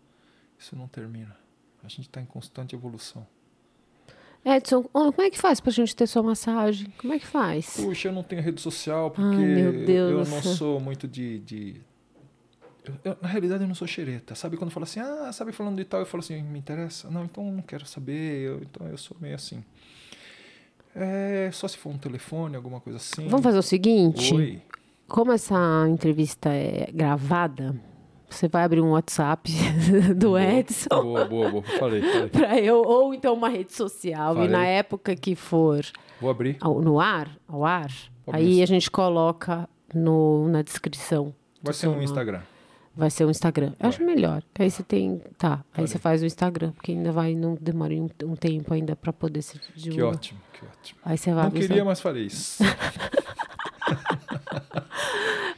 Isso não termina. A gente está em constante evolução. Edson, como é que faz pra gente ter sua massagem? Como é que faz? Puxa, eu não tenho rede social porque Ai, eu não céu. sou muito de. de- eu- eu- na realidade, eu não sou xereta. Sabe quando fala assim, ah, sabe falando de tal? Eu falo assim, me interessa? Não, então eu não quero saber. eu- então eu sou meio assim. É só se for um telefone, alguma coisa assim. Vamos fazer o seguinte? Oi. Como essa entrevista é gravada, você vai abrir um WhatsApp [laughs] do Boa, Edson Boa, boa, boa. Falei, falei. [laughs] para eu, ou então uma rede social. Falei. E na época que for Vou abrir. ao- no ar, ao ar, Pode aí a gente coloca no, na descrição. Vai ser um. Instagram. Vai ser o Instagram. Eu acho Vai. melhor. que Aí você tem. Tá. Aí você faz o Instagram, porque ainda vai. Não demora um, um tempo ainda para poder se Que ótimo, que ótimo. Aí você vai Não queria, mas falei isso. [laughs]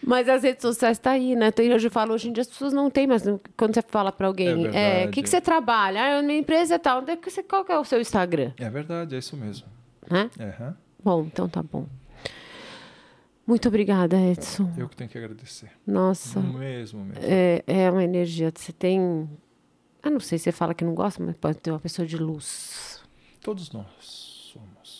Mas as redes sociais tá aí, né? Tem, hoje eu falo, hoje em dia as pessoas não têm, mas quando você fala para É alguém, o verdade. que, que você trabalha? Ah, minha empresa é tal. É Qual que é o seu Instagram? É verdade, é isso mesmo. Né? Aham. Bom, então tá bom. Muito obrigada, Edson. Eu que tenho que agradecer. Nossa, Mesmo, mesmo. é, é uma energia. Você tem. Ah, não sei se você fala que não gosta, mas pode ter uma pessoa de luz. Todos nós.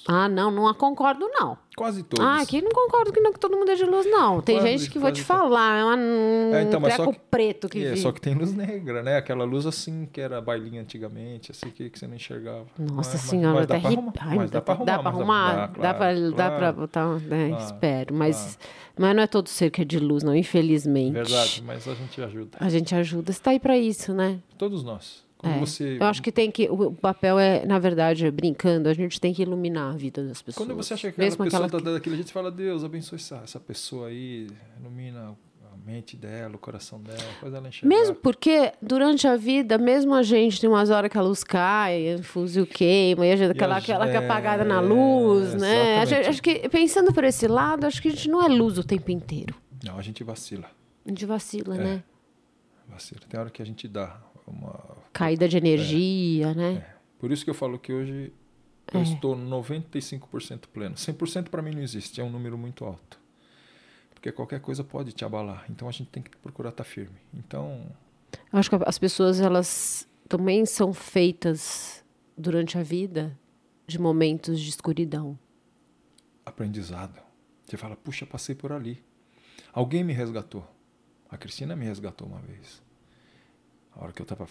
Ah, não, não concordo, não. Quase todos. Ah, aqui não concordo que, não, que todo mundo é de luz, não. Tem Quase, gente que vou te falar, é um É, então, treco que- preto que É, vi. só que tem luz negra, né? Aquela luz assim que era bailinha antigamente, assim que, que você não enxergava. Nossa Mas- senhora, mas até dá arrepio. arrumar. Ai, Mas dá pra arrumar. Dá pra mas arrumar? Dá, Dá, claro, pra, dá pra claro. botar. Né, Claro, espero. Mas, mas não é todo ser que é de luz, não, infelizmente. Verdade, mas a gente ajuda. A gente ajuda. Você tá aí pra isso, né? Todos nós. Quando É. você, Eu acho que tem que. O papel é, na verdade, brincando, a gente tem que iluminar a vida das pessoas. Quando você acha que aquela pessoa aquela tá daquele jeito, você fala, Deus, abençoe essa, essa pessoa aí, ilumina a mente dela, o coração dela, faz ela enxergar. Mesmo porque durante a vida, mesmo a gente tem umas horas que a luz cai, o fuzil queima, e a gente, aquela, a aquela que é apagada na é, luz, né? A gente- acho que, pensando por esse lado, acho que a gente não é luz o tempo inteiro. Não, a gente vacila, A gente vacila, É. né? vacila. Tem hora que a gente dá uma... Caída de energia, né? Por isso que eu falo que hoje eu É. estou 95% pleno. 100% para mim não existe, é um número muito alto. Porque qualquer coisa pode te abalar. Então a gente tem que procurar estar firme. Então, Eu acho que as pessoas, elas também são feitas durante a vida de momentos de escuridão. aprendizado. Você fala, puxa, passei por ali. Alguém me resgatou. A Cristina me resgatou uma vez. A hora que eu estava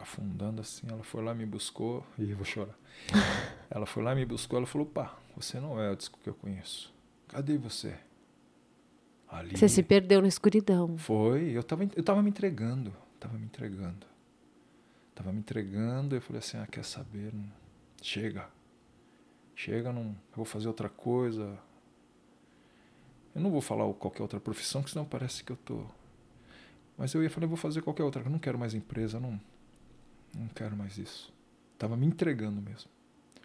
afundando assim, ela foi lá, me buscou. E eu vou chorar. [laughs] ela foi lá, me buscou. Ela falou, pá, você não é o disco que eu conheço. Cadê você? Ali. Você se perdeu na escuridão. Foi, eu tava, eu tava me entregando, tava me entregando. Tava me entregando, eu falei assim, ah, quer saber? Chega. Chega, não, eu vou fazer outra coisa. Eu não vou falar qualquer outra profissão, que senão parece que eu tô... Mas eu ia falar, eu vou fazer qualquer outra, eu não quero mais empresa, não, não quero mais isso. Tava me entregando mesmo.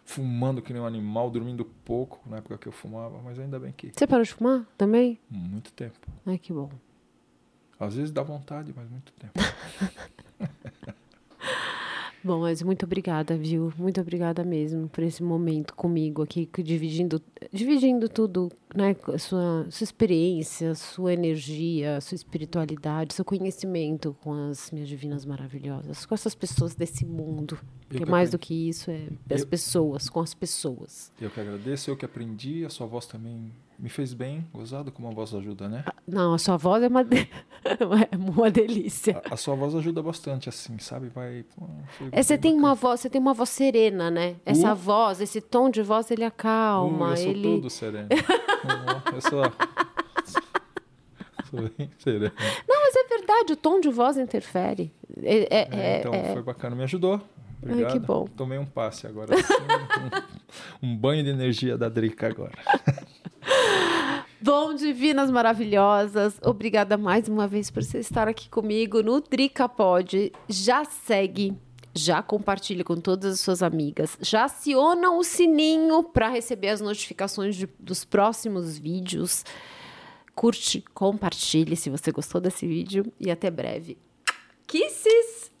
Fumando que nem um animal, dormindo pouco, na época que eu fumava, mas ainda bem que Você parou de fumar também? muito tempo. Ai, que bom. Às vezes dá vontade, mas muito tempo. [laughs] Bom, mas muito obrigada, viu? Muito obrigada mesmo por esse momento comigo aqui, dividindo, dividindo tudo, né? Sua, sua experiência, sua energia, sua espiritualidade, seu conhecimento com as minhas divinas maravilhosas, com essas pessoas desse mundo. Porque que mais do aprendi. que isso é as Eu- pessoas, com as pessoas. Eu que agradeço, eu que aprendi, a sua voz também me fez bem, gozado como a voz ajuda, né? Não, a sua voz é uma, de- [laughs] é uma delícia. A, a sua voz ajuda bastante, assim, sabe? Vai. É, você tem uma voz, você tem uma voz serena, né? Essa Uh. voz, esse tom de voz, ele Uh, acalma, eu sou ele todo sereno. [laughs] Uh, eu sou. sou bem sereno. Não, mas é verdade, o tom de voz interfere. É, é- É, é- então, é- foi bacana, me ajudou. Obrigado. que bom. Tomei um passe agora. assim, [laughs] um, um banho de energia da Drica agora. [laughs] Bom, divinas maravilhosas, obrigada mais uma vez por você estar aqui comigo no Drica Pod. Já segue, já compartilha com todas as suas amigas, já aciona o sininho para receber as notificações de- dos próximos vídeos. Curte, compartilhe se você gostou desse vídeo e até breve. Kisses!